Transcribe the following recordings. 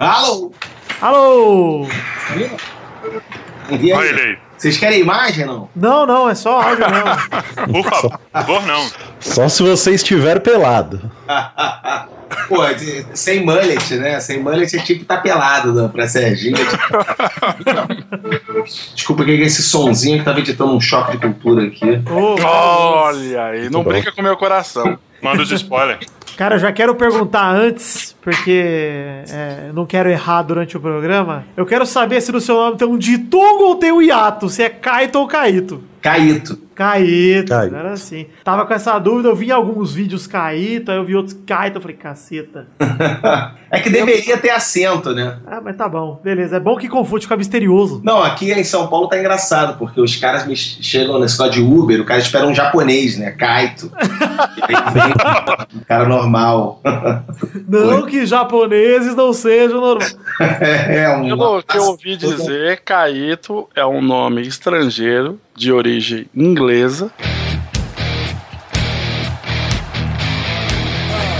Alô? Alô? Olha aí? ele aí. Vocês querem imagem não? Não, não, é só áudio mesmo. Por favor, não. Só se você estiver pelado. Pô, de- sem mullet, né? Sem mullet é tipo tá pelado né? pra Serginho. Desculpa que é esse sonzinho que tava editando um choque de cultura aqui. Ô, Olha aí, não brinca com meu coração. Manda os spoilers. Cara, eu já quero perguntar antes, porque é, não quero errar durante o programa. Eu quero saber se no seu nome tem um ditongo ou tem um hiato, se é Kaito ou Kaito. Caíto. Caíto, Caíto. era assim. Tava com essa dúvida, eu vi alguns vídeos Caíto, aí eu vi outros Caíto, eu falei, caceta. É que deveria ter acento, né? Ah, mas tá bom, beleza. É bom que confunde com misterioso. Não, aqui em São Paulo tá engraçado, porque os caras me chegam nesse negócio de Uber, o cara espera um japonês, né? Kaito. Um cara normal. Não que japoneses não sejam normais. É um. Pelo que eu ouvi dizer, Caíto é um nome estrangeiro de origem inglesa.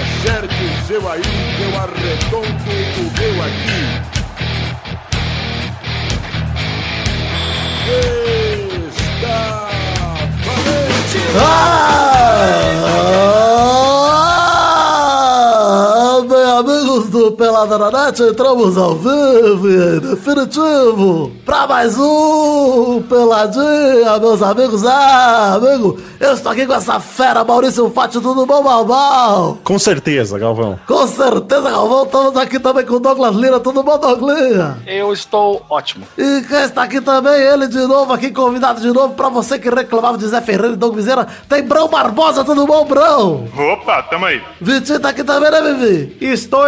Acerte o seu aí, eu arredondo o meu aqui. Está valente! Ah, bem, amigos do Pelada na Net, entramos ao vivo e definitivo pra mais um Peladinha, meus amigos. Ah, amigo, eu estou aqui com essa fera, Maurício Fátio, tudo bom, mal, mal? Com certeza, Galvão. Com certeza, Galvão, estamos aqui também com o Douglas Lira, tudo bom, Douglas? Eu estou ótimo. E quem está aqui também, ele de novo, aqui convidado de novo, pra você que reclamava de Zé Ferreira e Doug Vizeira, tem Brão Barbosa, tudo bom, Brão? Opa, tamo aí. Vitinho tá aqui também, né, Vivi? Estou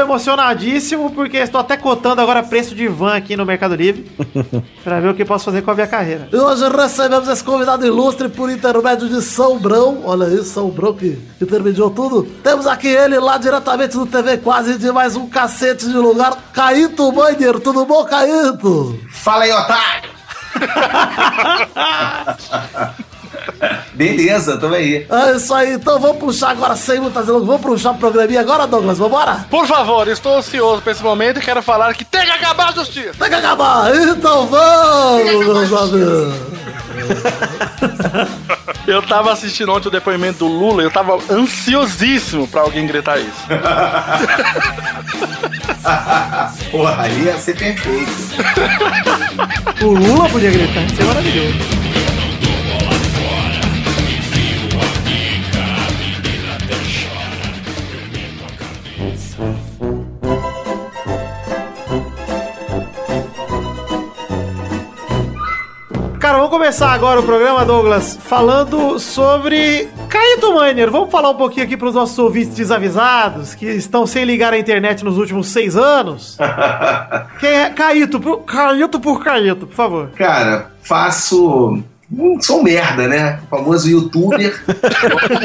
emocionadíssimo porque estou até cotando agora preço de van aqui no Mercado Livre pra ver o que posso fazer com a minha carreira. E hoje recebemos esse convidado ilustre por intermédio de São Brão. Olha aí, São Brão que intermediou tudo. Temos aqui ele lá diretamente do TV Quase de mais um cacete de lugar. Caíto Miner, tudo bom, Caíto? Fala aí, otário! Beleza, tamo aí. É isso aí, então vamos puxar agora sem muitas delongas. Vamos puxar o programinha agora, Douglas, vambora? Por favor, estou ansioso para esse momento e quero falar que tem que acabar a justiça. Tem que acabar, então vamos, meus amigos. Eu tava assistindo ontem o depoimento do Lula e eu tava ansiosíssimo pra alguém gritar isso. Porra, aí ia ser perfeito. O Lula podia gritar, isso é maravilhoso. Cara, vamos começar agora o programa, Douglas, falando sobre Caíto Miner. Vamos falar um pouquinho aqui para os nossos ouvintes desavisados que estão sem ligar a internet nos últimos seis anos. Quem é Caíto? Caíto por Caíto, por favor. Cara, faço. Hum, Sou um merda, né? O famoso youtuber.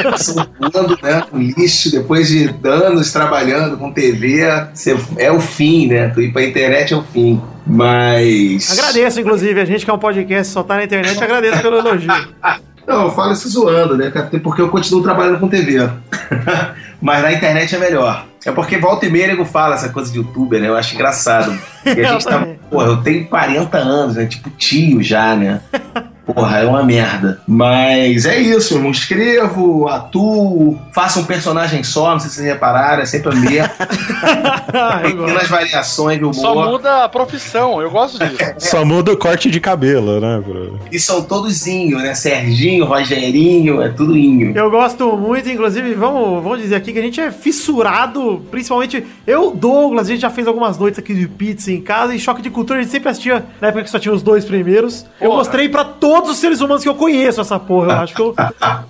Passando, né? Com lixo, depois de anos trabalhando com TV, é o fim, né? Tu ir pra internet é o fim. Mas. Agradeço, inclusive, a gente que é um podcast só tá na internet, agradeço pelo elogio. Não, eu falo isso zoando, né? Até porque eu continuo trabalhando com TV. Mas na internet é melhor. É porque volta e meia nego fala essa coisa de youtuber, né? Eu acho engraçado. E a gente tá. Porra, eu tenho 40 anos, né? Tipo tio já, né? Porra, é uma merda. Mas é isso, eu não escrevo, atuo, faço um personagem só, não sei se vocês repararam, é sempre a mesma. Eu. Pequenas variações Só humor. muda a profissão, eu gosto disso. Só muda o corte de cabelo, né, bro? E são todos inho, né? Serginho, Rogerinho, é tudo inho. Eu gosto muito, inclusive, vamos, vamos dizer aqui que a gente é fissurado, principalmente eu, Douglas, a gente já fez algumas noites aqui de pizza em casa e choque de cultura a gente sempre assistia na época que só tinha os dois primeiros. Eu Porra. mostrei pra todos os seres humanos que eu conheço essa porra. Eu acho que eu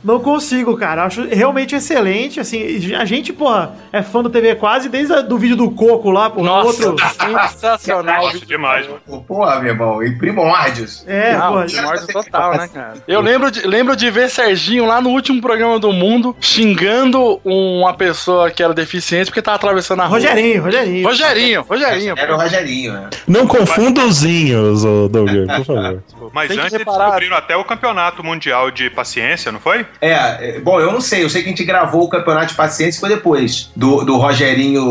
não consigo, cara. Eu acho realmente excelente, assim. A gente, porra, é fã do TV Quase desde a, do vídeo do Coco lá, porra. Nossa, Outro. sensacional. Nossa, demais, mano. Pô, meu irmão, e primórdios. É, Não, porra. total, né, cara? Eu lembro de, lembro de ver Serginho lá no último programa do mundo xingando uma pessoa que era deficiente porque tava atravessando a rua. Rogerinho, Rogerinho. Rogerinho, Rogerinho. Era o Rogerinho, né? Não confunda os zinhos, Douglas, por favor. Mas Tem que antes, reparar cobriram até o campeonato mundial de paciência, não foi? É, é, bom, eu não sei. Eu sei que a gente gravou o Campeonato de Paciência e foi depois do, do Rogerinho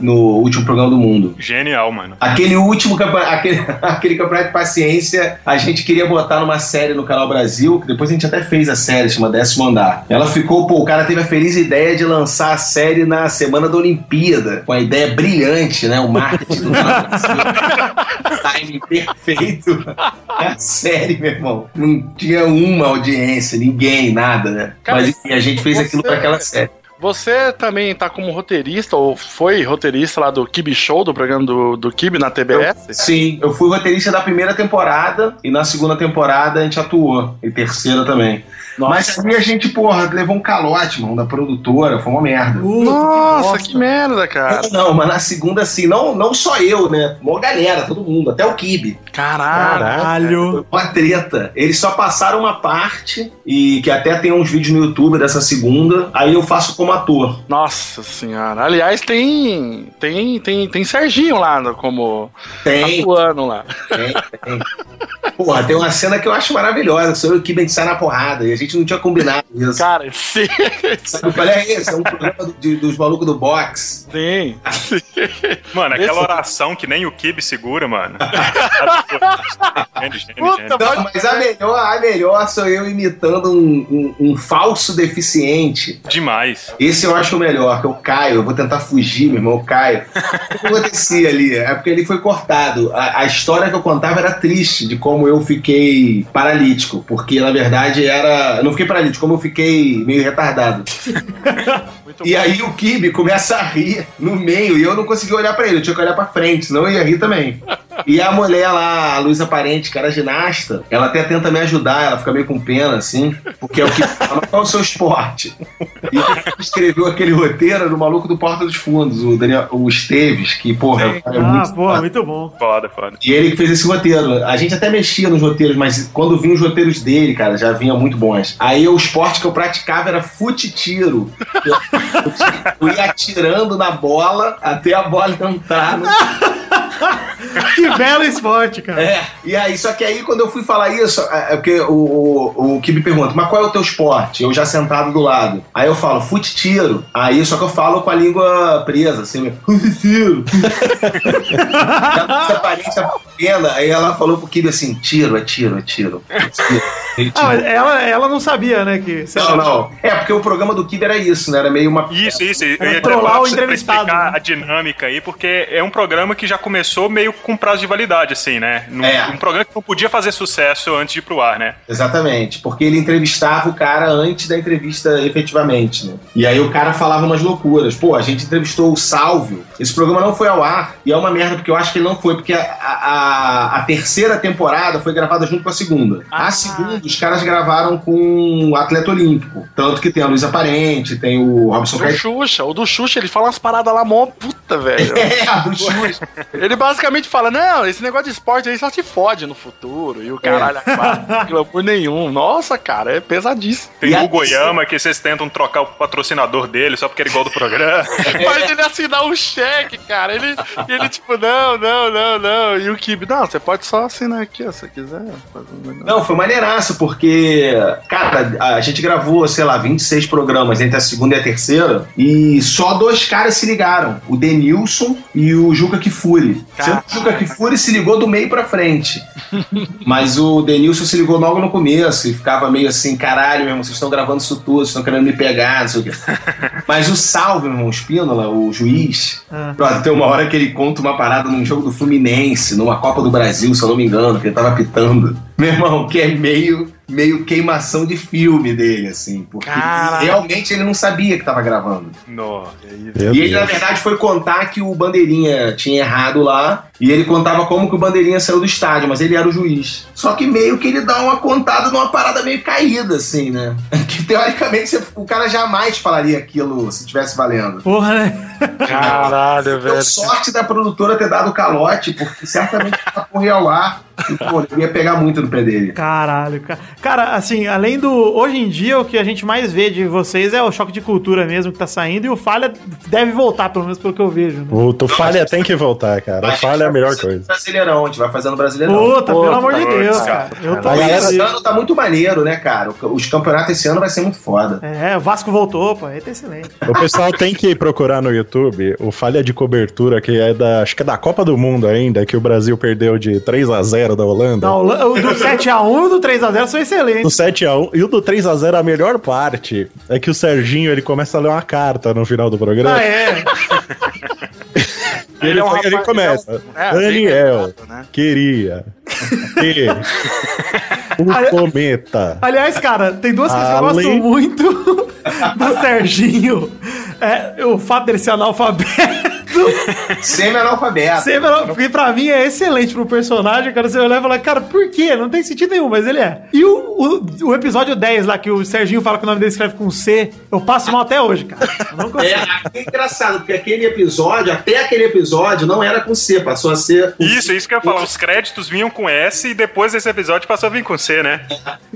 no último programa do mundo. Genial, mano. Aquele último campeonato, aquele, aquele campeonato de paciência, a gente queria botar numa série no Canal Brasil, que depois a gente até fez a série, chama Décimo Andar. Ela ficou, pô, o cara teve a feliz ideia de lançar a série na semana da Olimpíada, com a ideia brilhante, né? O marketing do Canal Brasil. Timing perfeito. É a série, meu irmão. Não tinha uma audiência, ninguém, nada, né? Cara, Mas enfim, a gente fez aquilo pra aquela série. Você também tá como roteirista, ou foi roteirista lá do Kibi Show, do programa do, do Kibi na TBS? Sim, eu fui roteirista da primeira temporada e na segunda temporada a gente atuou. E terceira também. Mas aí a gente, porra, levou um calote, mano, da produtora, foi uma merda. Nossa, que merda, cara. Não, mas na segunda, assim, não, não só eu, né? Uma galera, todo mundo, até o Kibe. Caralho. Caralho. Foi uma treta. Eles só passaram uma parte, e que até tem uns vídeos no YouTube dessa segunda, aí eu faço como ator. Nossa senhora. Aliás, tem. Tem, tem, tem Serginho lá como Tem, atuando lá. tem, tem. Porra, tem uma cena que eu acho maravilhosa, que sou eu e o Kibe, a gente sai na porrada, e a gente não tinha combinado isso. Cara, sim. Sabe qual é esse? É um programa do- de- dos malucos do box. Sim. Mano, aquela Esse- oração que nem o Kibe segura, mano. Puta. Não, mas a melhor, a melhor sou eu imitando um, um- um falso deficiente. Demais. Esse eu acho o melhor, que é o Caio. Eu vou tentar fugir, meu irmão, o Caio. O que acontecia ali? É porque ele foi cortado. A, a história que eu contava era triste, de como eu fiquei paralítico. Porque, na verdade, era... Não fiquei paralítico, como eu fiquei meio retardado. Muito E bom. aí o Kibe começa a rir no meio e eu não consegui olhar pra ele, eu tinha que olhar pra frente, senão eu ia rir também. E a mulher lá, a Luísa Parente, que era ginasta, ela até tenta me ajudar, ela fica meio com pena, assim, porque é o que fala, qual é o seu esporte? E ele escreveu aquele roteiro do maluco do Porta dos Fundos, o, Daniel, o Esteves, que, porra, é Ah, muito pô, muito bom. Foda, foda. e ele que fez esse roteiro. A gente até mexia nos roteiros, mas quando vinha os roteiros dele, cara, já vinha muito bons. Aí o esporte que eu praticava era fute-tiro. Eu, eu ia atirando na bola até a bola entrar no. Que belo esporte, cara. É, e aí, só que aí quando eu fui falar isso, é é porque o, o, o que me pergunta, mas qual é o teu esporte? Eu já sentado do lado. Aí eu falo, fute-tiro. Aí só que eu falo com a língua presa, assim, fute-tiro. Essa parente tá pequena, aí ela falou pro Kibe assim: tiro, é tiro, é tiro. É tiro. Ele Ah, mas tira. ela, ela não sabia, né? Que, Não, não. É, porque o programa do Kibe era isso, né? Era meio uma. Isso, isso. Eu ia trollar o pra entrevistado, explicar né? a dinâmica aí, porque é um programa que já começou meio com prazo de validade, assim, né? Num- É. Um programa que não podia fazer sucesso antes de ir pro ar, né? Exatamente, porque ele entrevistava o cara antes da entrevista efetivamente, né? E aí o cara falava umas loucuras. Pô, a gente entrevistou o Salvio. Esse programa não foi ao ar e é uma merda porque eu acho que ele não foi, porque a, a, a terceira temporada foi gravada junto com a segunda. Ah. A segunda, os caras gravaram com o atleta olímpico. Tanto que tem a Luísa Parente, tem o Robson Do Caetano. Xuxa, o do Xuxa, ele fala umas paradas lá mó puta, velho. É, a do Xuxa. Ele basicamente fala: não, esse negócio de esporte aí só se fode no futuro. E o caralho, é. glamour nenhum. Nossa, cara, é pesadíssimo. Tem E o a- Hugo Yama, que vocês tentam trocar o patrocinador dele só porque ele é igual do programa. Mas ele assinar um cheque, cara. Ele, ele tipo, não, não, não, não. E o Kibe, não, você pode só assinar aqui, ó, se você quiser. Não, foi maneiraço, porque, cara, a gente gravou, sei lá, 26 programas entre a segunda e a terceira, e só dois caras se ligaram: o Denilson e o Juca Kifuri. Sendo que o Juca Kifuri se ligou do meio pra frente. Mas o Denilson se ligou logo no começo e ficava meio assim: caralho, meu irmão, vocês estão gravando isso tudo, vocês estão querendo me pegar, não sei o quê. Mas o Salve, meu irmão, o Espínola, o juiz, Ah. Tem uma hora que ele conta uma parada num jogo do Fluminense, numa Copa do Brasil, se eu não me engano, que ele tava pitando. Meu irmão, que é meio, meio queimação de filme dele, assim. Porque Caralho. realmente ele não sabia que tava gravando. Nossa. Meu e ele, na verdade, foi contar que o Bandeirinha tinha errado lá. E ele contava como que o Bandeirinha saiu do estádio, mas ele era o juiz. Só que meio que ele dá uma contada numa parada meio caída, assim, né? Que teoricamente você- o cara jamais falaria aquilo se tivesse valendo. Porra, né? Caralho, Deu velho. sorte da produtora ter dado calote, porque certamente porra ia ao ar. E, pô, ia pegar muito no pé dele. Caralho, cara. Cara, assim, além do. Hoje em dia, o que a gente mais vê de vocês é o choque de cultura mesmo que tá saindo e o Falha deve voltar, pelo menos pelo que eu vejo. Né? O tu falha tem que voltar, cara. A gente falha é a melhor coisa. Brasileirão, a gente vai fazendo Brasileirão. Puta, Pô, pelo amor de Deus, cara. cara. Eu tô A galera- Esse ano tá muito maneiro, né, cara? Os campeonatos esse ano vai ser muito foda. É, o Vasco voltou, pô. Aí tá excelente. O pessoal tem que procurar no YouTube o falha de cobertura, que é da. Acho que é da Copa do Mundo ainda, que o Brasil perdeu de 3 a 0 da Holanda. Da Holanda- o do 7x1 e o do 3x0 são Do excelentes. 7x1 e o do 3x0, a melhor parte é que o Serginho ele começa a ler uma carta no final do programa. Ah, é. Ele, Ele é um ele rapaz- começa. ele é um- é, Daniel, lembrado, né? queria o cometa. Aliás, cara, tem duas coisas que eu gosto muito do Serginho. É o fato dele ser analfabeto. Semi-analfabeto. Sempre, porque pra mim é excelente pro personagem, cara. Você olhar e falar, cara, por quê? Não tem sentido nenhum, mas ele é. E o, o, o episódio 10 lá, que o Serginho fala que o nome dele escreve com C, eu passo mal até hoje, cara. Eu não consigo. É, é engraçado, porque aquele episódio, até aquele episódio, não era com C, passou a ser. com Isso, isso que eu ia falar. Os créditos vinham com S e depois desse episódio passou a vir com C, né?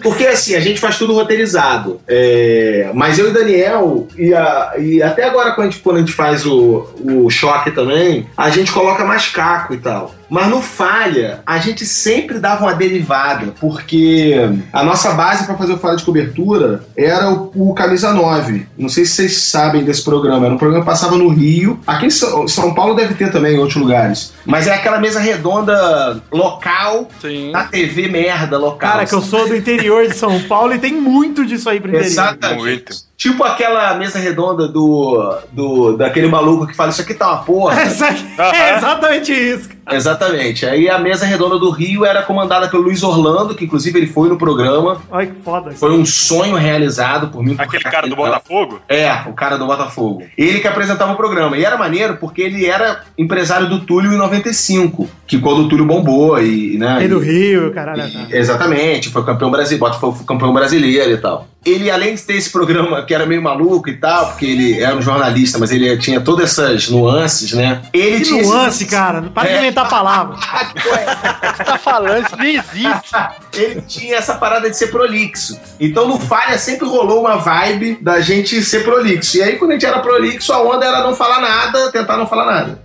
Porque assim, a gente faz tudo roteirizado. É, mas eu e Daniel, e, a- e até agora quando a, gente, quando a gente faz o, o choque também, a gente coloca mais caco e tal. Mas no falha, a gente sempre dava uma derivada, porque a nossa base para fazer o falha de cobertura era o, o Camisa 9. Não sei se vocês sabem desse programa. Era um programa que passava no Rio. Aqui em São, São Paulo deve ter também em outros lugares. Mas é aquela mesa redonda local, Sim. na TV merda local. Cara, que eu sou do interior de São Paulo e tem muito disso aí pro interior. Exatamente. Muito. Tipo aquela mesa redonda do, do daquele maluco que fala isso aqui tá uma porra. Aqui- é exatamente isso. Exatamente. Aí a mesa redonda do Rio era comandada pelo Luiz Orlando, que inclusive ele foi no programa. Olha que foda. Foi um sonho realizado por mim. Aquele cara do Botafogo? É, o cara do Botafogo. Ele que apresentava o programa. E era maneiro porque ele era empresário do Túlio em 95, que quando o Túlio bombou e, né, Rei do e- Rio, caralho. tá. e- Exatamente, foi campeão brasileiro, Botafogo foi campeão brasileiro e tal. Ele, além de ter esse programa que era meio maluco e tal, porque ele era um jornalista, mas ele tinha todas essas nuances, né? Ele Que tinha. nuance, cara. Para de É. inventar palavras. Você tá falando, isso nem existe. ele tinha essa parada de ser prolixo. Então no Falha sempre rolou uma vibe da gente ser prolixo. E aí quando a gente era prolixo, a onda era não falar nada, tentar não falar nada.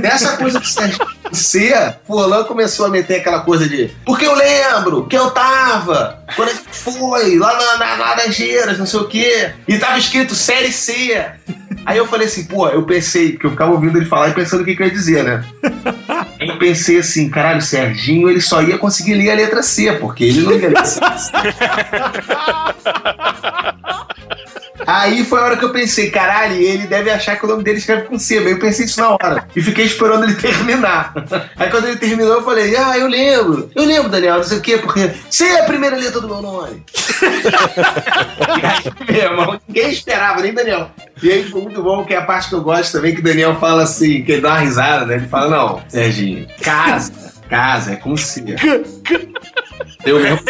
Nessa coisa de ser, ser Forlan começou a meter aquela coisa de porque eu lembro que eu tava quando a gente foi lá na, na Laranjeiras, não sei o quê, e tava escrito Série C. Aí eu falei assim, pô, eu pensei, porque eu ficava ouvindo ele falar e pensando o que, que eu ia dizer, né? Pensei assim, caralho, o Serginho ele só ia conseguir ler a letra C, porque ele não ia ler C. Aí foi a hora que eu pensei, caralho, ele deve achar que o nome dele escreve com C. Eu pensei isso na hora. E fiquei esperando ele terminar. Aí quando ele terminou, eu falei, ah, eu lembro. Eu lembro, Daniel, não sei o quê, porque C é a primeira letra do meu nome. aí, meu irmão, ninguém esperava, nem Daniel. E aí foi muito bom, que é a parte que eu gosto também, que o Daniel fala assim, que ele dá uma risada, né? Ele fala, não, Serginho, casa, casa, é com C. Eu mesmo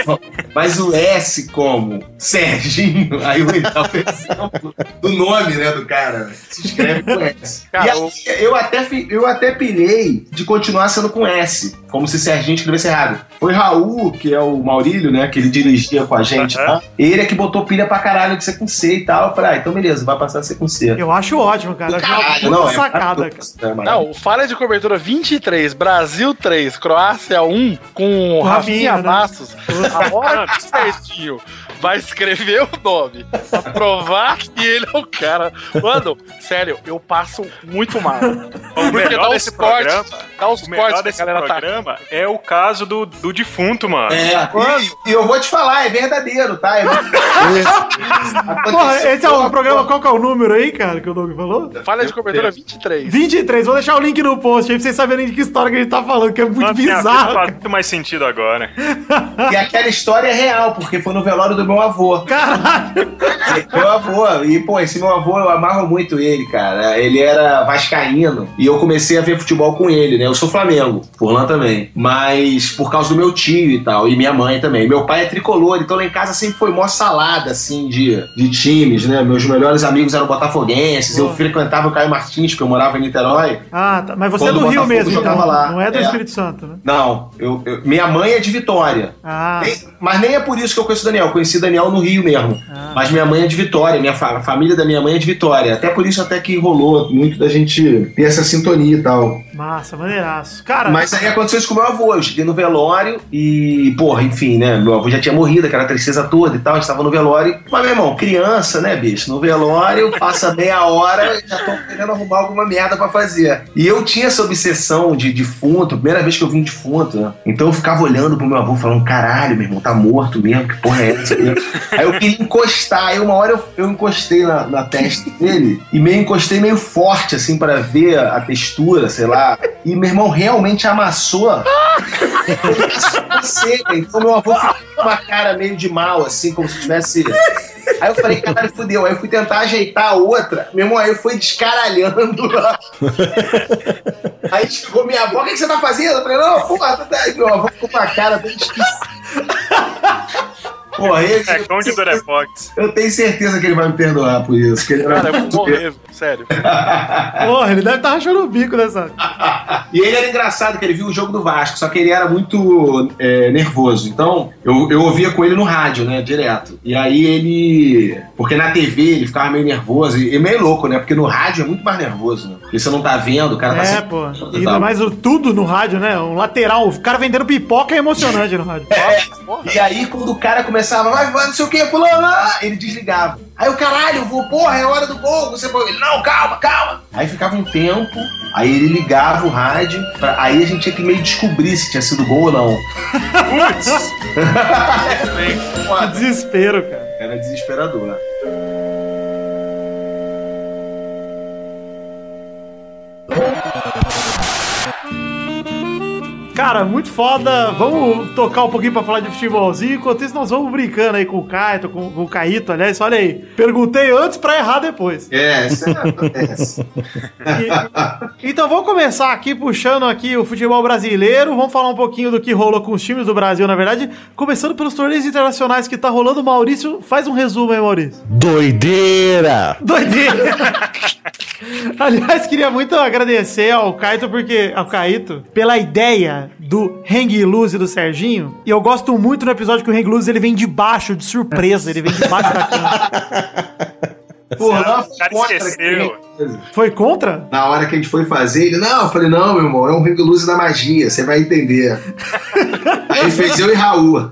Mas o S como Serginho, aí o o exemplo do nome, né, do cara. Se escreve com S. Cara, e aí, eu até, eu até pilhei de continuar sendo com S, como se Serginho escrevesse errado. Foi Raul, que é o Maurílio, né, que ele dirigia com a gente Aham. lá. Ele é que botou pilha pra caralho de ser com C e tal. Eu falei, ah, então beleza, vai passar a ser com C. Eu acho ótimo, cara. Caralho, não, é sacada, cara. é maravilhoso. Não, o falha de cobertura 23, Brasil 3, Croácia 1, com O Rafinha, Rafinha né? Bastos. A hora que o Serginho vai escrever o nome pra provar que ele é o cara. Mano, sério, eu passo muito mal. O Porque melhor desse cortes, programa, dá uns o melhor desse tá. programa é o caso do, do defunto, mano. É, e, e eu vou te falar, é verdadeiro, tá? É Porra, esse é o programa, qual que é o número aí, cara, que o Doug falou? Falha de cobertura 23. 23, vou deixar o link no post aí pra vocês saberem de que história que a gente tá falando, que é muito Mano, bizarro. faz muito mais sentido agora. E aquela história é real, porque foi no velório do meu avô. Caralho! Meu avô, e pô, esse meu avô eu amava muito ele, cara. Ele era vascaíno e eu comecei a ver futebol com ele, né? Eu sou Flamengo, Furlan também. Mas por causa do meu tio e tal, e minha mãe também. Meu pai é tricolor, então lá em casa sempre foi mó salada, assim, de, de times, né? Meus melhores amigos eram botafoguenses, eu frequentava o Caio Martins, porque eu morava em Niterói. Ah, tá. Mas você é do Rio mesmo, então. lá. Não é do É. Espírito Santo, né? Não, eu, eu- minha mãe é de Vitória. Ah, Nem- mas nem é por isso que eu conheço o Daniel. Eu conheci Daniel no Rio mesmo. Ah. Mas minha mãe é de Vitória, minha fa- a família da minha mãe é de Vitória. Até por isso até que rolou muito da gente ter essa sintonia e tal. massa, maneiraço. Cara, Mas aí aconteceu isso com meu avô. Eu cheguei no velório e, porra, enfim, né? Meu avô já tinha morrido, aquela tristeza toda e tal. A gente tava no velório. Mas, meu irmão, criança, né, bicho? No velório, passa meia hora e já tô querendo arrumar alguma merda pra fazer. E eu tinha essa obsessão de defunto, primeira vez que eu vi um defunto, né? Então eu ficava olhando pro meu avô falando: caralho, meu irmão, tá morto mesmo, que porra é essa? aí eu queria encostar. Aí uma hora eu, eu encostei na, na testa dele e meio encostei meio forte, assim, pra ver a textura, sei lá. E meu irmão realmente amassou. seca. Então meu avô ficou com uma cara meio de mal, assim, como se tivesse. Aí eu falei, caralho, fudeu. Aí eu fui tentar ajeitar a outra. Meu irmão, aí eu fui descaralhando. Aí chegou minha avó, o que, que você tá fazendo? Eu falei, não, porra, tá. Meu avô ficou com a cara bem esquisita. Ele, É Conde do Fox. eu tenho certeza que ele vai me perdoar por isso. Que ele Cara, eu vou morrer, sério. porra, ele deve estar rachando o bico nessa. E ele era engraçado, que ele viu o jogo do Vasco, só que ele era muito é, nervoso. Então, eu, eu ouvia com ele no rádio, né, direto. E aí ele. Porque na TV ele ficava meio nervoso e, e meio louco, né? Porque no rádio é muito mais nervoso, né? Porque você não tá vendo, o cara tá É, pô. e ainda mais o, tudo no rádio, né? Um lateral. O cara vendendo pipoca é emocionante no rádio. Porra. E aí, quando o cara começava, vai, vai, não sei o que, fulano, ah", ele desligava. Aí o caralho, vou, porra, é hora do gol, você foi. Ele, não, calma, calma. Aí ficava um tempo, aí ele ligava o rádio, pra- aí a gente tinha que meio descobrir se tinha sido gol ou não. Que desespero, cara. Era desesperador. Cara, muito foda. Vamos tocar um pouquinho pra falar de futebolzinho. Enquanto isso, nós vamos brincando aí com o Kaito, com, com o Caíto, aliás. Olha aí. Perguntei antes pra errar depois. É, isso é, acontece. E- então vamos começar aqui puxando aqui o futebol brasileiro. Vamos falar um pouquinho do que rolou com os times do Brasil, na verdade. Começando pelos torneios internacionais que tá rolando. Maurício, faz um resumo aí, Maurício. Doideira! Doideira! Aliás, queria muito agradecer ao Kaito, porque. Ao Kaito, pela ideia do Hang Loose do Serginho. E eu gosto muito no episódio que o Hang Loose ele vem de baixo, de surpresa, ele vem de baixo da cama. Porra, não, O cara foi contra esqueceu. Foi contra? Na hora que a gente foi fazer, ele, não, eu falei, não, meu irmão, é um ring luz da magia, você vai entender. Aí fez eu e Raul.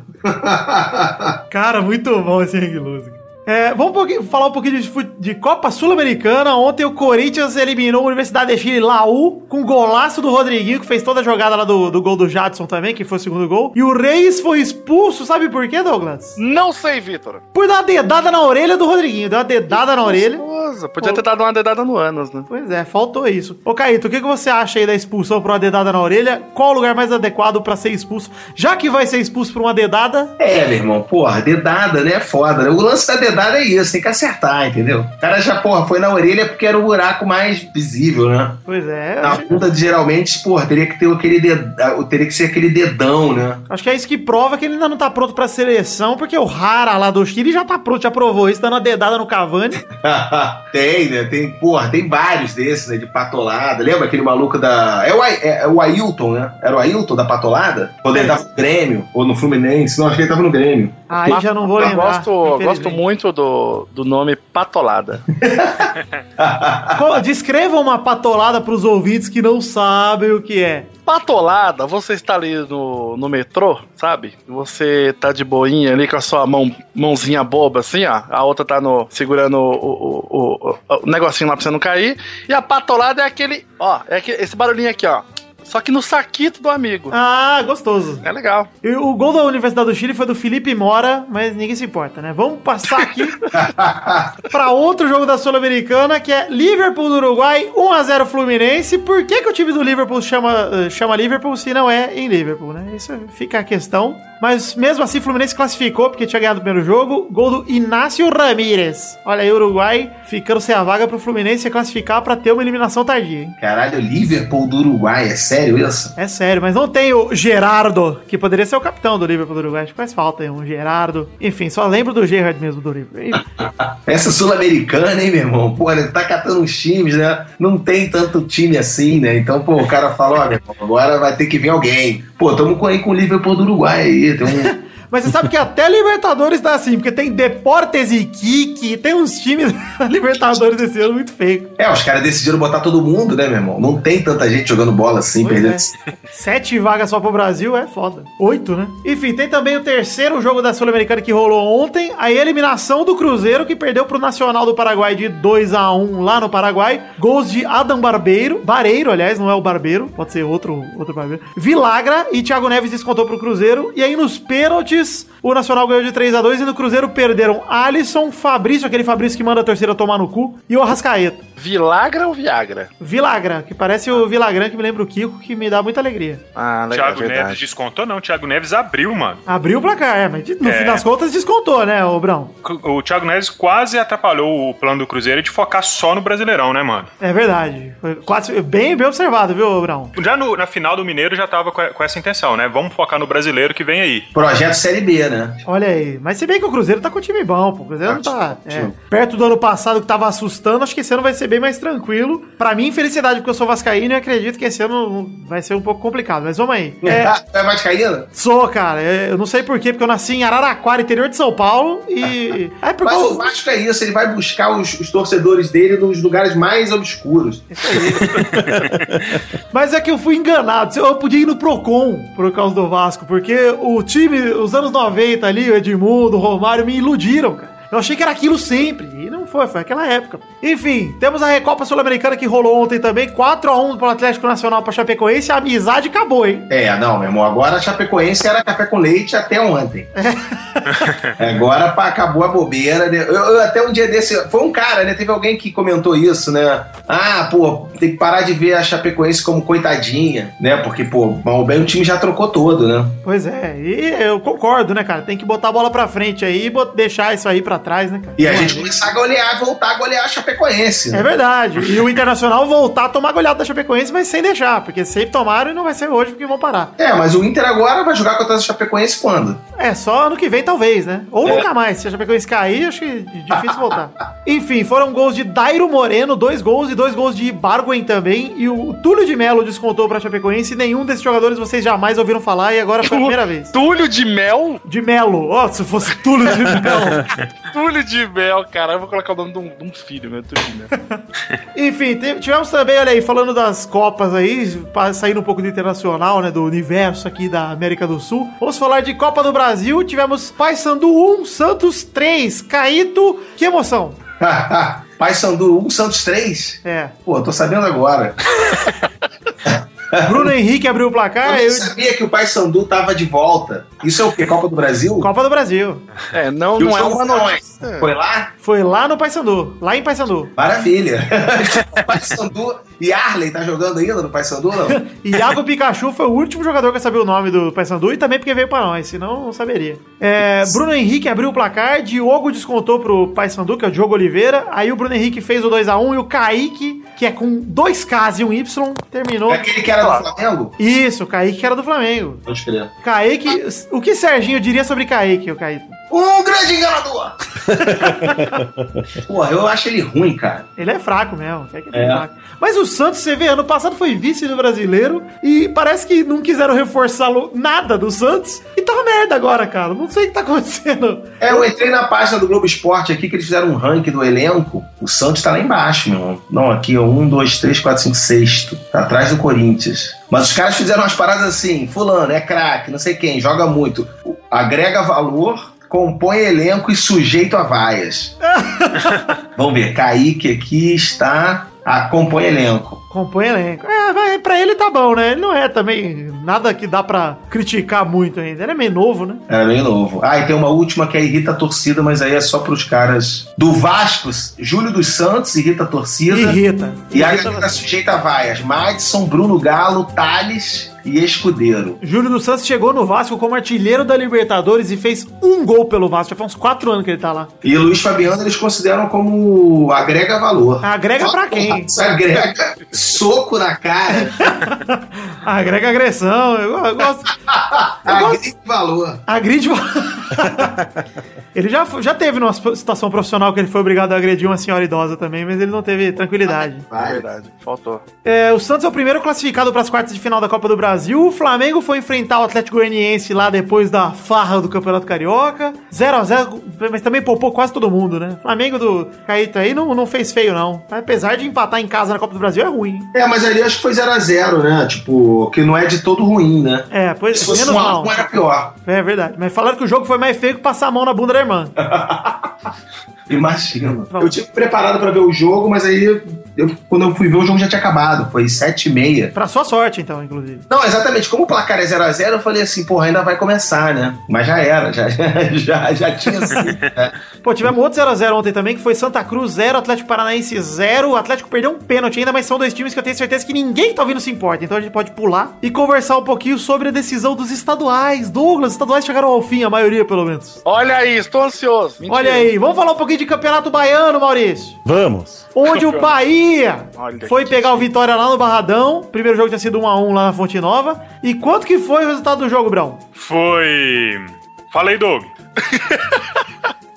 Cara, muito bom esse Hang Loose. É, vamos um pouquinho- falar um pouquinho de, de Copa Sul-Americana. Ontem o Corinthians eliminou a Universidade de Chile Laú com golaço do Rodriguinho, que fez toda a jogada lá do, do gol do Jadson também, que foi o segundo gol. E o Reis foi expulso, sabe por quê, Douglas? Não sei, Vitor. Por dar uma dedada na orelha do Rodriguinho. Deu uma dedada na orelha. Nossa, podia ter dado uma dedada no ânus, né? Pois é, faltou isso. Ô, Caíto, o que, que você acha aí da expulsão por uma dedada na orelha? Qual o lugar mais adequado pra ser expulso? Já que vai ser expulso por uma dedada, É, meu irmão, porra, dedada, né? É foda, né? O lance da dedada é isso, tem que acertar, entendeu? O cara já, porra, foi na orelha porque era o buraco mais visível, né? pois é. Na bunda, geralmente, porra, teria que ter aquele dedão, teria que ser aquele dedão, né? Acho que é isso que prova que ele ainda não tá pronto pra seleção, porque o Rara lá do Chile já tá pronto, já provou isso, dando uma dedada no Cavani. tem, né? Tem, porra, tem vários desses, né? De patolada. Lembra aquele maluco da. É o, é, é o Ailton, né? Era o Ailton da patolada? Quando ele tava no Grêmio, ou no Fluminense. Não, acho que ele tava no Grêmio. Aí já não vou eu lembrar. gosto, eu gosto muito do, do nome Patolada. Descreva uma patolada pros ouvintes que não sabem o que é. Patolada, você está ali no, no metrô, sabe? Você tá de boinha ali com a sua mão, mãozinha boba assim, ó. A outra tá no, segurando o, o, o, o- o negocinho lá pra você não cair. E a patolada é aquele, ó, é aquele- esse barulhinho aqui, ó. Só que no saquito do amigo. Ah, gostoso. É legal. E o gol da Universidade do Chile foi do Felipe Mora, mas ninguém se importa, né? Vamos passar aqui pra outro jogo da Sul-Americana, que é Liverpool do Uruguai, 1x0 Fluminense. Por que, que o time do Liverpool chama, eh, chama Liverpool se não é em Liverpool, né? Isso fica a questão. Mas mesmo assim, o Fluminense classificou porque tinha ganhado o primeiro jogo. Gol do Inácio Ramírez. Olha aí, o Uruguai ficando sem a vaga pro Fluminense se classificar pra ter uma eliminação tardia, hein? Caralho, Liverpool do Uruguai, é sério isso? É sério, mas não tem o Gerardo, que poderia ser o capitão do Liverpool do Uruguai. Acho que faz falta aí, um Gerardo. Enfim, só lembro do Gerard mesmo do Liverpool. Essa sul-americana, hein, meu irmão? Pô, ele tá catando uns times, né? Não tem tanto time assim, né? Então, pô, o cara fala, ó, meu irmão, agora vai ter que vir alguém. Pô, tamo com, aí com o Liverpool do Uruguai aí, tem um... Mas você sabe que até Libertadores tá assim, porque tem Deportes e Kiki, tem uns times Libertadores esse ano muito feio. É, os caras decidiram botar todo mundo, né, meu irmão? Não tem tanta gente jogando bola assim, Pois perdendo... é. Sete vagas só pro Brasil é foda. Oito, né? Enfim, tem também o terceiro jogo da Sul-Americana que rolou ontem, a eliminação do Cruzeiro, que perdeu pro Nacional do Paraguai de 2 a 1 lá no Paraguai. Gols de Adam Barbeiro, Bareiro, aliás, não é o Barbeiro, pode ser outro, outro Barbeiro. Vilagra e Thiago Neves descontou pro Cruzeiro. E aí nos pênaltis, o Nacional ganhou de 3 a 2 e no Cruzeiro perderam Alisson, Fabrício, aquele Fabrício que manda a torcida tomar no cu, e o Arrascaeta. Vilagra ou Viagra? Vilagra, que parece o Vilagrã que me lembra o Kiko, que me dá muita alegria. Ah, legal, Thiago verdade. Neves descontou, não. Thiago Neves abriu, mano. Abriu o placar, é, mas no É. fim das contas descontou, né, ô Brão? O Thiago Neves quase atrapalhou o plano do Cruzeiro de focar só no Brasileirão, né, mano? É verdade. Foi quase, bem, bem observado, viu, Brão? Já no- na final do Mineiro já tava com, com essa intenção, né? Vamos focar no brasileiro que vem aí. Projeto Série B, né? Olha aí. Mas se bem que o Cruzeiro tá com um time bom, pô. O Cruzeiro não tá. é, perto do ano passado que tava assustando, acho que esse ano vai ser bem mais tranquilo. Pra mim, felicidade, porque eu sou Vascaíno e acredito que esse ano vai ser um pouco complicado. Mas vamos aí. É, Ah, é Vascaína? sou, cara. É, Eu não sei porquê, porque eu nasci em Araraquara, interior de São Paulo. E. É porque Mas o Vasco é isso, ele vai buscar os, os torcedores dele nos lugares mais obscuros. Mas é que eu fui enganado. Eu podia ir no Procon por causa do Vasco, porque o time, os anos 90 ali, o Edmundo, o Romário, me iludiram, cara. Eu achei que era aquilo sempre. E não foi, foi aquela época. Enfim, temos a Recopa Sul-Americana que rolou ontem também. 4x1 pro Atlético Nacional pra Chapecoense. A amizade acabou, hein? É, não, meu irmão, agora a Chapecoense era café com leite até ontem. agora pá, acabou a bobeira. né? Eu, eu até um dia desse. Foi um cara, né? Teve alguém que comentou isso, né? Ah, pô, tem que parar de ver a Chapecoense como coitadinha, né? Porque, pô, mal ou bem o time já trocou todo, né? Pois é, e eu concordo, né, cara? Tem que botar a bola pra frente aí e deixar isso aí pra trás, né, cara? E a gente é- começar a golear, voltar a golear a Chapecoense. É Né? verdade. E o Internacional voltar a tomar goleada da Chapecoense, mas sem deixar, porque sempre tomaram e não vai ser hoje porque vão parar. É, mas o Inter agora vai jogar contra a Chapecoense quando? É, só ano que vem talvez, né? Ou É. nunca mais. Se a Chapecoense cair, acho que é difícil voltar. Enfim, foram gols de Dairo Moreno, dois gols e dois gols de Barguen também. E o Túlio de Melo descontou pra Chapecoense. E nenhum desses jogadores vocês jamais ouviram falar e agora foi a primeira vez. Túlio de Mel? De Melo. Ó, se fosse Túlio de Melo. Túlio de Mel, cara. Eu vou colocar o nome de um, de um filho, meu. Túlio de Mel. Enfim, tivemos também, olha aí, falando das Copas aí, saindo um pouco do internacional, né, do universo aqui da América do Sul. Vamos falar de Copa do Brasil. Tivemos Paysandu 1, Santos 3, Caíto. Que emoção. Pai Sandu 1, Santos 3? É. Pô, tô sabendo agora. Bruno Henrique abriu o Eu placar. não Eu... sabia que o Pai Sandu tava de volta. Isso é o quê? Copa do Brasil? Copa do Brasil. É, não, não é uma notícia. Foi lá? Foi lá no Paysandu. Lá em Paysandu. Maravilha. Pai Sandu e Arley tá jogando ainda no Pai Sandu, não? Iago Pikachu foi o último jogador que eu sabia o nome do Paysandu e também porque veio pra nós, senão não saberia. É, Bruno Henrique abriu o placar, Diogo descontou pro Paysandu, que é o Diogo Oliveira. Aí o Bruno Henrique fez o 2x1 e o Kaique, que é com dois Ks e um Y, terminou. É aquele que era do Flamengo? Isso, o Kaique que era do Flamengo. Pode crer. Kaique, o que Serginho diria sobre Kaique, o Kaique? Um grande enganador! Porra, eu acho ele ruim, cara. Ele é fraco mesmo. É, É. fraco. Mas o Santos, você vê, ano passado foi vice do brasileiro e parece que não quiseram reforçar lo- nada do Santos e tá uma merda agora, cara. Não sei o que tá acontecendo. É, eu entrei na página do Globo Esporte aqui que eles fizeram um ranking do elenco. O Santos tá lá embaixo, meu irmão. Não, aqui é um, dois, três, quatro, cinco, sexto. Tá atrás do Corinthians. Mas os caras fizeram umas paradas assim: Fulano é craque, não sei quem, joga muito. Agrega valor, compõe elenco e sujeito a vaias. Vamos ver, Kaique aqui está. Ah, compõe elenco. Compõe elenco. É, vai, pra ele tá bom, né? Ele não é também nada que dá pra criticar muito ainda. Ele é meio novo, né? Era bem novo. Ah, e tem uma última que é irrita a torcida, mas aí é só pros caras do Vasco. Júlio dos Santos irrita a torcida. Irrita. E a Irrita galera sujeita a vaias. Madison, Bruno Galo, Thales, e Escudeiro. Júlio dos Santos chegou no Vasco como artilheiro da Libertadores e fez um gol pelo Vasco. Já faz uns quatro anos que ele tá lá. E Luiz Fabiano eles consideram como agrega valor. Agrega pra quem? Isso agrega soco na cara, Agrega agressão. Eu, eu gosto. agrega valor. Agride. ele já, já teve numa situação profissional que ele foi obrigado a agredir uma senhora idosa também, mas ele não teve tranquilidade. Vai. Verdade, faltou. É, o Santos é o primeiro classificado para as quartas de final da Copa do Brasil. O Flamengo foi enfrentar o Atlético Goianiense lá depois da farra do Campeonato Carioca. 0 a 0 mas também poupou quase todo mundo, né? O Flamengo do Caíto aí não, não fez feio, não. Apesar de empatar em casa na Copa do Brasil, é ruim. É, mas ali acho que foi 0x0, né? Tipo, que não é de todo ruim, né? É, pois Se fosse menos um a mal. um era pior. É verdade. Mas falaram que o jogo foi mais feio que passar a mão na bunda da irmã. Imagina. Eu tive preparado pra ver o jogo, mas aí eu- quando eu fui ver o jogo já tinha acabado. Foi 7 e meia. Pra sua sorte, então, inclusive. Não, exatamente. Como o placar é 0x0, eu falei assim, porra, ainda vai começar, né? Mas já era, já, já, já tinha sido. né? Pô, tivemos outro 0x0 ontem também, que foi Santa Cruz 0, Atlético Paranaense 0. O Atlético perdeu um pênalti ainda, mas são dois times que eu tenho certeza que ninguém que tá ouvindo se importa. Então a gente pode pular e conversar um pouquinho sobre a decisão dos estaduais. Douglas, os estaduais chegaram ao fim, a maioria pelo menos. Olha aí, estou ansioso. Mentira. Olha aí, vamos falar um pouquinho de Campeonato Baiano, Maurício. Vamos. Onde o Bahia Olha foi que pegar o Vitória lá no Barradão. Primeiro jogo tinha sido 1x1 lá na Fonte Nova. E quanto que foi o resultado do jogo, Brão? Foi. Falei, Doug.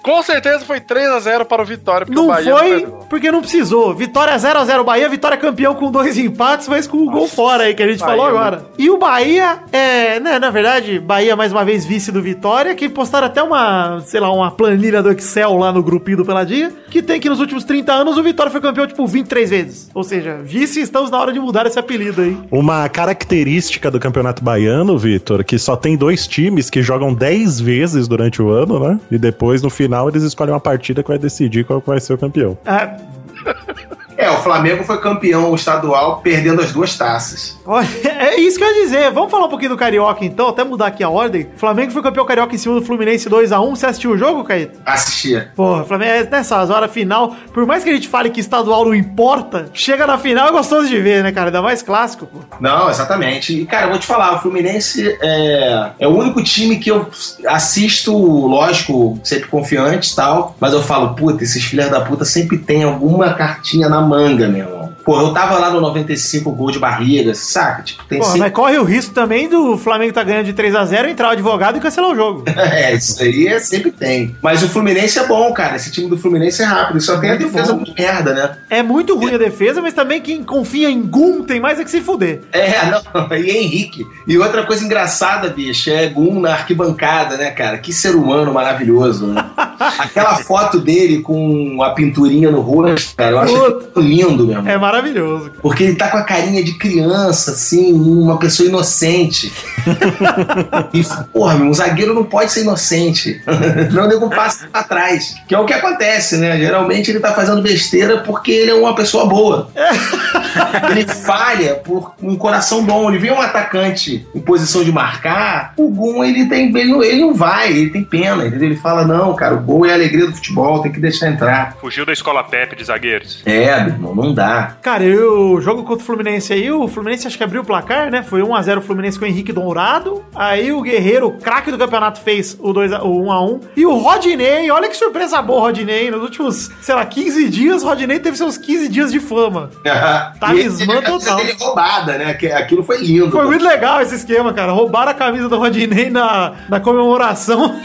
Com certeza foi 3x0 para o Vitória, porque o Não Bahia foi perdeu. porque não precisou. Vitória 0x0 Bahia, Vitória campeão com dois empates, mas com o gol fora aí que a gente Bahia, falou né? agora. E o Bahia, é, né, na verdade, Bahia mais uma vez vice do Vitória, que postaram até uma, sei lá, uma planilha do Excel lá no grupinho do Peladinha, que tem que nos últimos 30 anos o Vitória foi campeão tipo 23 vezes. Ou seja, vice, estamos na hora de mudar esse apelido aí. Uma característica do Campeonato Baiano, Vitor, que só tem dois times que jogam 10 vezes durante o ano, né? E depois, no final, eles escolhem uma partida que vai decidir qual vai ser o campeão. Ah, É, o Flamengo foi campeão estadual perdendo as duas taças. Olha, é isso que eu ia dizer. Vamos falar um pouquinho do Carioca então, até mudar aqui a ordem. Flamengo foi campeão carioca em cima do Fluminense 2x1. Você assistiu o jogo, Caíto? Assistia. Porra, Flamengo, é nessas horas final, por mais que a gente fale que estadual não importa, chega na final é gostoso de ver, né, cara? Ainda mais clássico, pô. Não, exatamente. E, cara, eu vou te falar, o Fluminense é, é o único time que eu assisto, lógico, sempre confiante e tal, mas eu falo, puta, esses filhos da puta sempre tem alguma cartinha na manga, meu irmão. Pô, eu tava lá no 95 gol de barriga, saca? Tipo, tem Porra, sempre... mas corre o risco também do Flamengo tá ganhando de 3x0, entrar o advogado e cancelar o jogo. É, isso aí é, sempre tem. Mas o Fluminense é bom, cara. Esse time do Fluminense é rápido. Só tem a defesa bom. muito merda, né? É muito ruim a defesa, mas também quem confia em Gum tem mais é que se fuder. É, não, e Henrique. E outra coisa engraçada, bicho, é Gum na arquibancada, né, cara? Que ser humano maravilhoso, né? Aquela foto dele com a pinturinha no rosto, cara, eu acho Puta. aquilo lindo, meu irmão. É maravilhoso. cara. Porque ele tá com a carinha de criança, assim, uma pessoa inocente. e, porra, meu, um zagueiro não pode ser inocente. não, nego passa pra trás. Que é o que acontece, né? Geralmente ele tá fazendo besteira porque ele é uma pessoa boa. ele falha por um coração bom. Ele vê um atacante em posição de marcar, o Gum, ele tem. Ele não, ele não vai, ele tem pena, entendeu? Ele fala: não, cara, o gol é a alegria do futebol, tem que deixar entrar. Fugiu da escola Pepe de zagueiros. É, meu irmão, não dá. Cara, e o jogo contra o Fluminense aí, o Fluminense acho que abriu o placar, né? Foi 1x0 o Fluminense com o Henrique Dourado. Aí o Guerreiro, o craque do campeonato, fez o, 2 a, o 1x1. E o Rodinei, olha que surpresa boa o Rodinei. Nos últimos, sei lá, 15 dias, o Rodinei teve seus 15 dias de fama. Talismã total. dele roubada, né? Que- Aquilo foi lindo. Foi muito legal esse esquema, cara. Roubaram a camisa do Rodinei na, na comemoração.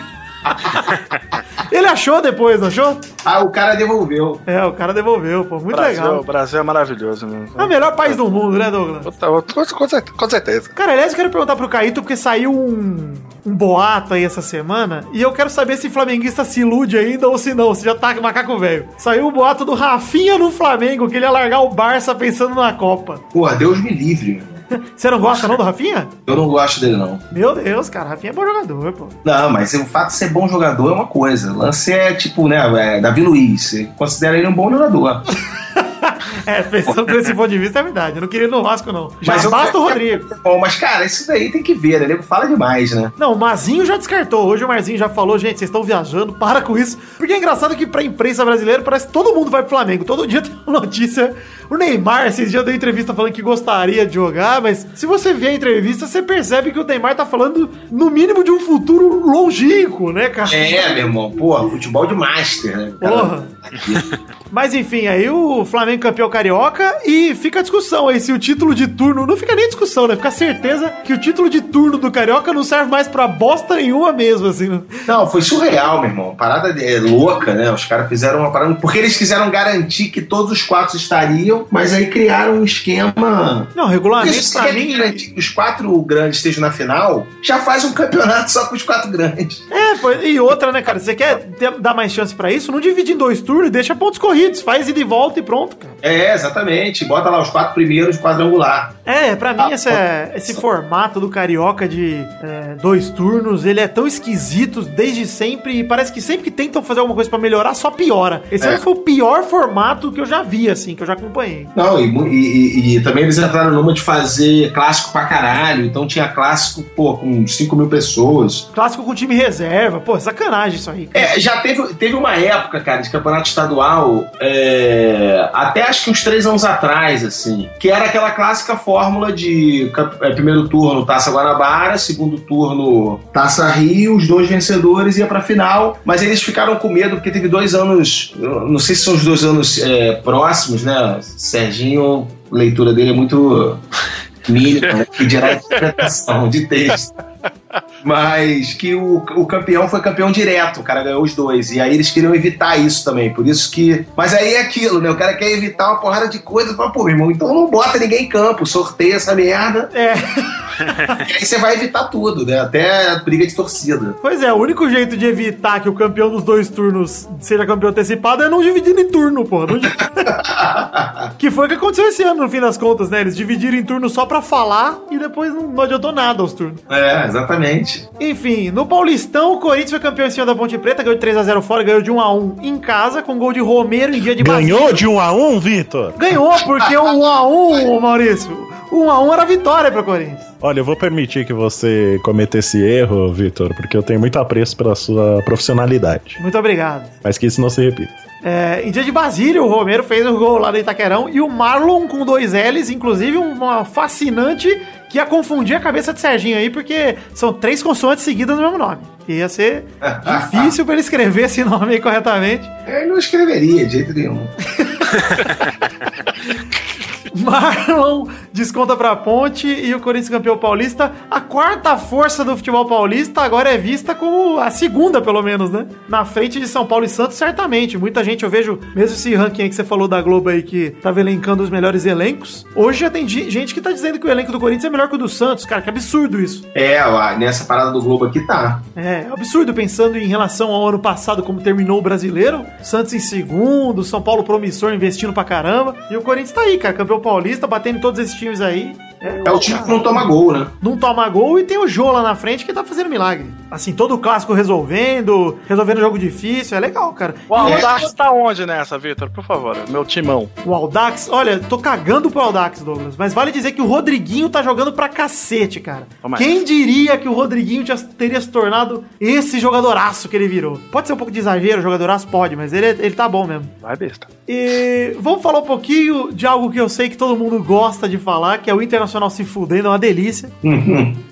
Ele achou depois, não achou? Ah, o cara devolveu. É, o cara devolveu, pô. Muito Brasil, legal. O Brasil é maravilhoso, meu. É o melhor país do mundo, né, Douglas? Com, com cer- com certeza. Cara, aliás, eu quero perguntar pro Caíto, porque saiu um, um boato aí essa semana, e eu quero saber se flamenguista se ilude ainda ou se não, se já tá macaco velho. Saiu o boato do Rafinha no Flamengo, que ele ia largar o Barça pensando na Copa. Porra, Deus me livre, meu. Você não gosta não do Rafinha? Eu não gosto dele, não. Meu Deus, cara, Rafinha é bom jogador, pô. Não, mas o fato de ser bom jogador é uma coisa. O lance é tipo, né, é Davi Luiz. Você considera ele um bom jogador. É, pensando por esse ponto de vista, é verdade. Eu não queria ir no Vasco, não. Já Mas eu- basta o Rodrigo. Bom, mas cara, isso daí tem que ver, né? Nego fala demais, né? Não, o Mazinho já descartou. Hoje o Marzinho já falou, gente, vocês estão viajando, para com isso. Porque é engraçado que pra imprensa brasileira parece que todo mundo vai pro Flamengo. Todo dia tem uma notícia. O Neymar, esses dias deu entrevista falando que gostaria de jogar, mas se você vê a entrevista, você percebe que o Neymar tá falando, no mínimo, de um futuro longínquo, né, cara? É, meu irmão, pô, futebol de master, né? Cara, Porra. Mas enfim, aí o Flamengo campeão carioca e fica a discussão aí se o título de turno. Não fica nem discussão, né? Fica a certeza que o título de turno do carioca não serve mais pra bosta nenhuma mesmo, assim. né? Não, foi surreal, meu irmão. Parada é, louca, né? Os caras fizeram uma parada. Porque eles quiseram garantir que todos os quatro estariam, mas aí criaram um esquema. Não, regulamento Isso pra mim. garantir que os quatro grandes estejam na final, já faz um campeonato só com os quatro grandes. É, e outra, né, cara? Você quer dar mais chance pra isso? Não divide em dois turnos e deixa pontos corridos. Faz ida e volta e pronto, cara. É, exatamente. Bota lá os quatro primeiros quadrangular. É, pra mim Ah, esse, é- esse formato do Carioca de é, dois turnos, ele é tão esquisito desde sempre e parece que sempre que tentam fazer alguma coisa pra melhorar, só piora. Esse É. foi o pior formato que eu já vi, assim, que eu já acompanhei. Não, e, e- e- também eles entraram numa de fazer clássico pra caralho. Então tinha clássico, pô, com 5 mil pessoas. Clássico com time reserva, pô, sacanagem isso aí. É, já teve, teve uma época, cara, de campeonato estadual, é, até acho que uns três anos atrás, assim, que era aquela clássica fórmula de é, primeiro turno Taça Guanabara, segundo turno Taça Rio, os dois vencedores ia pra final, mas eles ficaram com medo porque teve dois anos, não sei se são os dois anos é, próximos, né? Serginho, leitura dele é muito mínima, né? que dirá interpretação de texto. Mas que o, o campeão foi campeão direto, o cara ganhou os dois. E aí eles queriam evitar isso também. Por isso que. Mas aí é aquilo, né? O cara quer evitar uma porrada de coisa. Fala, pô, meu irmão, então não bota ninguém em campo, sorteia essa merda. É, e aí você vai evitar tudo, né? Até a briga de torcida. Pois é, o único jeito de evitar que o campeão dos dois turnos seja campeão antecipado é não dividindo em turno, pô. Dividir... que foi o que aconteceu esse ano, no fim das contas, né? Eles dividiram em turno só pra falar e depois não, não adiantou nada aos turnos. É, exatamente. Enfim, no Paulistão, o Corinthians foi campeão em cima da Ponte Preta, ganhou de 3x0 fora, ganhou de 1x1 em casa, com gol de Romero em dia de Ganhou Basílio. de 1x1, Vitor? Ganhou, porque o 1x1, Maurício. 1 a 1 era vitória para o Corinthians. Olha, eu vou permitir que você cometa esse erro, Vitor, porque eu tenho muito apreço pela sua profissionalidade. Muito obrigado. Mas que isso não se repita. É, em dia de Basílio, o Romero fez o gol lá no Itaquerão e o Marlon com dois L's, inclusive uma fascinante que ia confundir a cabeça de Serginho aí, porque são três consoantes seguidas no mesmo nome. E ia ser difícil para ele escrever esse nome aí corretamente. Ele não escreveria de jeito nenhum. Marlon desconta pra Ponte e o Corinthians campeão paulista. A quarta força do futebol paulista agora é vista como a segunda, pelo menos, né? Na frente de São Paulo e Santos, certamente. Muita gente, eu vejo, mesmo esse ranking aí que você falou da Globo aí, que tava elencando os melhores elencos. Hoje já tem gente que tá dizendo que o elenco do Corinthians é melhor que o do Santos. Cara, que absurdo isso. É, nessa parada do Globo aqui tá. É, absurdo pensando em relação ao ano passado, como terminou o brasileiro. Santos em segundo, São Paulo promissor investindo pra caramba. E o Corinthians tá aí, cara, campeão paulista, batendo todos esses times aí. É o time que não toma gol, né? não toma gol e tem o Jô lá na frente que tá fazendo milagre. Assim, todo o clássico resolvendo, resolvendo jogo difícil, é legal, cara. O E é- Aldax tá onde nessa, Vitor? Por favor, meu timão. o Aldax, olha, tô cagando pro Aldax, Douglas, mas vale dizer que o Rodriguinho tá jogando pra cacete, cara. Toma Quem diria que o Rodriguinho já teria se tornado esse jogadoraço que ele virou? Pode ser um pouco de exagero, jogadoraço pode, mas ele, ele tá bom mesmo. Vai besta. E vamos falar um pouquinho de algo que eu sei que todo mundo gosta de falar, que é o Internacional se fudendo, é uma delícia.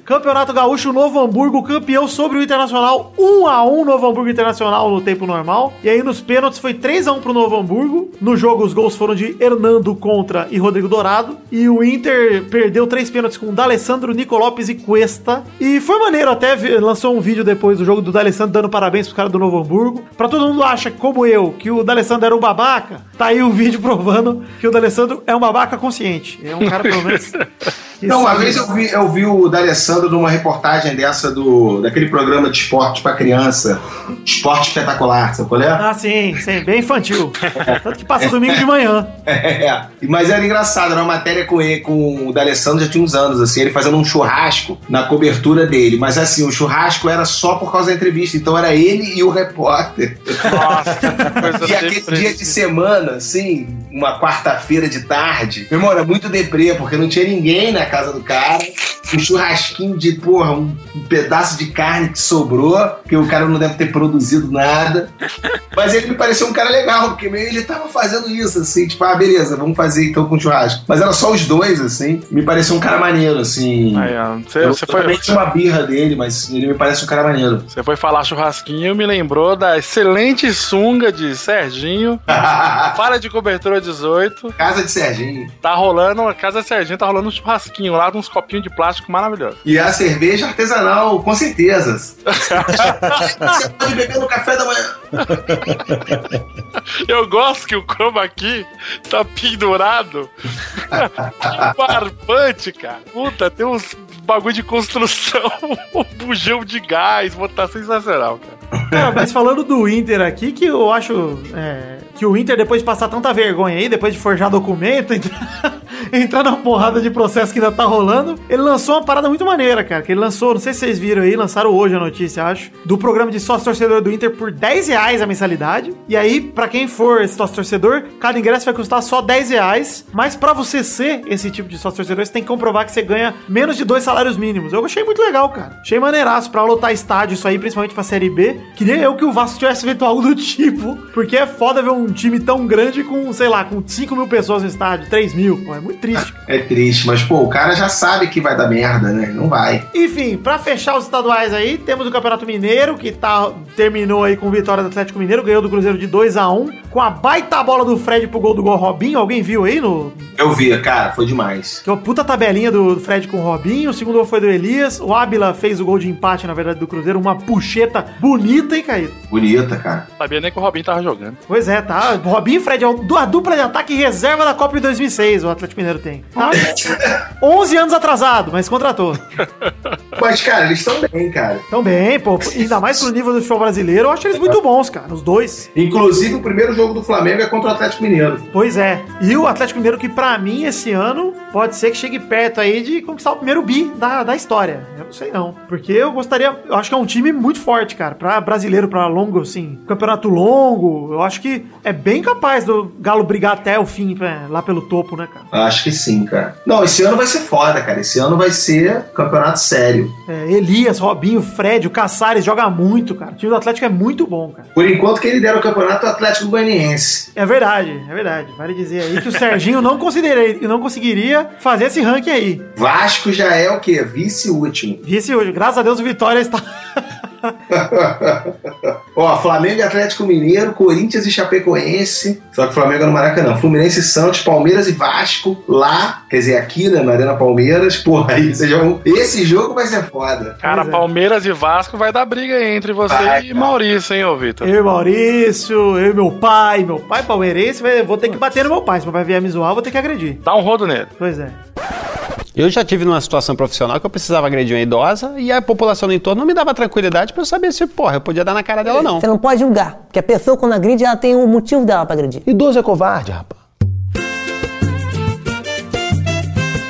Campeonato Gaúcho Novo Hamburgo, campeão sobre o Internacional, 1 a 1 Novo Hamburgo Internacional no tempo normal. E aí nos pênaltis foi 3 a 1 pro Novo Hamburgo. No jogo os gols foram de Hernando Contra e Rodrigo Dourado. E o Inter perdeu três pênaltis com D'Alessandro, Nico Lopes e Cuesta. E foi maneiro até, lançou um vídeo depois do jogo do D'Alessandro dando parabéns pros caras do Novo Hamburgo. Pra todo mundo acha, como eu, que o D'Alessandro era um babaca, tá aí o vídeo provando que o D'Alessandro é um babaca consciente. É um cara, pelo menos, Não, uma vez eu vi, eu vi o D'Alessandro numa reportagem dessa do daquele programa de esporte pra criança, Esporte Espetacular, sabe qual é? Ah, sim, sim, bem infantil. Tanto que passa domingo de manhã. É, mas era engraçado, era uma matéria com ele, com o D'Alessandro já tinha uns anos, assim, ele fazendo um churrasco na cobertura dele. Mas assim, o churrasco era só por causa da entrevista, então era ele e o repórter. Nossa, que coisa E aquele dia de semana, assim, uma quarta-feira de tarde, meu irmão, era muito deprê, porque não tinha ninguém na casa do cara. Um churrasquinho de, porra, um pedaço de carne que sobrou, que o cara não deve ter produzido nada. Mas ele me pareceu um cara legal, porque meio ele tava fazendo isso, assim, tipo, ah, beleza, vamos fazer então com churrasco. Mas era só os dois, assim. Me pareceu um cara maneiro, assim. Aí, ó, você, eu foi, tinha uma birra dele, mas ele me parece um cara maneiro. você foi falar churrasquinho, me lembrou da excelente sunga de Serginho. Para de cobertura 18. Casa de Serginho. Tá rolando, a casa Serginho tá rolando um churrasquinho lá, uns copinhos de plástico maravilhosos. E a cerveja artesanal, com certeza. Você pode beber no café da manhã. Eu gosto que o chroma aqui tá pendurado. Barbante, cara. Puta, tem uns bagulho de construção, um bujão de gás, tá sensacional, cara. Cara, mas falando do Inter aqui, que eu acho é, que o Inter, depois de passar tanta vergonha aí, depois de forjar documento, entrar, entrar na porrada de processo que ainda tá rolando, ele lançou uma parada muito maneira, cara. Que ele lançou, não sei se vocês viram aí, lançaram hoje a notícia, acho, do programa de sócio torcedor do Inter por 10 reais a mensalidade. E aí, pra quem for sócio torcedor, cada ingresso vai custar só 10 reais. Mas pra você ser esse tipo de sócio torcedor, você tem que comprovar que você ganha menos de dois salários mínimos. Eu achei muito legal, cara. Achei maneiraço pra lotar estádio, isso aí, principalmente pra Série B. Queria eu que o Vasco tivesse feito algo do tipo, porque é foda ver um time tão grande com, sei lá, com 5 mil pessoas no estádio, 3 mil. Pô, é muito triste. É triste, mas pô, o cara já sabe que vai dar merda, né? Não vai. Enfim, pra fechar os estaduais aí, temos o Campeonato Mineiro, que tá, terminou aí com vitória do Atlético Mineiro, ganhou do Cruzeiro de 2 a 1 com a baita bola do Fred pro gol do gol Robinho. Alguém viu aí no. Eu vi, cara, foi demais. Que é uma puta tabelinha do Fred com o Robinho. O segundo gol foi do Elias. O Ábila fez o gol de empate, na verdade, do Cruzeiro. Uma puxeta bonita, hein, Caído? Bonita, cara. Sabia nem que o Robinho tava jogando. Pois é, tá. Robinho e Fred é a dupla de ataque reserva da Copa de 2006, o Atlético Mineiro tem. Tá? 11 anos atrasado, mas contratou. Mas, cara, eles estão bem, cara. Tão bem, pô. Ainda mais pro nível do futebol brasileiro, eu acho eles muito bons, cara, os dois. Inclusive, o primeiro jogo do Flamengo é contra o Atlético Mineiro. Pois é. E o Atlético Mineiro, que pra mim, esse ano, pode ser que chegue perto aí de conquistar o primeiro bi da, da história. Eu não sei não. Porque eu gostaria. Eu acho que é um time muito forte, cara. Pra brasileiro, pra longo, assim, campeonato longo, eu acho que é bem capaz do Galo brigar até o fim, pra- lá pelo topo, né, cara? Acho que sim, cara. Não, esse ano vai ser foda, cara. Esse ano vai ser campeonato sério. É, Elias, Robinho, Fred, o Caçares joga muito, cara. O time do Atlético é muito bom, cara. Por enquanto, quem lidera o campeonato é o Atlético Goianiense. É verdade, é verdade. Vale dizer aí que o Serginho não, consideraria, não conseguiria fazer esse ranking aí. Vasco já é o quê? Vice-último. Vice hoje. Graças a Deus o Vitória está. Ó, Flamengo e Atlético Mineiro, Corinthians e Chapecoense. Só que o Flamengo é no Maracanã. Fluminense e Santos, Palmeiras e Vasco. Lá, quer dizer, aqui, né, na Arena Palmeiras. Porra, aí vocês vão- esse jogo vai ser foda. Cara, é. Palmeiras e Vasco vai dar briga aí entre você Vai, e cara. Maurício, hein, ô Vitor? Eu e Maurício, eu e meu pai. Meu pai palmeirense, vou ter que bater no meu pai. Se meu pai vier me zoar, vou ter que agredir. Dá um rodo nele. Pois é. Eu já tive numa situação profissional que eu precisava agredir uma idosa e a população do entorno não me dava tranquilidade pra eu saber se, porra, eu podia dar na cara dela ou não. Você não pode julgar, porque a pessoa quando agride, ela tem um motivo dela pra agredir. Idoso é covarde, rapaz.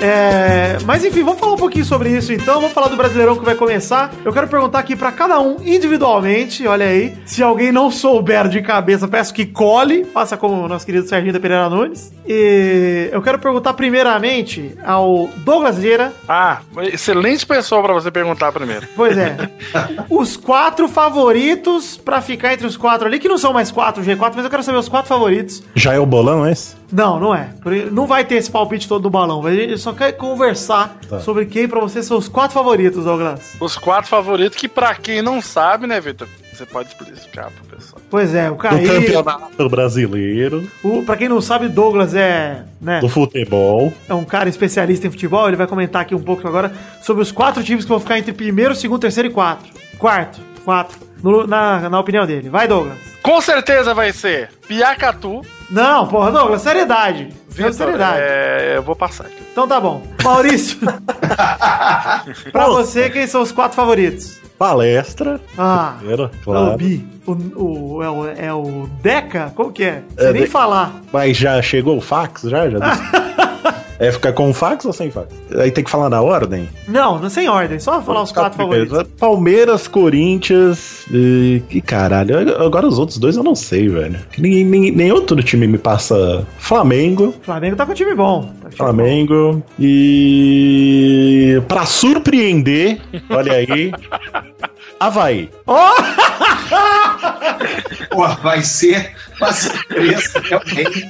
É, mas enfim, vamos falar um pouquinho sobre isso então. Vamos falar do Brasileirão que vai começar. Eu quero perguntar aqui pra cada um individualmente, olha aí. Se alguém não souber de cabeça, peço que cole, faça como o nosso querido Serginho da Pereira Nunes. E eu quero perguntar primeiramente ao Douglas Vieira. Ah, excelente pessoa pra você perguntar primeiro. Pois é. os quatro favoritos pra ficar entre os quatro ali, que não são mais quatro G4, mas eu quero saber os quatro favoritos. Já é o bolão esse? Não, não é. Não vai ter esse palpite todo do balão. A gente só quer conversar sobre quem pra você são os quatro favoritos, Douglas. Os quatro favoritos que, pra quem não sabe, né, Vitor? Você pode explicar pro pessoal. Pois é, o Do Caí. campeonato brasileiro, O, pra quem não sabe, Douglas é, né, do futebol. é um cara especialista em futebol. Ele vai comentar aqui um pouco agora sobre os quatro times que vão ficar entre primeiro, segundo, terceiro e quatro. Quarto, quatro. No- na, na opinião dele. Vai, Douglas. Com certeza vai ser Piacatu, Não, porra, Douglas, seriedade. Vitor, seriedade. é, eu vou passar aqui. Então tá bom. Maurício, pra você, quem são os quatro favoritos? Palestra. Ah, Primeiro, é o claro. Bi. O, o, é, o, é o Deca? Como que é? Sem É, nem De- falar. Mas já chegou o fax? Já? já disse? é ficar com fax ou sem fax? Aí tem que falar na ordem? Não, não sem ordem, só falar os quatro favoritos. Palmeiras, Corinthians e. Que caralho. Agora os outros dois eu não sei, velho. Nem, nem, nem outro time me passa Flamengo. Flamengo tá com time bom. Tá time Flamengo. E. Pra surpreender, olha aí. Havaí. Pô, vai ser uma surpresa realmente.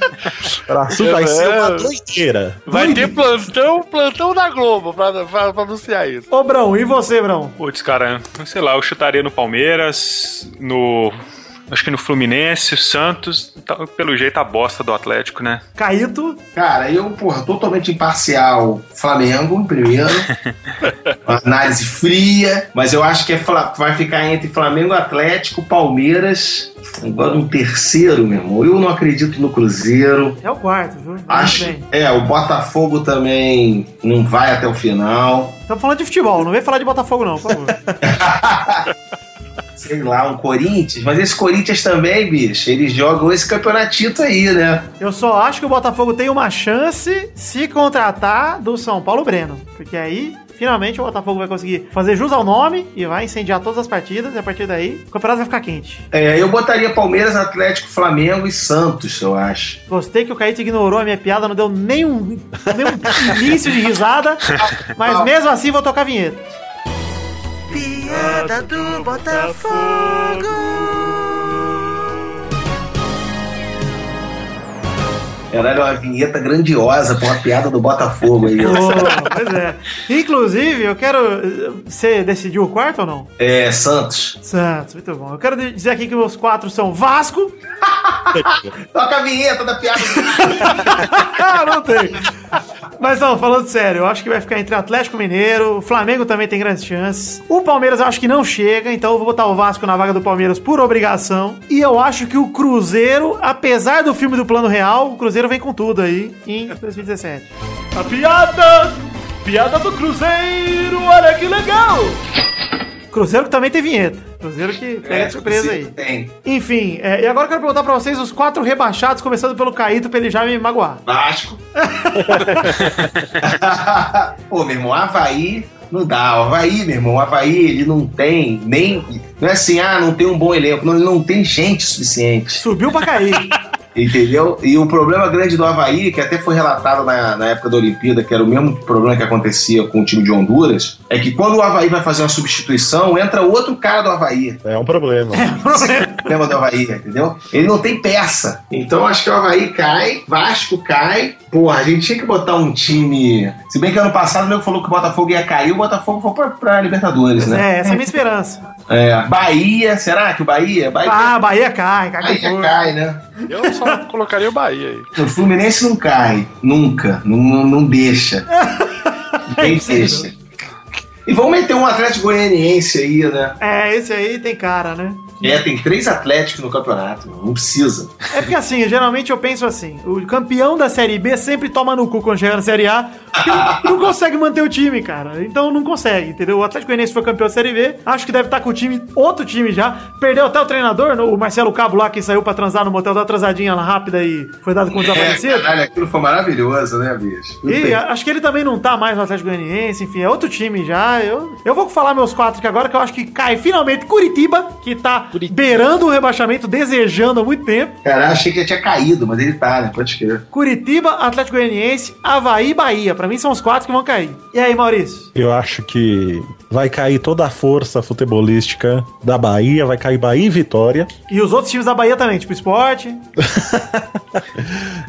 Vai ser uma É. doideira. Vai ter plantão, plantão da Globo pra, pra, pra anunciar isso. Ô, Brão, e você, Brão? Putz, cara, sei lá, eu chutaria no Palmeiras, no. Acho que no Fluminense, Santos, tá- pelo jeito a bosta do Atlético, né? Caíto. Cara, eu, porra, totalmente imparcial. Flamengo, em primeiro. Análise fria. Mas eu acho que é, vai ficar entre Flamengo, Atlético, Palmeiras. Agora um terceiro, meu irmão. Eu não acredito no Cruzeiro. É o quarto, viu? Acho. É, o Botafogo também não vai até o final. Estamos falando de futebol, não vem falar de Botafogo, não, por favor. Sei lá, um Corinthians. Mas esse Corinthians também, bicho, eles jogam esse campeonatito aí, né? Eu só acho que o Botafogo tem uma chance se contratar do São Paulo Breno. Porque aí, finalmente, o Botafogo vai conseguir fazer jus ao nome e vai incendiar todas as partidas. E a partir daí, o campeonato vai ficar quente. É, eu botaria Palmeiras, Atlético, Flamengo e Santos, eu acho. Gostei que o Caíto ignorou a minha piada, não deu nenhum, nenhum início de risada. Mas mesmo assim, vou tocar a vinheta. Piada do Botafogo. Caralho, uma vinheta grandiosa com a piada do Botafogo aí. Oh, pois é. Inclusive, eu quero. Você decidiu o quarto ou não? É, Santos. Santos, muito bom. Eu quero dizer aqui que meus quatro são Vasco. Toca a vinheta da piada. Ah, não tem. Mas não, falando sério, eu acho que vai ficar entre Atlético Mineiro, o Flamengo também tem grandes chances. O Palmeiras eu acho que não chega, então eu vou botar o Vasco na vaga do Palmeiras por obrigação. E eu acho que o Cruzeiro, apesar do filme do Plano Real, o Cruzeiro vem com tudo aí em 2017. A piada! Piada do Cruzeiro, olha que legal! Cruzeiro que também tem vinheta. Cruzeiro que pega de surpresa aí. Tem. Enfim, é, e agora eu quero perguntar pra vocês os quatro rebaixados, começando pelo Caíto, pra ele já me magoar. Vasco. Pô, meu irmão, Havaí não dá. O Havaí, meu irmão, o Havaí, ele não tem nem. Não é assim, ah, não tem um bom elenco. Não, ele não tem gente suficiente. Subiu pra cair. Entendeu? E o problema grande do Havaí, que até foi relatado na, na época da Olimpíada, que era o mesmo problema que acontecia com o time de Honduras, é que quando o Havaí vai fazer uma substituição, entra outro cara do Havaí. É um problema. Problema do Havaí, entendeu? Ele não tem peça. Então acho que o Havaí cai, Vasco cai. Porra, a gente tinha que botar um time. Se bem que ano passado o nego falou que o Botafogo ia cair, o Botafogo foi pra, pra Libertadores, né? É, essa é a minha esperança. É. Bahia, será que o Bahia? Bahia, Ah, Bahia cai, cai Bahia força. cai, né? Eu só colocaria o Bahia aí. O Fluminense não cai, nunca, não, não, não deixa. Nem deixa. E vamos meter um Atlético Goianiense aí, né? É, esse aí tem cara, né? É, tem três Atléticos no campeonato, não precisa. É porque assim, geralmente eu penso assim: o campeão da Série B sempre toma no cu quando chega na Série A, porque não consegue manter o time, cara. Então não consegue, entendeu? O Atlético Goianiense foi campeão da Série B, acho que deve estar com o time, outro time já. Perdeu até o treinador, o Marcelo Cabo lá, que saiu pra transar no motel da atrasadinha lá rápida e foi dado como É, desaparecido. caralho, aquilo foi maravilhoso, né, bicho? Puta E que- acho que ele também não tá mais no Atlético Goianiense, enfim, é outro time já. Eu, eu vou falar meus quatro aqui agora, que eu acho que cai finalmente Curitiba, que tá beirando o rebaixamento, desejando há muito tempo. Caralho, achei que ele tinha caído, mas ele tá, né? Pode crer. Curitiba, Atlético Goianiense, Havaí e Bahia. Pra mim são os quatro que vão cair. E aí, Maurício? Eu acho que vai cair toda a força futebolística da Bahia, vai cair Bahia e Vitória. E os outros times da Bahia também, tipo esporte.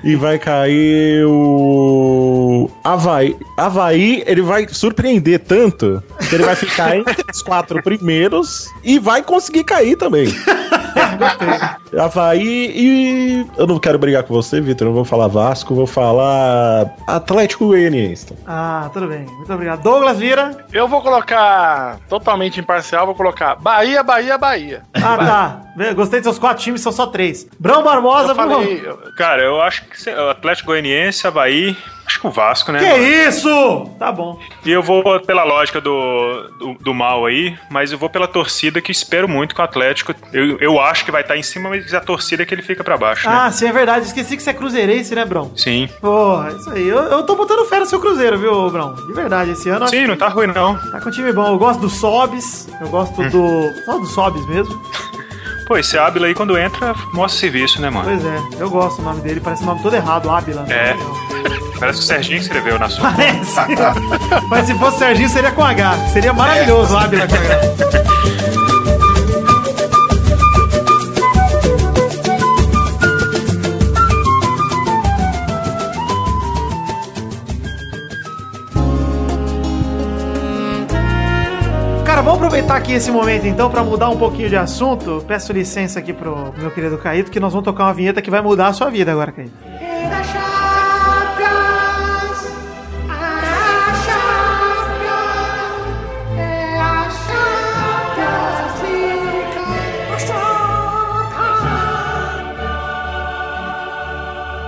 E vai cair o Havaí. Havaí, ele vai surpreender tanto que ele vai ficar entre os quatro primeiros e vai conseguir cair também. também. Havaí e. Eu não quero brigar com você, Vitor. Eu vou falar Vasco, vou falar Atlético Goianiense. Ah, tudo bem. Muito obrigado. Douglas Lira. Eu vou colocar totalmente imparcial, vou colocar Bahia, Bahia, Bahia. Ah, tá. Gostei dos seus quatro times, são só três. Brão Barbosa, Eu falei. Cara, eu acho que o Atlético Goianiense, Havaí, acho que o Vasco, né? Que mano? isso? Tá bom. E eu vou pela lógica do, do, do mal aí, mas eu vou pela torcida que espero muito com o Atlético. Eu, eu acho que vai estar em cima, mas a torcida é que ele fica pra baixo, né? Ah, sim, é verdade. Esqueci que você é cruzeirense, né, Brão? Sim. Porra, isso aí. Eu, eu tô botando fé no seu Cruzeiro, viu, Brão? De verdade, esse ano. Sim, não tá ruim não. Tá com um time bom. Eu gosto do Sobs. Eu gosto Hum. do. Só do Sobs mesmo. Pô, esse Ábila aí quando entra, mostra serviço, né, mano? Pois é, eu gosto do nome dele. Parece o nome todo errado, Ábila. É. Parece que o Serginho escreveu na sua. Parece. Mas se fosse Serginho, seria com H. Seria maravilhoso o Ábila com H. aproveitar aqui esse momento então pra mudar um pouquinho de assunto. Peço licença aqui pro meu querido Caíto, que nós vamos tocar uma vinheta que vai mudar a sua vida agora, Caíto.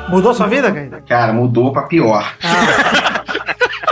Mudou sua vida, Caíto? Cara, mudou pra pior.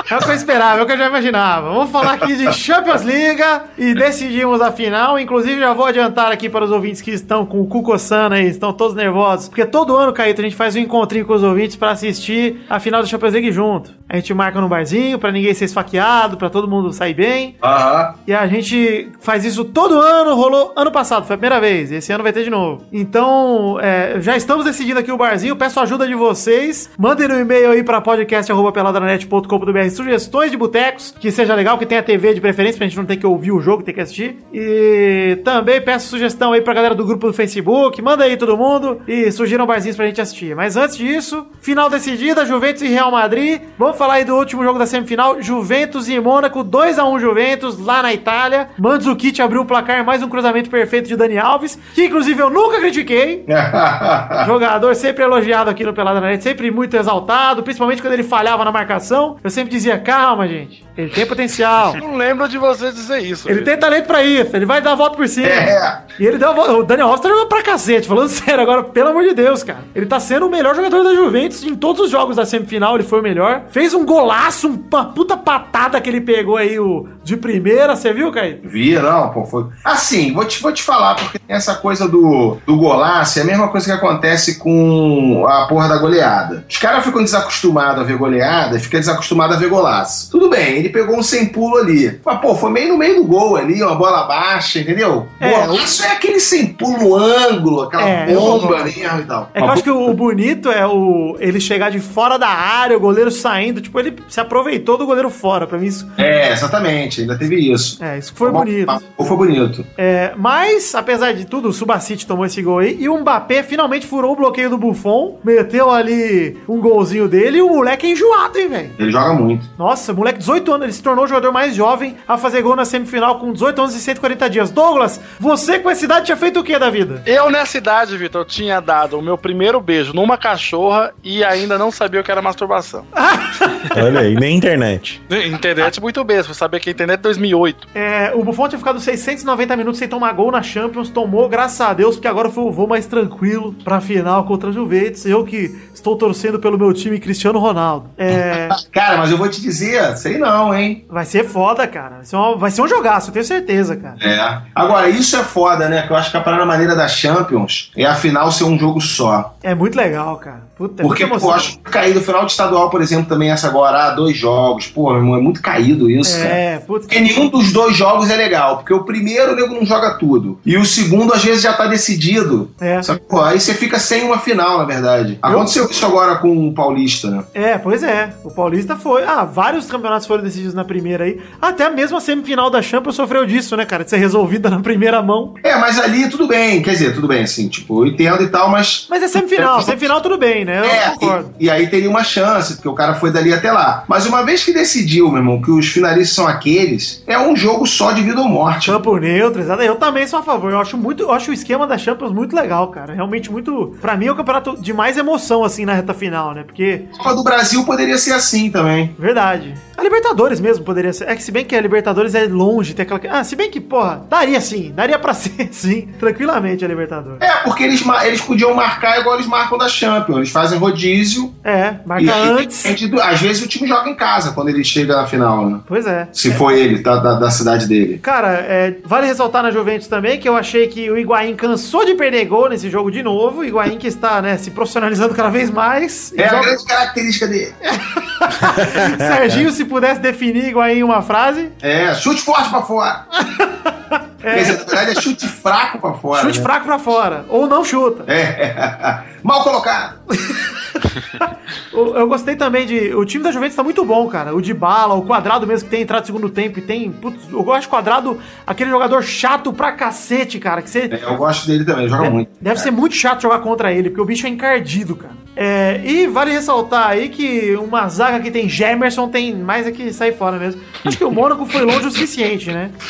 É o que eu esperava, é o que eu já imaginava. Vamos falar aqui de Champions League e decidimos a final. Inclusive, já vou adiantar aqui para os ouvintes que estão com o cu coçando aí, estão todos nervosos. Porque todo ano, Caíto, a gente faz um encontrinho com os ouvintes para assistir a final da Champions League junto. A gente marca no barzinho para ninguém ser esfaqueado, para todo mundo sair bem. Aham. E a gente faz isso todo ano, rolou ano passado, foi a primeira vez. Esse ano vai ter de novo. Então, é, já estamos decidindo aqui o barzinho, peço a ajuda de vocês. Mandem no e-mail aí pra podcast.peladranet.com.br sugestões de botecos, que seja legal, que tenha TV de preferência, pra gente não ter que ouvir o jogo, ter que assistir. E também peço sugestão aí pra galera do grupo do Facebook, manda aí todo mundo e sugiram barzinhos pra gente assistir. Mas antes disso, final decidida, Juventus e Real Madrid. Vamos falar aí do último jogo da semifinal, Juventus e Mônaco, 2x1 Juventus, lá na Itália. Mandzukic abriu o placar, mais um cruzamento perfeito de Dani Alves, que inclusive eu nunca critiquei. Jogador sempre elogiado aqui no Pelada na Net, sempre muito exaltado, principalmente quando ele falhava na marcação. Eu sempre dizia, calma, gente, ele tem potencial. Não lembro de você dizer isso. Ele tem talento pra isso, ele vai dar a volta por cima. É. E ele deu a volta. O Daniel Alves tá jogando pra cacete, falando sério agora, pelo amor de Deus, cara. Ele tá sendo o melhor jogador da Juventus em todos os jogos da semifinal, ele foi o melhor. Fez um golaço, uma puta patada que ele pegou aí o, de primeira, você viu, Caio? Vi, não, pô, foi. Assim, vou te, vou te falar, porque tem essa coisa do, do golaço, é a mesma coisa que acontece com a porra da goleada. Os caras ficam desacostumados a ver goleada e ficam desacostumados a ver golaço. Tudo bem, ele pegou um sem pulo ali. Mas, pô, foi meio no meio do gol ali, uma bola baixa, entendeu? É, golaço é aquele sem pulo ângulo, aquela É, bomba mesmo e tal. É que eu acho que o bonito é o ele chegar de fora da área, o goleiro saindo, tipo, ele se aproveitou do goleiro fora. Pra mim, isso, É, exatamente, ainda teve isso. é, isso foi bonito. Ou foi bonito. É, mas, apesar de tudo, o Subacite tomou esse gol aí e o Mbappé finalmente furou o bloqueio do Buffon, meteu ali um golzinho dele e o moleque é enjoado, hein, velho? Ele joga muito. Nossa, moleque, 18 anos, ele se tornou o jogador mais jovem a fazer gol na semifinal com 18 anos e 140 dias. Douglas, você com essa idade tinha feito o que da vida? Eu, nessa idade, Vitor, eu tinha dado o meu primeiro beijo numa cachorra e ainda não sabia o que era masturbação. Olha aí, nem internet. Internet muito bem, você saber que a internet é 2008. É, o Buffon tinha ficado 690 minutos sem tomar gol na Champions, tomou, graças a Deus, porque agora foi o voo mais tranquilo pra final contra a Juventus. Eu que estou torcendo pelo meu time Cristiano Ronaldo. É, Cara, mas eu vou te dizer, sei não, hein? vai ser foda, cara. Vai ser, uma- vai ser um jogaço, eu tenho certeza, cara. É. Agora, isso é foda, né? Que eu acho que a parada maneira da Champions é a final ser um jogo só. É muito legal, cara. Puta, Porque, pô, emoção. acho que caído o final de estadual, por exemplo, também essa agora, ah, dois jogos. Pô, meu irmão, é muito caído isso, cara. É, puta. Porque nenhum dos dois jogos é legal. Porque o primeiro o nego não joga tudo. E o segundo, às vezes, já tá decidido. É. Que, pô, aí você fica sem uma final, na verdade. Aconteceu isso agora com o Paulista, né? É, pois é. O Paulista foi. Ah, vários campeonatos foram decididos na primeira aí. Até mesmo a semifinal da Champions sofreu disso, né, cara? De ser resolvida na primeira mão. É, mas ali tudo bem. Quer dizer, tudo bem, assim, tipo, eu entendo e tal, mas. Mas é semifinal. Semifinal tudo bem. Né? Eu É, concordo. e, e aí teria uma chance, porque o cara foi dali até lá. Mas uma vez que decidiu, meu irmão, que os finalistas são aqueles, é um jogo só de vida ou morte. Campo neutro, exato. Eu também sou a favor. Eu acho muito, eu acho o esquema da Champions muito legal, cara. Realmente muito, Pra mim é o campeonato de mais emoção assim na reta final, né? Porque A Copa do Brasil poderia ser assim também. verdade. A Libertadores mesmo poderia ser. É que se bem que a Libertadores é longe, tem aquela Ah, se bem que, porra, daria sim, daria pra ser sim, tranquilamente a Libertadores. É, porque eles, eles podiam marcar igual eles marcam da Champions. Eles fazem rodízio. É, marca E antes. do- às vezes o time joga em casa quando ele chega na final, né? Pois é. Se for ele, da, da, da cidade dele. Cara, é, vale ressaltar na Juventus também que eu achei que o Higuaín cansou de perder gol nesse jogo de novo. O Higuaín que está, né, se profissionalizando cada vez mais. É a joga- grande característica dele. Serginho, se pudesse definir Higuaín em uma frase, É, chute forte pra fora. Quer dizer, na verdade é chute fraco pra fora. chute né? fraco pra fora. Ou não chuta. É. Mal colocado. Eu, gostei também de. O time da Juventus tá muito bom, cara. O de bala, o quadrado mesmo que tem entrado no segundo tempo e tem. Putz, eu gosto quadrado, aquele jogador chato pra cacete, cara. Que você. É, eu gosto dele também, joga muito. Deve ser muito chato jogar contra ele, porque o bicho é encardido, cara. É, e vale ressaltar aí que uma zaga que tem Gemerson tem mais é que sair fora mesmo. Acho que o Mônaco foi longe o suficiente, né?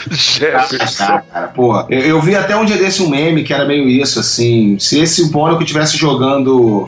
Ah, cara, pô, eu, eu vi até um dia desse um meme que era meio isso, assim. Se esse Mônaco tivesse jogando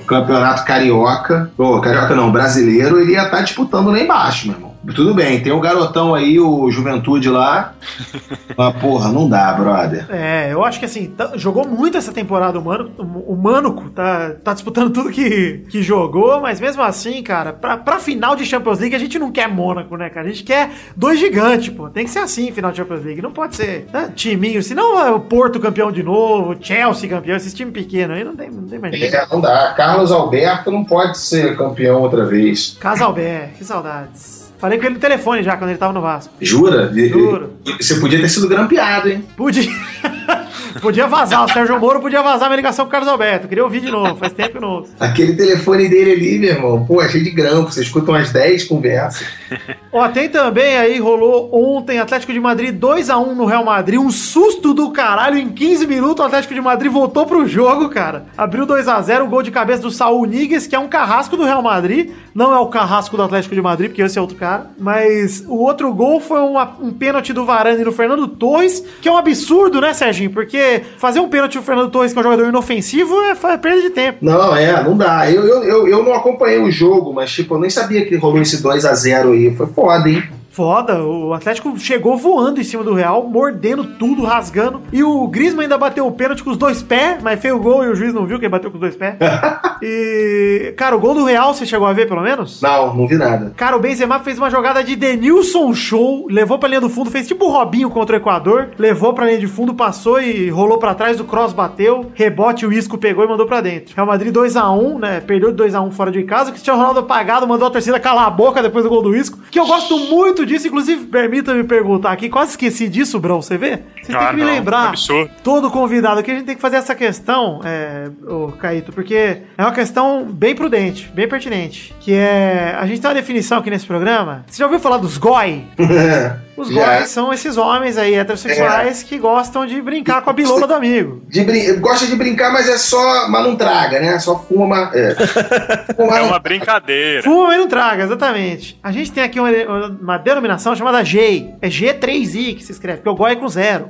campeonato carioca, ou carioca não, brasileiro, ele ia estar disputando lá embaixo, meu irmão. Tudo bem, tem o garotão aí, o Juventude lá. Mas, porra, não dá, brother. É, eu acho que assim, tá- jogou muito essa temporada o Mano, o Mânuco, tá, tá disputando tudo que, que jogou, mas mesmo assim, cara, pra, pra final de Champions League a gente não quer Mônaco, né, cara? A gente quer dois gigantes, pô. Tem que ser assim, final de Champions League. Não pode ser né, timinho, senão é o Porto campeão de novo, Chelsea campeão, esses times pequenos aí não tem, não tem mais jeito. É, não dá. Carlos Alberto não pode ser campeão outra vez. Casalbé, que saudades. Falei com ele no telefone já, quando ele tava no Vasco. Jura? Juro. Você podia ter sido grampeado, hein? Podia. podia vazar, o Sérgio Moro podia vazar minha ligação com o Carlos Alberto. Queria ouvir de novo, faz tempo que não. Aquele telefone dele ali, meu irmão, pô, é cheio de grampo. Você escuta umas 10 conversas. Ó, tem também aí, rolou ontem Atlético de Madrid 2x1 no Real Madrid. Um susto do caralho. Em 15 minutos o Atlético de Madrid voltou pro jogo, cara. Abriu 2x0, o gol de cabeça do Saul Níguez, que é um carrasco do Real Madrid. Não é o carrasco do Atlético de Madrid, porque esse é outro cara. Mas o outro gol foi uma- um pênalti do Varane no Fernando Torres, que é um absurdo, né, Serginho? Porque fazer um pênalti no Fernando Torres, que é um jogador inofensivo, é fa- perda de tempo. Não, é, não dá. Eu, eu, eu, eu não acompanhei o jogo, mas, tipo, eu nem sabia que rolou esse 2 a 0 aí. Foi foda, hein? Foda, o Atlético chegou voando em cima do Real, mordendo tudo, rasgando. E o Griezmann ainda bateu o pênalti com os dois pés, mas fez o gol e o juiz não viu que ele bateu com os dois pés. e, cara, o gol do Real você chegou a ver pelo menos? Não, não vi nada. Cara, o Benzema fez uma jogada de Denilson Show, levou pra linha do fundo, fez tipo o Robinho contra o Equador, levou pra linha de fundo, passou e rolou pra trás, o cross bateu, rebote, o Isco pegou e mandou pra dentro. Real Madrid 2x1, né? Perdeu de 2x1 fora de casa. O Cristiano Ronaldo apagado, mandou a torcida calar a boca depois do gol do Isco. Que eu gosto muito disso, inclusive, permita-me perguntar aqui, quase esqueci disso, Brão, você vê? Vocês têm Ah, que me não, lembrar absurdo. todo convidado aqui, a gente tem que fazer essa questão, é, ô Caíto, porque é uma questão bem prudente, bem pertinente. Que é. A gente tem uma definição aqui nesse programa. Você já ouviu falar dos GOI? Os Já. GOI são esses homens aí heterossexuais que gostam de brincar com a bilola do amigo. De brin- Gosta de brincar, mas é só. Mas não traga, né? Só fuma. É, fuma É não- uma brincadeira. Fuma, mas não traga, exatamente. A gente tem aqui uma, uma denominação chamada G. É G3I que se escreve, porque o GOI é com zero.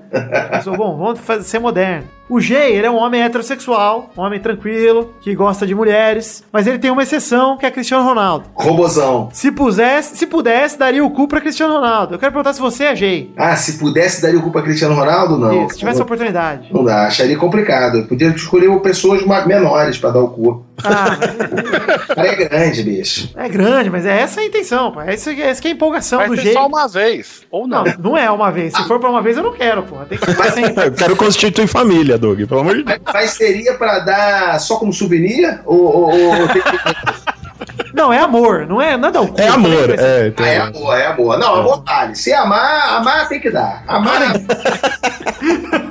Sou, bom, vamos fazer, ser moderno. O G, ele é um homem heterossexual, um homem tranquilo, que gosta de mulheres, mas ele tem uma exceção, que é Cristiano Ronaldo. Robozão. Se pusesse, se pudesse, daria o cu pra Cristiano Ronaldo. Eu quero perguntar se você é gay. Ah, se pudesse, daria o cu pra Cristiano Ronaldo? Não. Isso, se tivesse a oportunidade. Não dá, acharia complicado. Eu podia escolher pessoas menores pra dar o cu. Ah, O cara é grande, bicho. é grande, mas é essa a intenção, pô. Essa, essa que é a empolgação Vai do G. só uma vez. Ou não. Não, não é uma vez. Se for pra uma vez, eu não quero, pô. Tem que ser sempre. Eu quero constituir família, Doug, pelo amor de Deus. Mas, mas seria pra dar só como souvenir? Ou, ou- ou tem que- Não, é amor, não é nada o cu. É amor, é. Ah, tem- é amor, é amor. Não, amor vale. Se amar, amar tem que dar. Amar.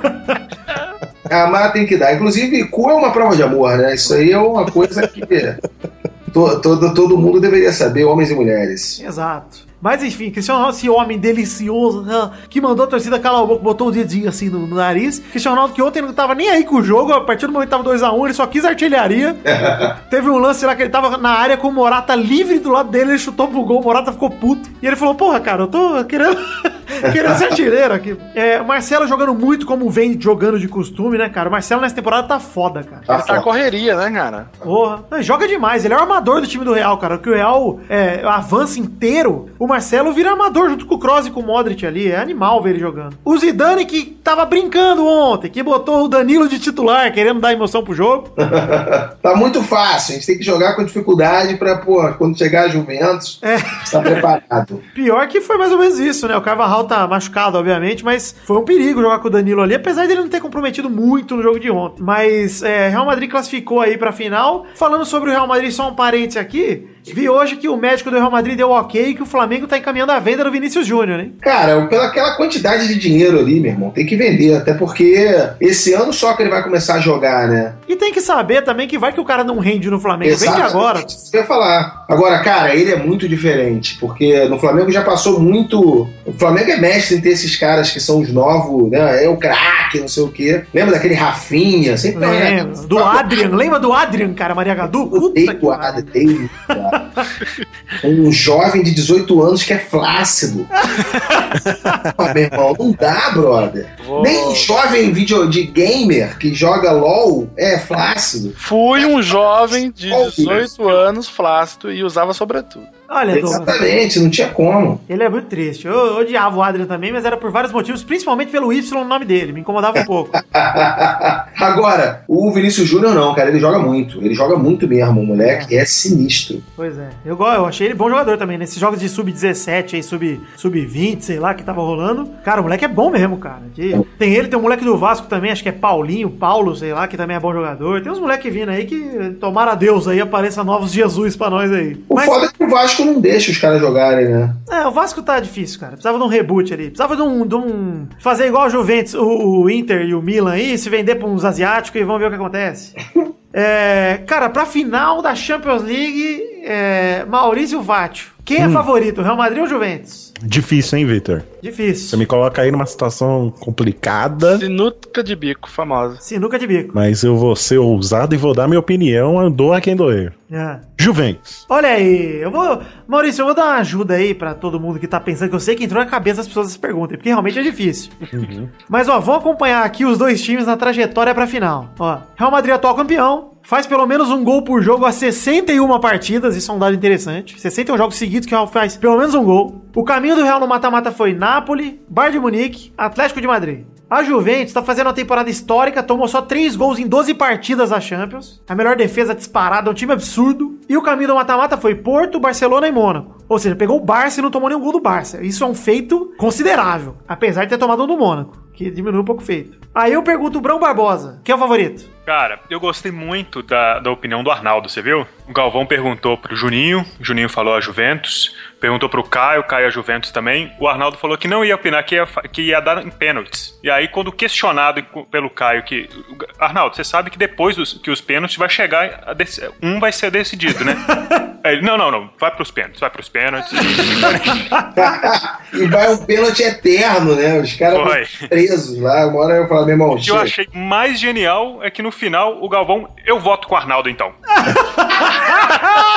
amar tem que dar. Inclusive, cu é uma prova de amor, né? Isso aí é uma coisa que to- todo, todo mundo deveria saber, homens e mulheres. Exato. Mas enfim, Cristiano Ronaldo, esse homem delicioso, que mandou a torcida calar o boca, botou o dedinho assim no, no nariz. Cristiano Ronaldo que ontem não tava nem aí com o jogo, a partir do momento que tava 2x1, ele só quis artilharia. Teve um lance lá que ele tava na área com o Morata livre do lado dele, ele chutou pro gol, o Morata ficou puto. E ele falou, porra, cara, eu tô querendo... Querendo ser artilheiro aqui. É, o Marcelo jogando muito como vem jogando de costume, né, cara? O Marcelo nessa temporada tá foda, cara. Tá Ele tá foda. correria, né, cara? Porra. Não, joga demais. Ele é o armador do time do Real, cara. Que o Real é, avança inteiro. O Marcelo vira armador junto com o Kroos e com o Modric ali. É animal ver ele jogando. O Zidane que tava brincando ontem, que botou o Danilo de titular, querendo dar emoção pro jogo. tá muito fácil, a gente tem que jogar com dificuldade pra, pô, quando chegar a Juventus, É. estar preparado. Pior que foi mais ou menos isso, né? O Carvajal tá machucado, obviamente, mas foi um perigo jogar com o Danilo ali, apesar dele não ter comprometido muito no jogo de ontem. Mas é, Real Madrid classificou aí pra final. Falando sobre o Real Madrid, só um parênteses aqui. Vi hoje que o médico do Real Madrid deu ok e que o Flamengo tá encaminhando a venda do Vinícius Júnior, hein? Cara, pela aquela quantidade de dinheiro ali, meu irmão, tem que vender, até porque esse ano só que ele vai começar a jogar, né? E tem que saber também que vai que o cara não rende no Flamengo. Vende Exatamente, agora. Isso que eu ia falar. Agora, cara, ele é muito diferente, porque no Flamengo já passou muito. O Flamengo é mestre em ter esses caras que são os novos, né? É o craque, não sei o quê. Lembra daquele Rafinha? Sempre tem, né? Lembra? Do Adrian. Lembra do Adrian, cara? Maria Gadu? Puta Odeio o pariu. Um jovem de 18 anos que é flácido. Ah, meu irmão, não dá, brother. Vou- Nem jovem vídeo de gamer que joga LOL é flácido. Fui um jovem de Qual 18 anos, flácido, e usava sobretudo. Olha, Douglas. Exatamente, não tinha como. Ele é muito triste. Eu odiava o Adrian também, mas era por vários motivos, principalmente pelo Y no nome dele. Me incomodava um pouco. Agora, o Vinícius Júnior não, cara, ele joga muito. Ele joga muito mesmo, o moleque é sinistro. Pois é. Eu, eu achei ele bom jogador também. Nesses jogos de sub-17 aí, sub- sub-20, sei lá, que tava rolando. Cara, o moleque é bom mesmo, cara. Que- tem ele, tem o moleque do Vasco também, acho que é Paulinho, Paulo, sei lá, que também é bom jogador. Tem uns moleques vindo aí que, tomara a Deus aí, apareça novos Jesus pra nós aí. O Mas, foda é que o Vasco não deixa os caras jogarem, né? é, o Vasco tá difícil, cara. Precisava de um reboot ali. Precisava de um. De um fazer igual o Juventus, o, o Inter e o Milan aí, se vender pra uns asiáticos e vamos ver o que acontece. É, cara, pra final da Champions League, é, Maurício Vátio. Quem é favorito, Real Madrid ou Juventus? Difícil, hein, Victor? Difícil. Você me coloca aí numa situação complicada, Sinuca de bico, famosa. Sinuca de bico. mas eu vou ser ousado e vou dar minha opinião, andou a quem doer. É. Juventus. Olha aí, eu vou. Maurício, eu vou dar uma ajuda aí pra todo mundo que tá pensando, que eu sei que entrou na cabeça das pessoas essa pergunta, porque realmente é difícil. Mas ó, vamos acompanhar aqui os dois times na trajetória pra final. Ó, Real Madrid atual campeão, faz pelo menos um gol por jogo há 61 partidas, isso é um dado interessante. 61 jogos seguidos que o Real faz pelo menos um gol. O caminho do Real no mata-mata foi Nápoles, Bayern de Munique, Atlético de Madrid. A Juventus tá fazendo uma temporada histórica, tomou só 3 gols em 12 partidas da Champions. A melhor defesa disparada, é um time absurdo. E o caminho do mata-mata foi Porto, Barcelona e Mônaco. Ou seja, pegou o Barça e não tomou nenhum gol do Barça. Isso é um feito considerável, apesar de ter tomado um do Mônaco, que diminui um pouco o feito. Aí eu pergunto o Brão Barbosa, quem é o favorito? Cara, eu gostei muito da, da opinião do Arnaldo, você viu? O Galvão perguntou pro Juninho, o Juninho falou a Juventus, perguntou pro Caio, Caio a Juventus também. O Arnaldo falou que não ia opinar, que ia, que ia dar em pênaltis. E aí, quando questionado pelo Caio, que. Arnaldo, você sabe que depois dos, que os pênaltis vai chegar. a dec- um vai ser decidido, né? Aí ele, não, não, não, vai pros pênaltis, vai pros pênaltis. e vai um pênalti eterno, né? Os caras presos lá. Uma hora eu falo, meu irmão, O que eu achei mais genial é que no final o Galvão, eu voto com o Arnaldo então.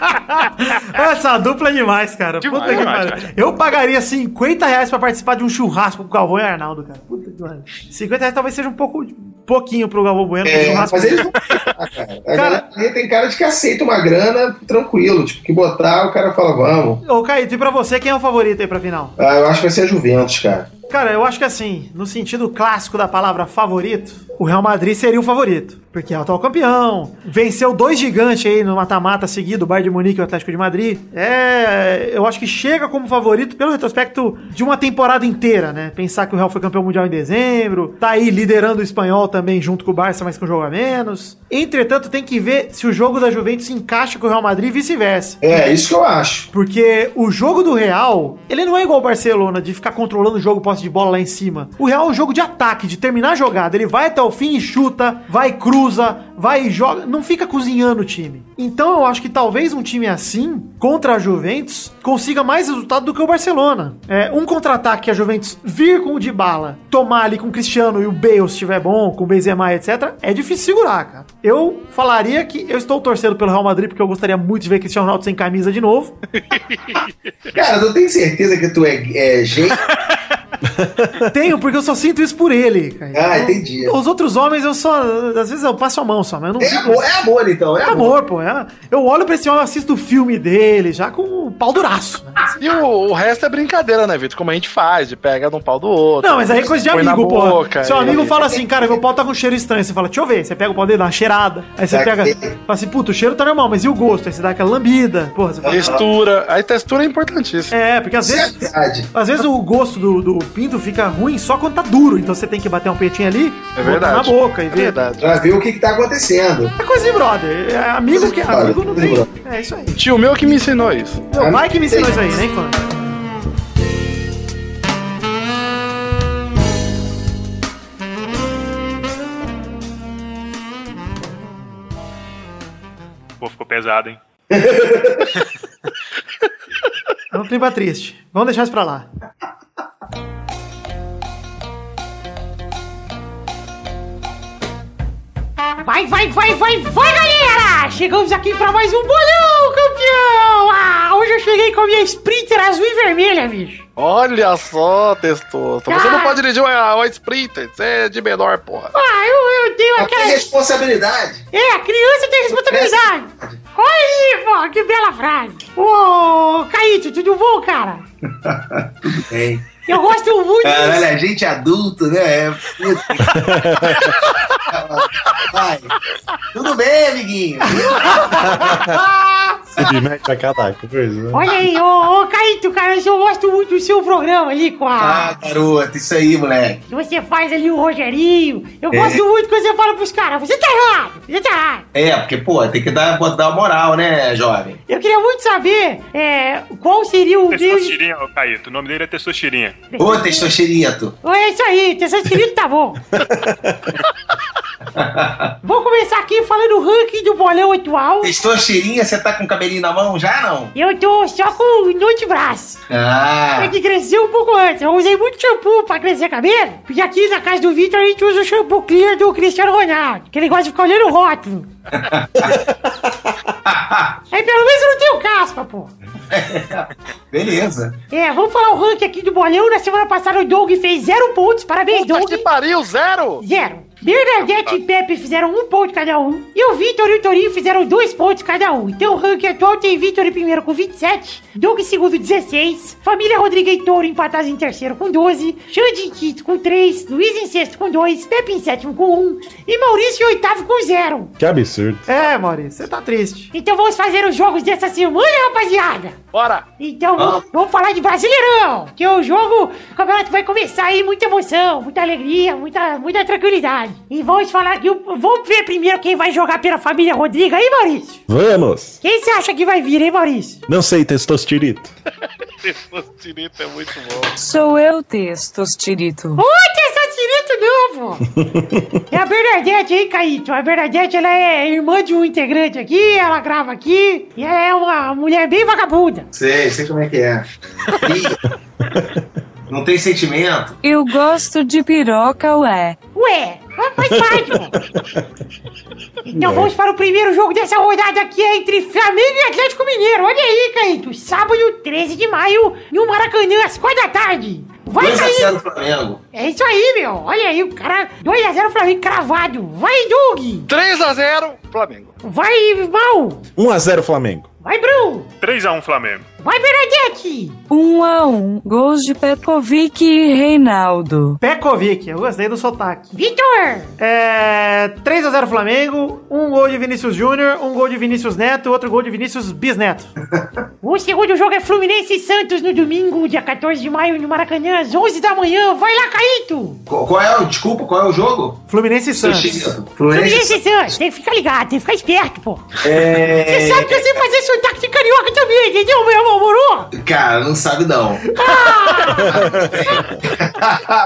Essa dupla é demais, cara. Demais, Puta que demais, pariu. demais. Eu pagaria 50 reais pra participar de um churrasco com o Galvão e Arnaldo, cara. Puta que pariu. 50 reais talvez seja um pouco pouquinho pro Galvão Bueno. É, churrasco. mas eles não cara. A Cara- tem cara de que aceita uma grana tranquilo. Tipo, que botar, o cara fala, vamos. Ô, Caíto, e pra você, quem é o favorito aí pra final? Ah, eu acho que vai ser a Juventus, cara. Cara, eu acho que assim, no sentido clássico da palavra favorito, o Real Madrid seria o favorito. Porque é o atual campeão, venceu dois gigantes aí no mata-mata seguido, o Bayern de Munique e o Atlético de Madrid. É, eu acho que chega como favorito pelo retrospecto de uma temporada inteira, né? Pensar que o Real foi campeão mundial em dezembro, tá aí liderando o espanhol também junto com o Barça, mas com um jogo a menos. Entretanto, tem que ver se o jogo da Juventus se encaixa com o Real Madrid e vice-versa. É, isso que eu acho. Porque o jogo do Real, ele não é igual o Barcelona, de ficar controlando o jogo posse posse de bola lá em cima. O Real é um jogo de ataque, de terminar a jogada. Ele vai até o fim e chuta, vai cruza, vai e joga. Não fica cozinhando o time. Então eu acho que talvez um time assim, contra a Juventus, consiga mais resultado do que o Barcelona. É, um contra-ataque que a Juventus vir com o de bala, tomar ali com o Cristiano e o Bale se estiver bom, com o Benzema, etc. É difícil segurar, cara. Eu falaria que eu estou torcendo pelo Real Madrid porque eu gostaria muito de ver Cristiano Ronaldo sem camisa de novo. Cara, tu tem certeza que tu é, é gente? Tenho, porque eu só sinto isso por ele. cara. Ah, Eu- entendi. Os outros homens eu só. Às vezes eu passo a mão só, mas eu não É fico- amor, é amor então, é É amor. amor, pô. é- Eu olho pra esse homem, assisto o filme dele, já com o pau duraço. Né? E o, o resto é brincadeira, né, Vitor? Como a gente faz, de pega num pau do outro. Não, mas aí é coisa de amigo, pô. boca, Seu e- amigo fala assim, cara, meu pau tá com cheiro estranho. Você fala, deixa eu ver. Você pega o pau dele, dá uma cheirada. Aí você Tá pega. Fala assim, puta, o cheiro tá normal, mas e o gosto? Aí você dá aquela lambida. Porra, você fala. Textura. Aí textura é importantíssimo. É, porque às é vezes. verdade. Às vezes o gosto do, do pinto fica ruim só quando tá duro. Então você tem que bater um peitinho ali, É verdade. na boca e É ver. verdade. Pra ver o que, que tá acontecendo. É coisa de brother. É amigo que. Amigo não tem. É isso aí. Tio meu que me ensinou isso. Meu pai que me ensinou isso aí, né, fã? Pô, ficou pesado, hein? É um clima triste. Vamos deixar isso pra lá. Vai, vai, vai, vai, vai, galera! Chegamos aqui pra mais um bolão, campeão! Ah, hoje eu cheguei com a minha Sprinter azul e vermelha, bicho. Olha só, testoso. Você Ah. não pode dirigir uma, uma Sprinter. Você é de menor, porra. Ah, eu, eu tenho Mas tem aquela... responsabilidade. É, a criança tem responsabilidade. Olha aí, pô, que bela frase. Ô, Caíto, tudo bom, cara? Tudo bem. Eu gosto muito... Caralho, a gente adulto, né? É, puta. Vai. Tudo bem, amiguinho. Se mete a cada coisa. Olha aí, ô, ô Caíto, cara, eu gosto muito do seu programa ali com Ah, a. garoto, isso aí, moleque. Que você faz ali o Rogerinho. Eu É. gosto muito quando você fala pros caras, você tá errado, você tá errado. É, porque, pô, tem que dar, dar uma moral, né, jovem? Eu queria muito saber é, qual seria o Testostirinha, ô Caíto. O nome dele é Testostirinha. Ô, testosterito. É isso aí, escrito tá bom. Vou começar aqui falando o ranking do bolão atual. Testosterinha, você tá com o cabelinho na mão já, não? Eu tô só com no de braço. Ah, É que cresceu um pouco antes. Eu usei muito shampoo pra crescer cabelo. Porque aqui na casa do Victor a gente usa o shampoo clear do Cristiano Ronaldo. Que ele gosta de ficar olhando o rótulo. Aí pelo menos eu não tenho caspa, pô. beleza. É, vamos falar o ranking aqui do bolão. Na semana passada o Doug fez zero pontos. Parabéns, Puta Doug. que pariu, zero? Zero. Bernadette e Pepe fizeram um ponto cada um. E o Vitor e o Torinho fizeram dois pontos cada um. Então o ranking atual tem Vitor em primeiro com 27, Doug em segundo 16, Família Rodrigues e Touro empatados em terceiro com 12, Xande em quinto com 3, Luiz em sexto com 2, Pepe em sétimo com 1 e Maurício em oitavo com 0. Que absurdo. É, Maurício, você tá triste. Então vamos fazer os jogos dessa semana, rapaziada. Bora. Então vamos, vamos falar de Brasileirão, que o jogo, o campeonato vai começar aí, muita emoção, muita alegria, muita, muita tranquilidade. E vamos falar aqui, o- vamos ver primeiro quem vai jogar pela família Rodrigo aí, Maurício. Vamos! Quem você acha que vai vir, hein, Maurício? Não sei, testostirito. Testosterito é muito bom. Sou eu, Testostirito. Ô, Tessatirito novo! é a Bernadette, hein, Caíto? A Bernadette, ela é irmã de um integrante aqui, ela grava aqui, e ela é uma mulher bem vagabunda. Sei, sei como é que é. Não tem sentimento. Eu gosto de piroca, ué. Ué, faz parte, pô. Então vamos para o primeiro jogo dessa rodada aqui é entre Flamengo e Atlético Mineiro. Olha aí, Caíto. Sábado, 13 de maio, no Maracanã, às 4 da tarde. Vai, 2x0 Caíto. Flamengo. É isso aí, meu. Olha aí, o cara. 2x0 Flamengo cravado. Vai, Doug. 3x0, Flamengo. Vai, Mal. 1x0 Flamengo. Vai, Bruno. 3x1 Flamengo. Vai, Bernadette. Um a um. Gols de Pepovic e Reinaldo. Pekovic, eu gostei do sotaque. Vitor. É. 3x0 Flamengo. Um gol de Vinícius Júnior, um gol de Vinícius Neto, outro gol de Vinícius Bisneto. o segundo jogo é Fluminense e Santos no domingo, dia 14 de maio, no Maracanã, às 11 da manhã. Vai lá, Caíto. Qual, qual é o. Desculpa, qual é o jogo? Fluminense e Santos. Fluminense. Fluminense e Santos. Tem que ficar ligado, tem que ficar esperto, pô. Você É. sabe que eu sei fazer sotaque de carioca também, entendeu, meu Moro? Cara, não sabe não.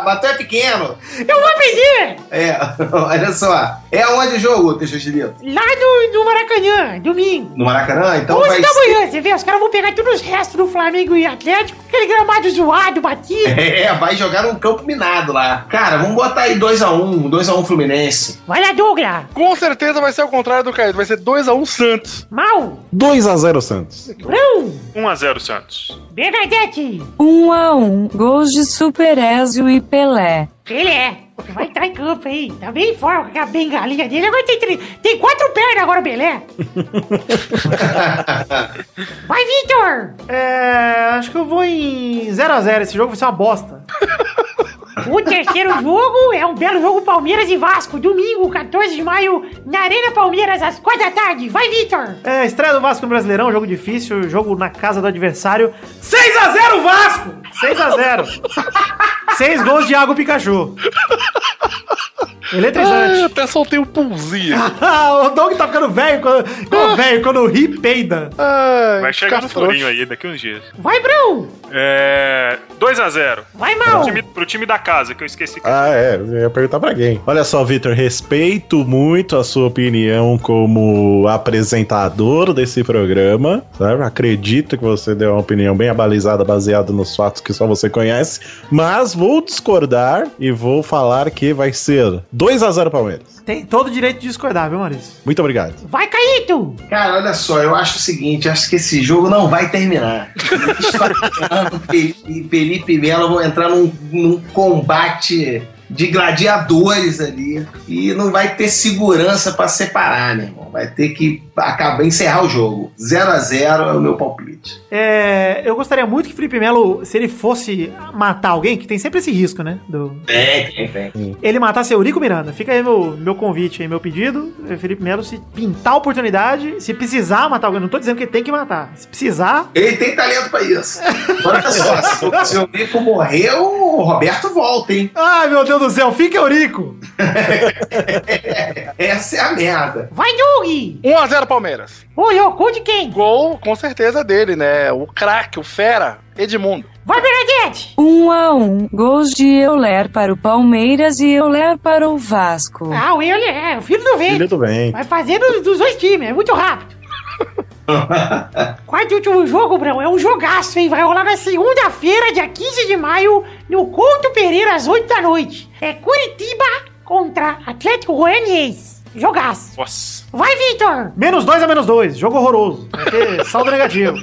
Mas tu é pequeno. Eu vou pedir! É, olha só. É onde o jogo, Teixeira? Lá no, no Maracanã, domingo. No Maracanã? Então 11 vai da ser... manhã, você vê? Os caras vão pegar todos os restos do Flamengo e Atlético, aquele gramado zoado, batido. É, vai jogar num campo minado lá. Cara, vamos botar aí 2x1, 2x1 Fluminense. Vai lá, Douglas. Com certeza vai ser o contrário do Caído. Vai ser 2x1 Santos. Mal. 2x0 Santos. Brão. 1x0 Santos. Bernadette. 1 a 1 Gols de Super Ezio e Pelé. Pelé. Vai entrar em campo aí. Tá bem em forma com aquela bengalinha dele. Agora tem, três- tem quatro pernas agora, Belé. Vai, Vitor. É, acho que eu vou em 0x0. Esse jogo vai ser uma bosta. O terceiro jogo é um belo jogo Palmeiras e Vasco. Domingo, 14 de maio, na Arena Palmeiras, às 4 da tarde. Vai, Vitor. É, estreia do Vasco no Brasileirão, jogo difícil, jogo na casa do adversário. 6x0 Vasco! 6x0. Seis gols de Água Pikachu. Eletrizante. até soltei o pulzinho. o Doug tá ficando velho quando, quando, velho, quando ri, peida. Ai, Vai chegar no ficar furinho aí daqui uns dias. Vai, Brão. É. 2x0. Vai, Pro Mal. time, pro time da casa, que eu esqueci. Ah, é. Eu ia perguntar pra quem. Olha só, Vitor, respeito muito a sua opinião como apresentador desse programa. Sabe? Acredito que você deu uma opinião bem abalizada, baseada nos fatos que só você conhece. Mas vou discordar e vou falar que vai ser 2x0 Palmeiras. Tem todo o direito de discordar, viu, Maurício? Muito obrigado. Vai, Caíto. Cara, olha só, eu acho o seguinte, acho que esse jogo não vai terminar. E Felipe Melo vão entrar num, num combate de gladiadores ali e não vai ter segurança pra separar, meu irmão. Vai ter que acabar, encerrar o jogo. 0 a 0 é o meu palpite. É, eu gostaria muito que Felipe Melo, se ele fosse matar alguém, que tem sempre esse risco, né? Do, Tem, tem, tem. ele matasse Eurico Miranda. Fica aí meu, meu convite aí, meu pedido. É, Felipe Melo, se pintar a oportunidade, se precisar matar alguém, não tô dizendo que ele tem que matar. Se precisar, Ele tem talento pra isso. Olha só, se, o- se o Eurico morrer, o Roberto volta, hein? Ai, meu Deus do céu, fica Eurico! Essa é a merda. Vai, Doug! 1x0 Palmeiras. Ô, louco, de quem? Gol, com certeza, dele, né? O craque, o fera, Edmundo. Vai, Bernadette! 1 a 1 Gols de Euler para o Palmeiras e Euler para o Vasco. Ah, o ele é o filho do vento. Filho do bem. Vai fazer dos, dos dois times, é muito rápido. Quarto e último jogo, Brão, é um jogaço, hein? Vai rolar na segunda-feira, dia 15 de maio, no Couto Pereira, às 8 da noite. É Curitiba contra Atlético Goianiense. Jogaço. Nossa. Vai, Vitor! Menos dois a menos dois. Jogo horroroso. Vai ter saldo negativo.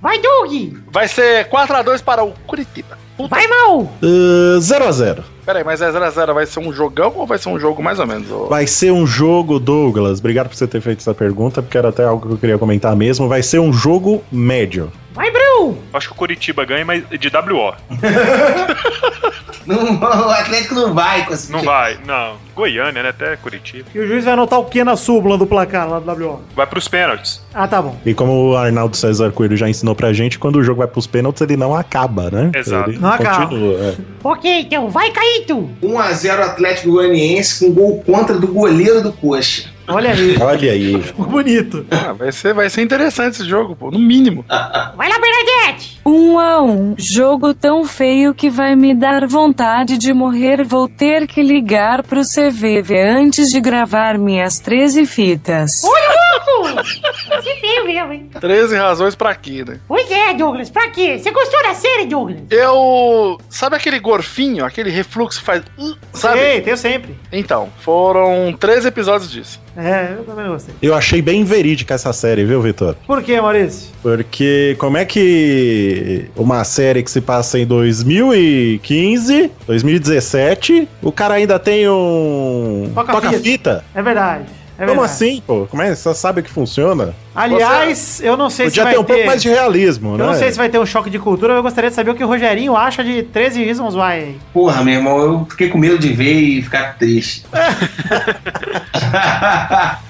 Vai, Doug! Vai ser 4x2 para o Curitiba. Vai, Mal! 0x0. Pera aí, mas é 0x0 vai ser um jogão ou vai ser um jogo mais ou menos? Vai ser um jogo, Douglas. Obrigado por você ter feito essa pergunta, porque era até algo que eu queria comentar mesmo. Vai ser um jogo médio. Vai, Brão! Acho que o Curitiba ganha, mas de WO. Não, o Atlético não vai conseguir. Não vai, não. Goiânia, né? Até Curitiba. E o juiz vai anotar o que na súmula do placar lá do WO? Vai pros pênaltis. Ah, tá bom. E como o Arnaldo César Coelho já ensinou pra gente, quando o jogo vai pros pênaltis, ele não acaba, né? Exato. Ele Não acaba. é. Ok, então, vai, Caíto! 1x0 Atlético Goianiense com gol contra do goleiro do Coxa. Olha aí. Olha aí. Ficou bonito. Ah, vai, ser, vai ser interessante esse jogo, pô, no mínimo. Vai lá, Bernadette! 1 a 1 Jogo tão feio que vai me dar vontade de morrer. Vou ter que ligar pro CVV antes de gravar minhas 13 fitas. Olha, louco! Você veio mesmo, hein? 13 razões pra quê, né? Pois é, Douglas, pra quê? Você gostou da série, Douglas? Eu. Sabe aquele gorfinho, aquele refluxo que faz. uh, Sabe? Sei, tenho sempre. Então, foram 13 episódios disso. É, eu também gostei. Eu achei bem verídica essa série, viu, Vitor? Por quê, Maurício? Porque como é que uma série que se passa em 2015, 2017, o cara ainda tem um Toca-fita. toca-fita? É verdade. É Como assim, pô? Como é que você sabe que funciona? Aliás, eu não sei se vai ter um pouco mais de realismo, Eu né? não sei se vai ter um choque de cultura, eu gostaria de saber o que o Rogerinho acha de 13 Reasons Why. Porra, meu irmão, eu fiquei com medo de ver e ficar triste.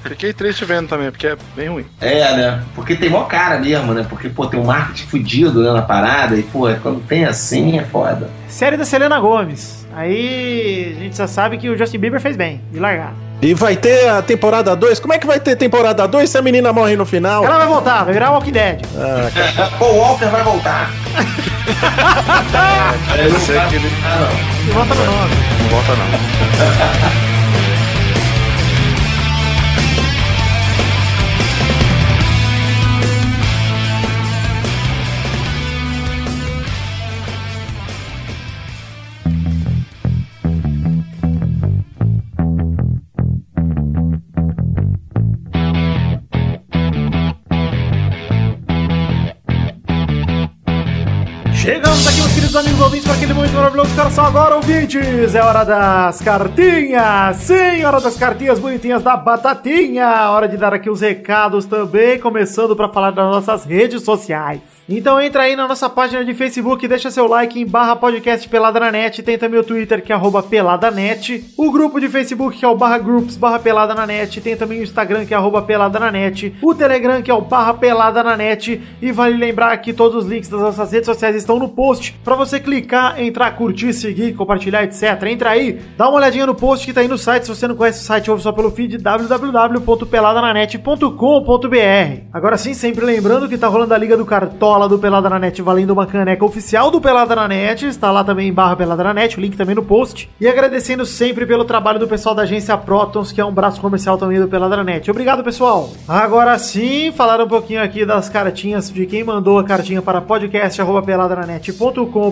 Fiquei triste vendo também, porque é bem ruim. é, né? Porque tem mó cara mesmo, né? Porque, pô, tem um marketing fudido né, na parada e, pô, quando tem assim é foda. Série da Selena Gomes. Aí a gente já sabe que o Justin Bieber fez bem, de largar. E vai ter a temporada 2? Como é que vai ter temporada 2 se a menina morre no final? Ela vai voltar, vai virar Walking Dead. Ah, Paul Walker vai voltar. Ah, não. E volta no nome. não volta, não. queridos amigos ouvintes, para aquele momento maravilhoso. Cara, são agora ouvintes. É hora das cartinhas. Sim, hora das cartinhas bonitinhas da Batatinha. Hora de dar aqui os recados também, começando para falar das nossas redes sociais. Então entra aí na nossa página de Facebook, deixa seu like em barra podcast Pelada na Net, tem também o Twitter que é arroba peladanet, o grupo de Facebook que é o barra groups barra pelada na net, tem também o Instagram que é arroba pelada na net, o Telegram que é o barra pelada na net, e vale lembrar que todos os links das nossas redes sociais estão no post, para você clicar, entrar, curtir, seguir, compartilhar, etc. Entra aí, dá uma olhadinha no post que tá aí no site, se você não conhece o site, ouve só pelo feed www.peladananet.com.br. Agora sim, sempre lembrando que tá rolando a Liga do Cartola do Pelada na Net, valendo uma caneca oficial do Pelada na Net, está lá também em barra Pelada na Net, o link também no post. E agradecendo sempre pelo trabalho do pessoal da agência Protons, que é um braço comercial também do Pelada na Net. Obrigado, pessoal. Agora sim, falar um pouquinho aqui das cartinhas de quem mandou a cartinha para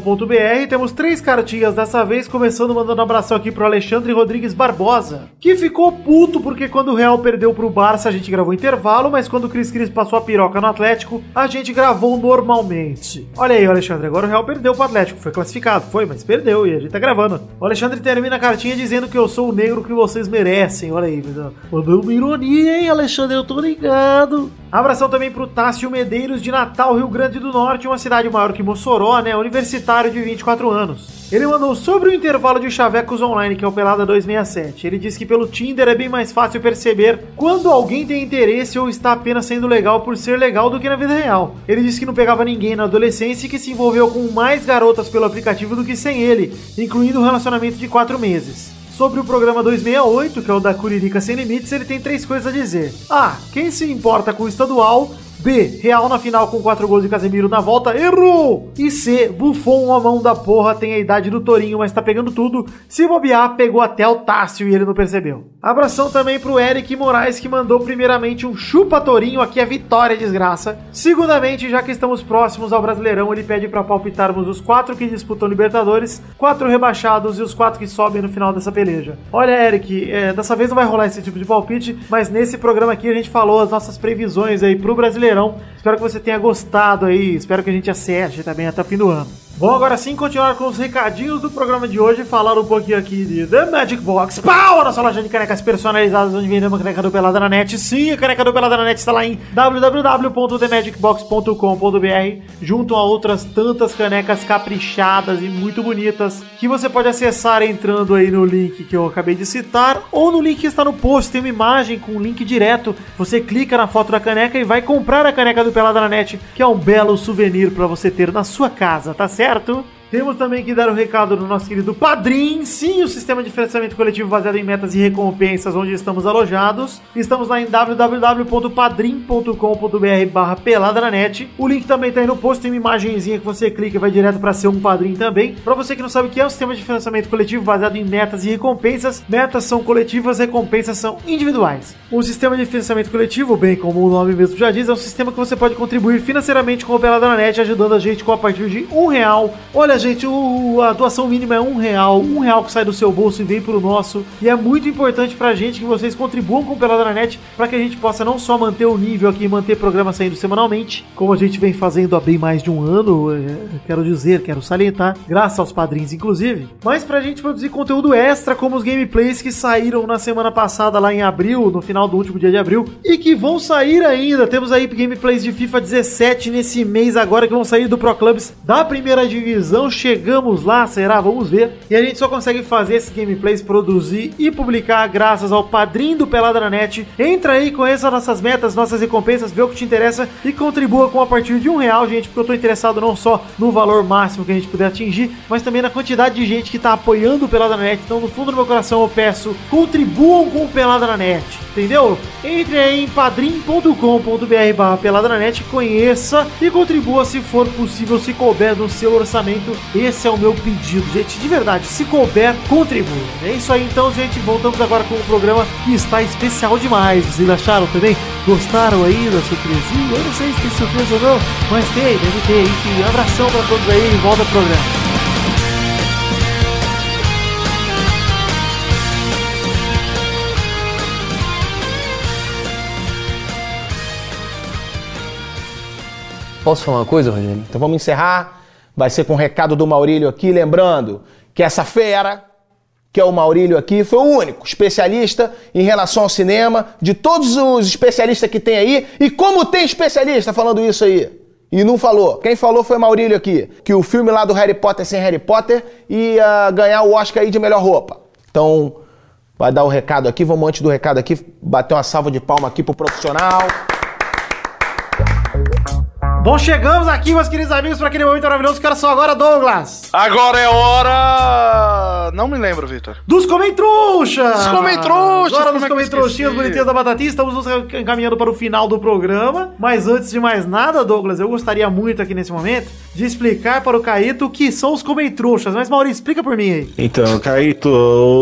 podcast@peladananet.com.br. Temos três cartinhas dessa vez, começando mandando um abração aqui pro Alexandre Rodrigues Barbosa, que ficou puto porque quando o Real perdeu pro Barça, a gente gravou intervalo, mas quando o Cris Cris passou a piroca no Atlético, a gente gravou normalmente. Olha aí, Alexandre, agora o Real perdeu pro Atlético, foi classificado, foi, mas perdeu e a gente tá gravando. O Alexandre termina a cartinha dizendo que eu sou o negro que vocês merecem. Olha aí, mandou uma ironia, hein, Alexandre, eu tô ligado. Abração também pro Tássio Medeiros de Natal, Rio Grande do Norte, uma cidade maior que Mossoró, né? Universitário de 24 anos. Ele mandou sobre o intervalo de chavecos online, que é o Pelada 267. Ele diz que pelo Tinder é bem mais fácil perceber quando alguém tem interesse ou está apenas sendo legal por ser legal do que na vida real. Ele disse que não pegava ninguém na adolescência e que se envolveu com mais garotas pelo aplicativo do que sem ele, incluindo um relacionamento de 4 meses. Sobre o programa 268, que é o da Curirica Sem Limites, ele tem três coisas a dizer. A. Quem se importa com o estadual? B. Real na final com 4 gols de Casemiro na volta, errou! E C. Buffon, a mão da porra, tem a idade do Torinho, mas tá pegando tudo. Se bobear, pegou até o Tássio e ele não percebeu. Abração também pro Eric Moraes, que mandou primeiramente um chupa Torinho, aqui é vitória, desgraça. Segundamente, já que estamos próximos ao Brasileirão, ele pede para palpitarmos os quatro que disputam Libertadores, quatro rebaixados e os quatro que sobem no final dessa peleja. Olha, Eric, é, dessa vez não vai rolar esse tipo de palpite, mas nesse programa aqui a gente falou as nossas previsões aí pro Brasileirão. Espero que você tenha gostado aí, espero que a gente acerte também até o fim do ano. Bom, agora sim, continuar com os recadinhos do programa de hoje, falar um pouquinho aqui de The Magic Box. Pau! A loja de canecas personalizadas, onde vendemos a caneca do Pelada na Net. Sim, a caneca do Pelada na Net está lá em www.themagicbox.com.br, junto a outras tantas canecas caprichadas e muito bonitas, que você pode acessar entrando aí no link que eu acabei de citar, ou no link que está no post, tem uma imagem com um link direto. Você clica na foto da caneca e vai comprar a caneca do Pelada na Net, que é um belo souvenir para você ter na sua casa, tá certo? certo? Temos também que dar o um recado do nosso querido Padrim, sim, o sistema de financiamento coletivo baseado em metas e recompensas onde estamos alojados. Estamos lá em www.padrim.com.br barra pelada na net. O link também está aí no post, tem uma imagenzinha que você clica e vai direto para ser um padrinho também. Para você que não sabe o que é o sistema de financiamento coletivo baseado em metas e recompensas, metas são coletivas, recompensas são individuais. O sistema de financiamento coletivo, bem como o nome mesmo já diz, é um sistema que você pode contribuir financeiramente com o Pelada na Net, ajudando a gente com a partir de um real. Olha, gente, o, a doação mínima é um real, um real que sai do seu bolso e vem pro nosso. E é muito importante pra gente que vocês contribuam com o Pelada na Net para que a gente possa não só manter o nível aqui, manter programa saindo semanalmente, como a gente vem fazendo há bem mais de um ano, é, quero dizer, quero salientar, graças aos padrinhos inclusive, mas pra gente produzir conteúdo extra, como os gameplays que saíram na semana passada lá em abril, no final do último dia de abril, e que vão sair ainda. Temos aí gameplays de FIFA 17 nesse mês agora que vão sair do Pro Clubs da primeira divisão chegamos lá, será? Vamos ver. E a gente só consegue fazer esses gameplays, produzir e publicar graças ao padrinho do Pelada na Net. Entra aí, conheça nossas metas, nossas recompensas, vê o que te interessa e contribua com a partir de um real, gente, porque eu tô interessado não só no valor máximo que a gente puder atingir, mas também na quantidade de gente que tá apoiando o Pelada na Net. Então, no fundo do meu coração, eu peço, contribuam com o Pelada na Net, entendeu? Entre aí em padrim.com.br barra Pelada na Net, conheça e contribua se for possível, se couber no seu orçamento. Esse é o meu pedido, gente, de verdade, se couber, contribua. É isso aí então, gente, voltamos agora com o programa que está especial demais. Vocês acharam também? Gostaram aí da surpresinha? Eu não sei se tem surpresa ou não, mas tem, deve ter. Enfim, abração pra todos aí e volta pro programa. Posso falar uma coisa, Rogério? Então vamos encerrar. Vai ser com o recado do Maurílio aqui, lembrando que essa fera, que é o Maurílio aqui, foi o único especialista em relação ao cinema, de todos os especialistas que tem aí. E como tem especialista falando isso aí? E não falou. Quem falou foi Maurílio aqui, que o filme lá do Harry Potter sem Harry Potter ia ganhar o Oscar aí de melhor roupa. Então, vai dar o recado aqui. Vamos antes do recado aqui, bater uma salva de palma aqui pro profissional. Bom, chegamos aqui, meus queridos amigos, para aquele momento maravilhoso que era só agora, Douglas. Agora é hora. Não me lembro, Vitor. Dos Comentrouxas! Dos Comentrouxas, Agora dos é Comentrouxinhas bonitinhas da Batatinha, estamos nos encaminhando para o final do programa. Mas antes de mais nada, Douglas, eu gostaria muito aqui nesse momento de explicar para o Caíto o que são os Comentrouxas. Mas, Maurício, explica por mim aí. Então, Caíto,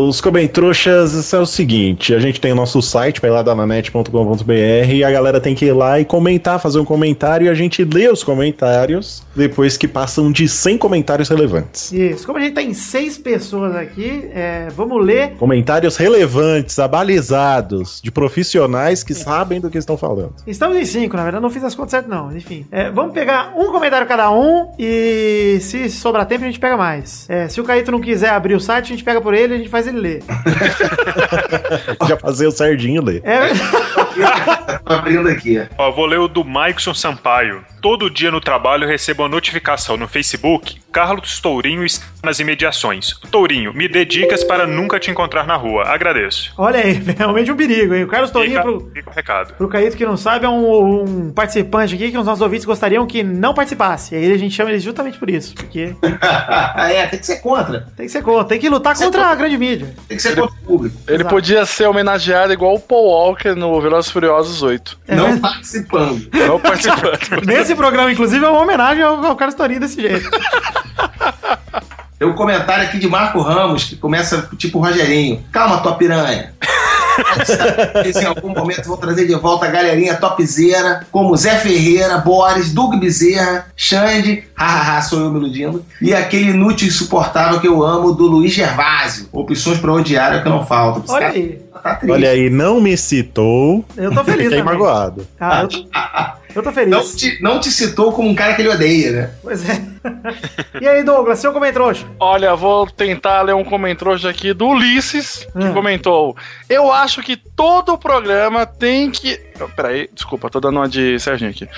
os Comentrouxas é o seguinte: a gente tem o nosso site, peladananet.com.br, e a galera tem que ir lá e comentar, fazer um comentário, e a gente lê os comentários depois que passam de 100 comentários relevantes. Isso, como a gente tem seis pessoas aqui, é, vamos ler. Comentários relevantes, abalizados, de profissionais que sabem do que estão falando. Estamos em cinco, na verdade, não fiz as contas certas, não. Enfim, é, vamos pegar um comentário cada um e se sobrar tempo a gente pega mais. É, se o Caíto não quiser abrir o site, a gente pega por ele e a gente faz ele ler. Já fazer o Sardinho ler. É, Tô abrindo aqui. Ó, vou ler o do Maikson Sampaio. Todo dia no trabalho eu recebo uma notificação no Facebook. Carlos Tourinho está nas imediações. Tourinho, me dê dicas para nunca te encontrar na rua. Agradeço. olha aí, realmente um perigo, hein? O Carlos Tourinho, Fica, pro, fica o recado. pro Caíto que não sabe, é um, um participante aqui que os nossos ouvintes gostariam que não participasse. E aí a gente chama ele justamente por isso, porque é, tem que ser contra. tem que ser contra, tem que lutar contra a grande mídia. Tem que ser contra o público. Ele Exato. podia ser homenageado igual o Paul Walker no Velozes e Furiosos 8. É, Não mas- participando. Não participando. Nesse programa, inclusive, é uma homenagem ao, ao Carlos Tourinho desse jeito. Tem um comentário aqui de Marco Ramos, que começa tipo Rogerinho. Calma, tua piranha. em algum momento vou trazer de volta a galerinha topzera, como Zé Ferreira, Boris, Doug Bezerra, Xande, hahaha, sou eu me iludindo, e aquele inútil insuportável que eu amo do Luiz Gervásio. Opções pra odiar é o que não falta. Esse Olha cara aí. Tá triste. Olha aí, não me citou. Eu tô feliz Fiquei também. magoado. Ah, eu tô, eu tô feliz. Não te, não te citou como um cara que ele odeia, né? Pois é. e aí, Douglas, seu comentrouxa? Olha, vou tentar ler um comentário aqui do Ulisses, que Hum. comentou: Eu acho que todo programa tem que. Oh, peraí, desculpa, tô dando uma de Serginho aqui.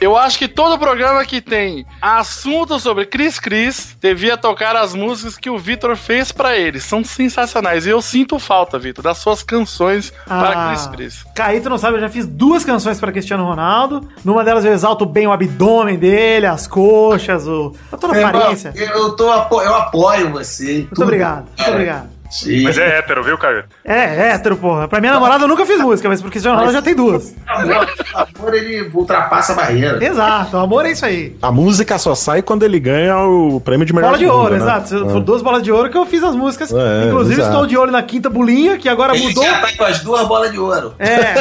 Eu acho que todo programa que tem assunto sobre Cris Cris devia tocar as músicas que o Vitor fez pra ele. São sensacionais. E eu sinto falta, Vitor, das suas canções para Cris Cris. Caíto não sabe, eu já fiz duas canções para Cristiano Ronaldo. Numa delas eu exalto bem o abdômen dele, as coxas, o... toda a É, aparência. eu, tô, apo- eu apoio você. Muito obrigado, muito obrigado. Mas é hétero, viu, Caio? É, é hétero, porra. Pra minha namorada eu nunca fiz música, mas Cristiano Ronaldo já tem duas. Amor, amor, ele ultrapassa a barreira. Exato, o amor é isso aí. A música só sai quando ele ganha o prêmio de melhor Bola de mundo, ouro, né? exato. É. For duas bolas de ouro que eu fiz as músicas. É, Inclusive, exato. estou de olho na quinta bolinha, que agora Ele mudou. já tá com as duas bolas de ouro. É,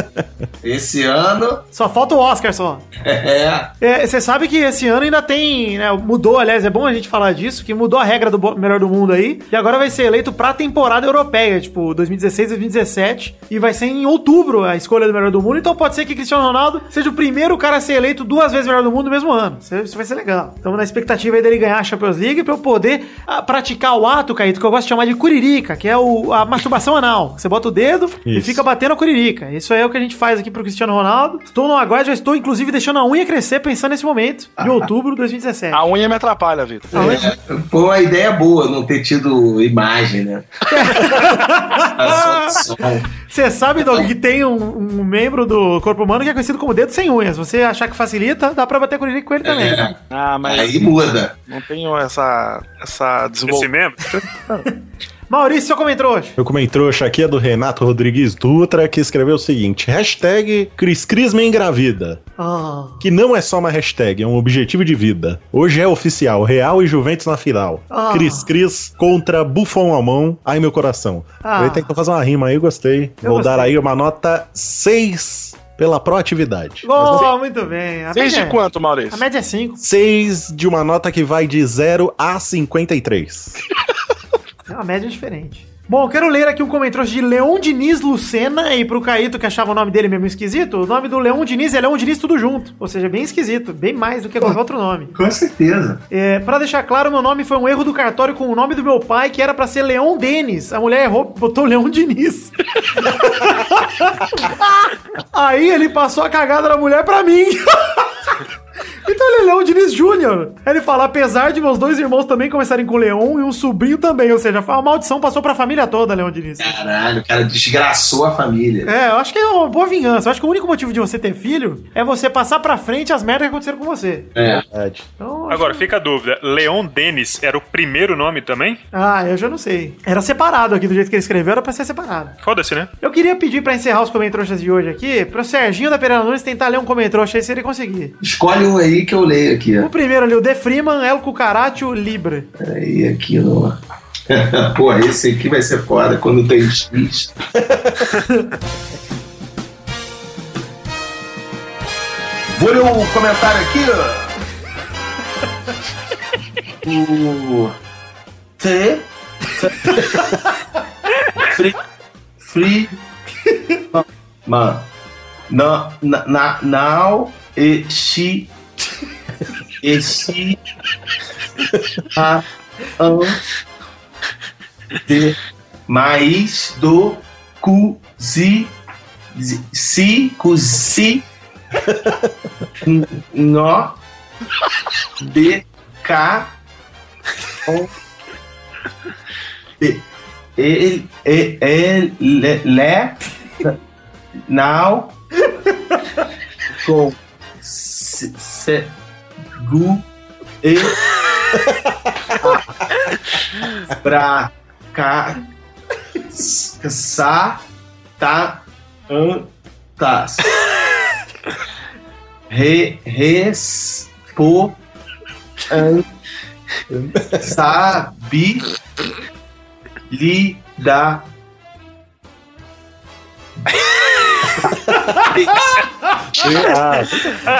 Esse ano. só falta o Oscar só. É. É, Você sabe que esse ano ainda tem, né, mudou, aliás, é bom a gente falar disso, que mudou a regra do melhor do mundo aí, e agora vai ser eleito pra temporada europeia, tipo 2016, 2017, e vai ser em outubro a escolha do melhor do mundo, então pode ser que Cristiano Ronaldo seja o primeiro cara a ser eleito duas vezes melhor do mundo no mesmo ano. Isso vai ser legal. Estamos na expectativa aí dele ganhar a Champions League pra eu poder ah, praticar o ato, Caíto, que eu gosto de chamar de curirica, que é o, a masturbação anal. Você bota o dedo e Isso. fica batendo a curirica. Isso é o que a gente faz aqui pro Cristiano Ronaldo. Estou no aguardo, já estou inclusive deixando a unha crescer pensando nesse momento, de outubro de 2017. A unha me atrapalha, Vitor. É, foi uma ideia boa não ter tido imagem, né? Só som. Você sabe, Doug, que tem um, um membro do corpo humano que é conhecido como dedo sem unhas. Você achar que facilita, dá pra bater com ele, com ele também. É, Ah, mas aí muda. não tenho essa, essa desenvolvimento. Maurício, seu comentário. Meu comentário aqui é do Renato Rodrigues Dutra, que escreveu o seguinte: hashtag Cris Cris me engravida. Ah, Que não é só uma hashtag, é um objetivo de vida. Hoje é oficial, Real e Juventus na final. Ah. Cris Cris contra Buffon à mão. Ai, meu coração. Ah. Ele tentou fazer uma rima aí, gostei. Eu Vou gostei. dar aí uma nota 6 pela proatividade. oh, muito bem. A Desde média é- quanto, A Maurício? média é 5. 6 de uma nota que vai de 0 a 53. É uma média diferente. Bom, eu quero ler aqui um comentário de Leon Diniz Lucena e pro Caíto que achava o nome dele mesmo esquisito. O nome do Leon Diniz é Leon Diniz tudo junto. Ou seja, bem esquisito. Bem mais do que qualquer outro nome. Com certeza. É, pra deixar claro, meu nome foi um erro do cartório com o nome do meu pai, que era pra ser Leon Denis. A mulher errou, botou Leon Diniz. Aí ele passou a cagada da mulher pra mim. Então ele é Leon Diniz Júnior. Ele fala, apesar de meus dois irmãos também começarem com Leon e um sobrinho também. Ou seja, foi uma maldição, passou pra família toda, Leon Diniz. Caralho, o cara desgraçou a família. É, eu acho que é uma boa vingança. Eu acho que o único motivo de você ter filho é você passar pra frente as merdas que aconteceram com você. É. Verdade. Então, Agora, fica a dúvida. Leon Denis era o primeiro nome também? Ah, eu já não sei. Era separado aqui do jeito que ele escreveu, era pra ser separado. Foda-se, né? Eu queria pedir pra encerrar os comentários de hoje aqui, pro Serginho da Pereira Nunes tentar ler um comentário aí se ele conseguir. Escolhe um aí que eu leio aqui. O ó. primeiro ali, o De Freeman, El Cucaracho Libre. Peraí, aqui no. Porra, esse aqui vai ser foda quando tem X. Vou ler o comentário aqui, ó. O. T. Free. Free. Man. Na, na, na, now e chi. E si. A. An. De. Mais do. Cu. Zi. Si. Cusi. N- Nó. De. K. O. E. El. E. El. Le. now. Com. Gu. E. Pra. Ca. Sa. Ta. An. Tas. Re. Res. Po. An. Sabi. Lida. Ah,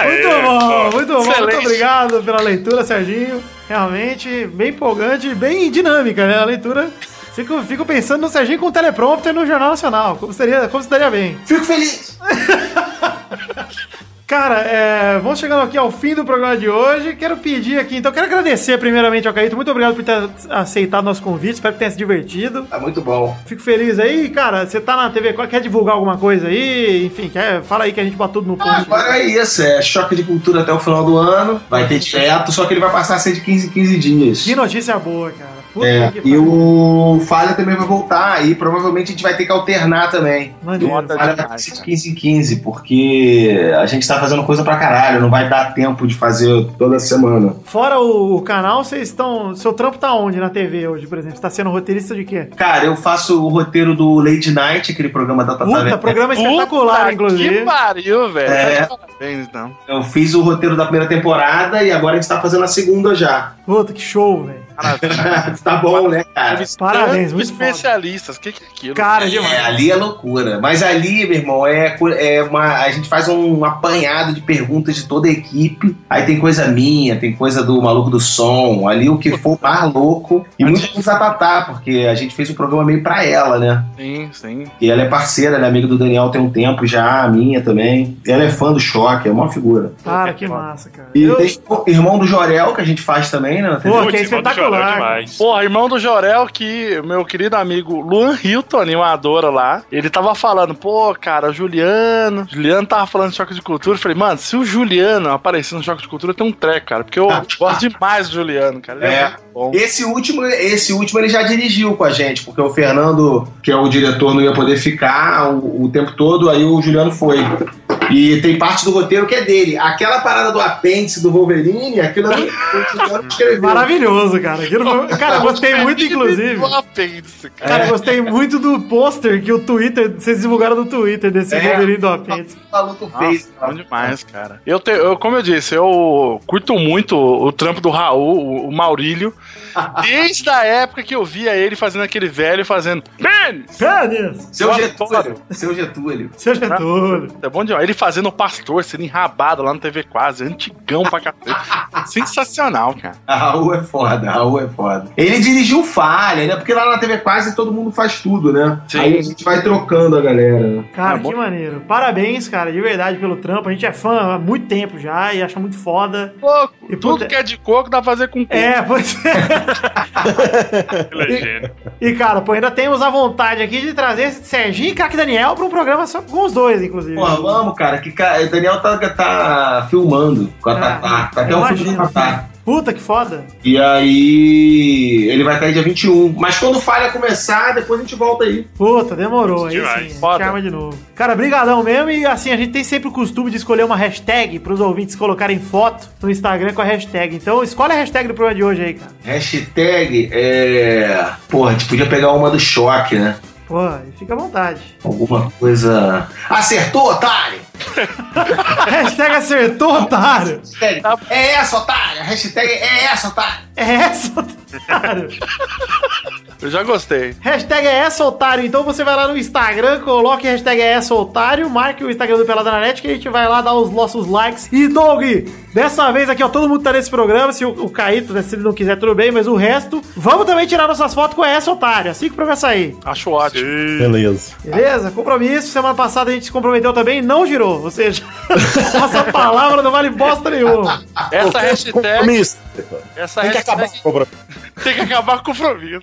Muito bom, ó. muito bom. Muito excelente. obrigado pela leitura, Serginho. Realmente, bem empolgante, bem dinâmica, né? A leitura. Fico, fico pensando no Serginho com teleprompter no Jornal Nacional. Como seria, como se daria bem. Fico feliz. Cara, é, vamos chegando aqui ao fim do programa de hoje. Quero pedir aqui, então, quero agradecer primeiramente ao Caíto. Muito obrigado por ter aceitado nosso convite. Espero que tenha se divertido. Tá muito bom. Fico feliz aí, cara. Você tá na TV, quer divulgar alguma coisa aí? Enfim, quer, fala aí que a gente bota tudo no Ah, post. agora é isso, é choque de cultura até o final do ano. Vai ter direto, só que ele vai passar a ser de 15 em 15 dias. Que notícia boa, cara. Puta É, e o Falha também vai voltar, e provavelmente a gente vai ter que alternar também. Maneiro. O Falha vai ser de 15 em 15, porque a gente tá fazendo coisa pra caralho, não vai dar tempo de fazer toda semana. Fora o, o canal, vocês estão. Seu trampo tá onde na TV hoje, por exemplo? Você tá sendo roteirista de quê? Cara, eu faço o roteiro do Late Night, aquele programa da Tata Puta, programa espetacular, Puta inclusive. Que pariu, velho. É. Parabéns, então. Eu fiz o roteiro da primeira temporada e agora a gente tá fazendo a segunda já. Puta, que show, velho. tá bom, né, cara? Parabéns, muito especialistas. O que, que é aquilo? Cara, É, demais. ali é loucura. Mas ali, meu irmão, é, é uma. A gente faz um apanhado de perguntas de toda a equipe. Aí tem coisa minha, tem coisa do maluco do som. Ali o que for mais louco. E muito com a Tatá, porque a gente fez um programa meio pra ela, né? Sim, sim. E ela é parceira, ela é amiga do Daniel tem um tempo já, a minha também. Ela é fã do choque, é uma figura. Cara, que massa, cara. E Eu- tem o irmão do Jorel, que a gente faz também, né? Pô, que é espetacular celular. demais. Porra, irmão do Jorel, que meu querido amigo Luan Hilton, animadora lá, ele tava falando, pô, cara, Juliano. Juliano tava falando de choque de cultura. Eu falei, mano, se o Juliano aparecer no choque de cultura, tem um treco, cara. Porque eu gosto demais do Juliano, cara. Ele é, É. muito bom. Esse último, esse último ele já dirigiu com a gente, porque o Fernando, que é o diretor, não ia poder ficar o, o tempo todo, aí o Juliano foi. E tem parte do roteiro que é dele. Aquela parada do apêndice do Wolverine, aquilo escreveu. Maravilhoso, cara. Aquilo foi- Cara, eu gostei muito, inclusive. Do apêndice, cara. Cara, eu gostei muito do pôster que o Twitter, vocês divulgaram no Twitter desse É. Wolverine do apêndice. O maluco fez. Bom demais, cara. Eu, te- eu, como eu disse, eu curto muito o, o trampo do Raul, o, o Maurílio, desde a época que eu via ele fazendo aquele velho fazendo pênis! Pênis! Seu Eu Getúlio. Seu Getúlio. Seu Getúlio. É bom demais. Ele fazendo o pastor, sendo enrabado lá no TV Quase, antigão pra cacete. Sensacional, cara. A Raul é foda, a Raul é foda. Ele dirigiu falha, né? Porque lá na TV quase todo mundo faz tudo, né? Sim. Aí a gente vai trocando a galera. né? Cara, É bom. que maneiro. Parabéns, cara, de verdade, pelo trampo. A gente é fã há muito tempo já e acha muito foda. Coco. E Tudo puta- que é de coco dá pra fazer com coco. É, pois é. Legenda. E, cara, pô, ainda temos a vontade aqui de trazer Serginho e Craque Daniel pra um programa só com os dois, inclusive. Porra, vamos, cara. Que o Daniel tá, tá filmando com a Ah, Tatá. Tá até um filme com a Tatá. Puta que foda. E aí. Ele vai estar aí dia 21. Mas quando falha começar, depois a gente volta aí. Puta, demorou. Aí sim, Foda. arma de novo. Cara, brigadão mesmo. E assim, a gente tem sempre o costume de escolher uma hashtag pros ouvintes colocarem foto no Instagram com a hashtag. Então, escolhe a hashtag do programa de hoje aí, cara. Hashtag é. Porra, a gente podia pegar uma do choque, né? Pô, aí fica à vontade. Alguma coisa. Acertou, otário! hashtag acertou, otário. Hashtag, É essa, otário! Hashtag é essa, otário! É essa, otário. Eu já gostei. Hashtag é essa, otário. Então você vai lá no Instagram, coloque hashtag é essa, otário, marque o Instagram do Pelada na Net que a gente vai lá dar os nossos likes. E, Doug, dessa vez aqui, ó, todo mundo tá nesse programa. Se o, o Caíto, né, se ele não quiser, tudo bem, mas o resto, vamos também tirar nossas fotos com essa, otário. Assim que o programa sair. Acho ótimo. Beleza. Beleza? Compromisso. Semana passada a gente se comprometeu também, não girou. Ou seja, nossa palavra não vale bosta nenhuma. Essa hashtag. Compromisso. Essa Tem que hashtag acabar com o compromisso. tem que acabar com o compromisso.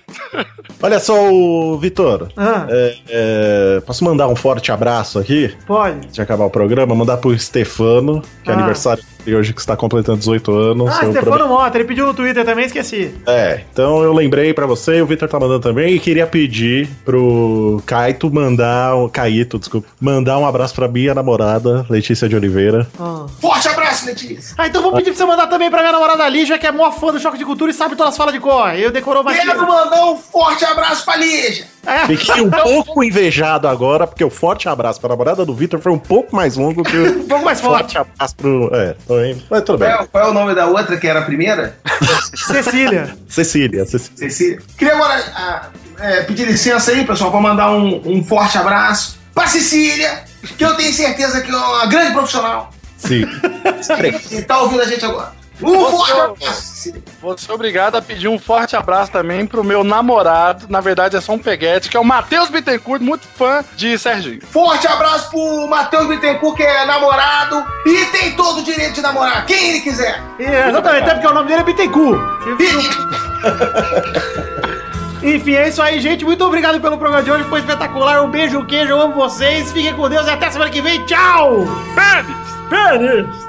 Olha só, o Vitor. Ah, é, é, posso mandar um forte abraço aqui? pode. De acabar o programa, mandar pro Stefano, que é Ah. aniversário dele hoje que está completando 18 anos. Ah, Stefano prometo- Mota, ele pediu no Twitter também, esqueci. É, então eu lembrei pra você, o Vitor tá mandando também, e queria pedir pro Kaito mandar, um, Caíto, desculpa, mandar um abraço pra minha namorada, Letícia de Oliveira. Ah. Forte abraço, Letícia! Ah, então vou pedir pra você mandar também pra minha namorada Lígia, que é mó fã do Choque de Cultura e sabe todas as falas de cor. Eu decorou mais que Quero mandar um forte abraço pra Lígia! É. Fiquei um pouco invejado agora, porque o forte abraço pra namorada do Vitor foi um pouco mais longo que o Um pouco mais forte. forte abraço pro... É, tô indo. Mas tudo bem. Qual, qual é o nome da outra que era a primeira? Cecília. Cecília, Cecília. Cecília. Queria agora ah, é, pedir licença aí, pessoal, pra mandar um, um forte abraço pra Cecília, que eu tenho certeza que é uma grande profissional Sim. e tá ouvindo a gente agora. Um Posso- forte abraço, Cecília. Vou ser obrigado a pedir um forte abraço também pro meu namorado, na verdade é só um peguete, que é o Matheus Bittencourt, muito fã de Serginho. Forte abraço pro Matheus Bittencourt, que é namorado e tem todo o direito de namorar, quem ele quiser. É, exatamente, até porque o nome dele é Bittencourt. Enfim, é isso aí, gente. Muito obrigado pelo programa de hoje. Foi espetacular. Um beijo, queijo. Eu amo vocês. Fiquem com Deus e até semana que vem. Tchau! Pênis!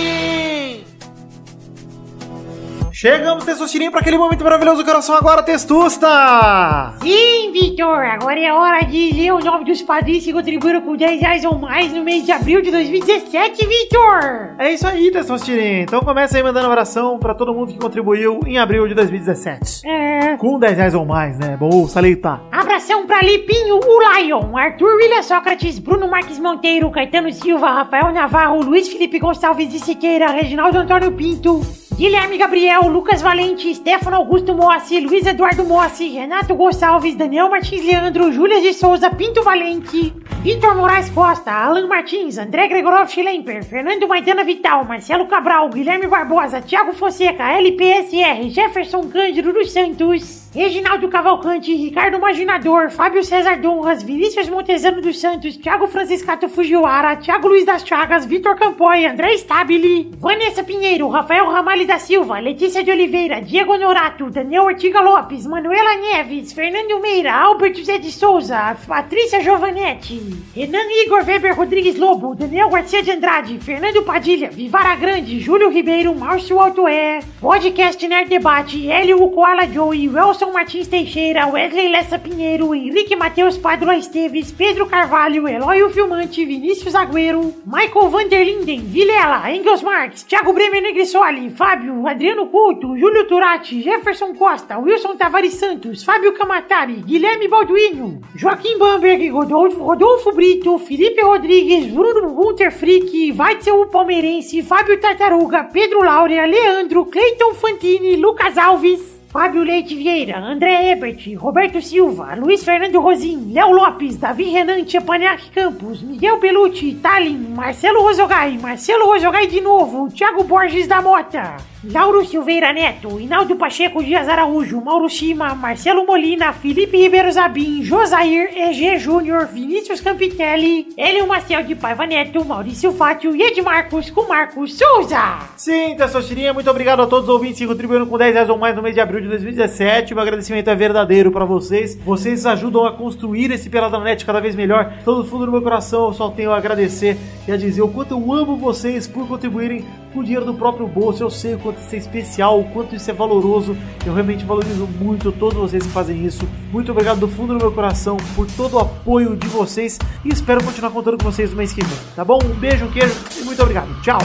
Chegamos, Testosterinha, para aquele momento maravilhoso do coração agora, Testusta! Sim, Vitor, agora é hora de ler o nome dos padrinhos que contribuíram com 10 reais ou mais no mês de abril de 2017, Vitor! É isso aí, Testosterinha. Então começa aí mandando oração para todo mundo que contribuiu em abril de 2017. É. Com 10 reais ou mais, né? Bom, salientar. Abração pra Lipinho, o Lion, Arthur William Sócrates, Bruno Marques Monteiro, Caetano Silva, Rafael Navarro, Luiz Felipe Gonçalves de Siqueira, Reginaldo Antônio Pinto, Guilherme Gabriel, Lucas Valente, Stefano Augusto Moacir, Luiz Eduardo Moacir, Renato Gonçalves, Daniel Martins Leandro, Júlia de Souza, Pinto Valente, Vitor Moraes Costa, Alan Martins, André Gregorov Schlemper, Fernando Maidana Vital, Marcelo Cabral, Guilherme Barbosa, Thiago Fonseca, LPSR, Jefferson Cândido dos Santos, Reginaldo Cavalcante, Ricardo Maginador, Fábio César Donras, Vinícius Montezano dos Santos, Thiago Franciscato Fujiwara, Thiago Luiz das Chagas, Vitor Campoy, André Stabile, Vanessa Pinheiro, Rafael Ramalho da Silva, Letícia de Oliveira, Diego Norato, Daniel Ortiga Lopes, Manuela Neves, Fernando Meira, Albert José de Souza, Patrícia Giovanetti, Renan Igor Weber Rodrigues Lobo, Daniel Garcia de Andrade, Fernando Padilha, Vivara Grande, Júlio Ribeiro, Márcio Altoé, Podcast Nerd Debate, Hélio Koala Joey, Wilson Martins Teixeira, Wesley Lessa Pinheiro, Henrique Matheus Padua Esteves, Pedro Carvalho, Eloy o Filmante, Vinícius Agüero, Michael Vanderlinden, Vilela, Engels Marques, Thiago Bremer Negrissoli, Fábio, Adriano Couto, Júlio Turati, Jefferson Costa, Wilson Tavares Santos, Fábio Camatari, Guilherme Balduino, Joaquim Bamberg, Rodolfo, Rodolfo Brito, Felipe Rodrigues, Bruno Gunter Frick, Weitzel Palmeirense, Fábio Tartaruga, Pedro Laura, Leandro, Cleiton Fantini, Lucas Alves, Fábio Leite Vieira, André Ebert, Roberto Silva, Luiz Fernando Rosim, Léo Lopes, Davi Renan Tchepaniak Campos, Miguel Belucci, Talin, Marcelo Rosogai, Marcelo Rosogai de novo, Thiago Borges da Mota, Lauro Silveira Neto, Inaldo Pacheco Dias Araújo, Mauro Shima, Marcelo Molina, Felipe Ribeiro Zabim, Josair EG Júnior, Vinícius Campitelli, Hélio Maciel de Paiva Neto, Maurício Fátio e Edmarcos com Marcos Souza. Sim, Testosterinha, muito obrigado a todos os ouvintes que contribuíram com 10 reais ou mais no mês de abril de 2017. Meu agradecimento é verdadeiro pra vocês. Vocês ajudam a construir esse Peladranet cada vez melhor. Todo fundo do meu coração, eu só tenho a agradecer e a dizer o quanto eu amo vocês por contribuírem com dinheiro do próprio bolso. Eu sei o quanto isso é especial, o quanto isso é valoroso. Eu realmente valorizo muito todos vocês que fazem isso. Muito obrigado do fundo do meu coração por todo o apoio de vocês e espero continuar contando com vocês no mês que vem, tá bom? Um beijo, um queijo e muito obrigado. Tchau!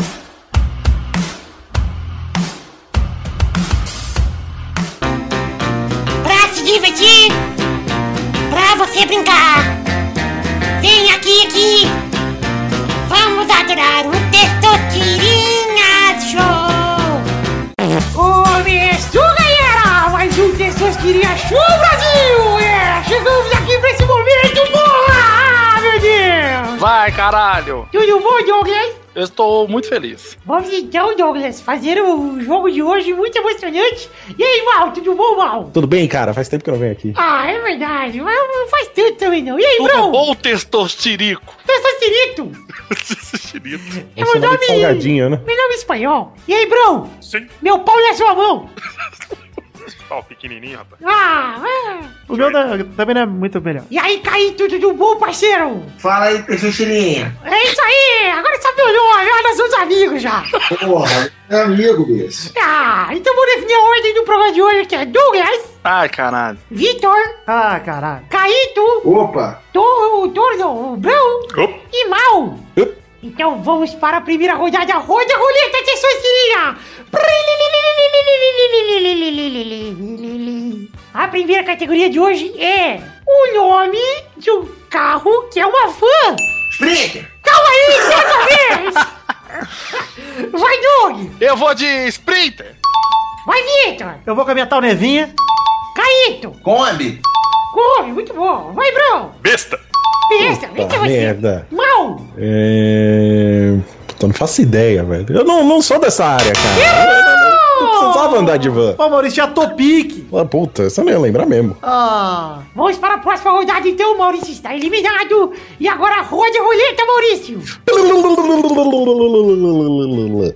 Pra se divertir, pra você brincar. Vem aqui, aqui. Vamos adorar o Testosterinha um Testosterinha Show Brasil! É, chegamos aqui pra esse momento, porra! Ah, meu Deus! Vai, caralho! Tudo bom, Douglas? Eu estou muito feliz. Vamos então, Douglas, fazer o jogo de hoje muito emocionante. E aí, Mal, tudo bom, Mal? Tudo bem, cara? Faz tempo que eu não venho aqui. Ah, é verdade, mas não faz tanto também não. E aí, Tudo Bro? bom, testostirico? Testostirito? É Esse meu nome nome... salgadinho, né? Meu nome é espanhol. E aí, Bro? Sim. Meu pau na sua mão. Ó, pequenininho, rapaz. Ah, ah. O meu não- também não é muito melhor. E aí, Caíto, tudo bom, parceiro? Fala aí, Testosterinha. É isso aí, agora sabe o nome, olha, nós somos amigos já. Porra, é amigo, bicho. Ah, então vou definir a ordem do programa de hoje, que é Douglas, Ai, caralho. Vitor, Ah, caralho. Caíto, Opa. Tor- Torno, Brão e Mal. Então vamos para a primeira rodada. Roda a roleta, Testosterinha. A primeira categoria de hoje é o nome de um carro que é uma fã. Sprinter. Calma aí, certa vez! Vai, Doug! Eu vou de Sprinter. Vai, Vitor! Eu vou com a minha tal nevinha. Caíto! Kombi. Come, muito bom! Vai, Brão! Besta. Pensa, então você! merda. Mal! É... Puta, não faço ideia, velho. Eu não, não sou dessa área, cara. Eu não, precisava andar de van. Ô, Maurício, tinha Topic. Ah, puta, essa não ia lembrar mesmo. Ah. Vamos para a próxima rodada, então, Maurício está eliminado! E agora roda a roleta, Maurício!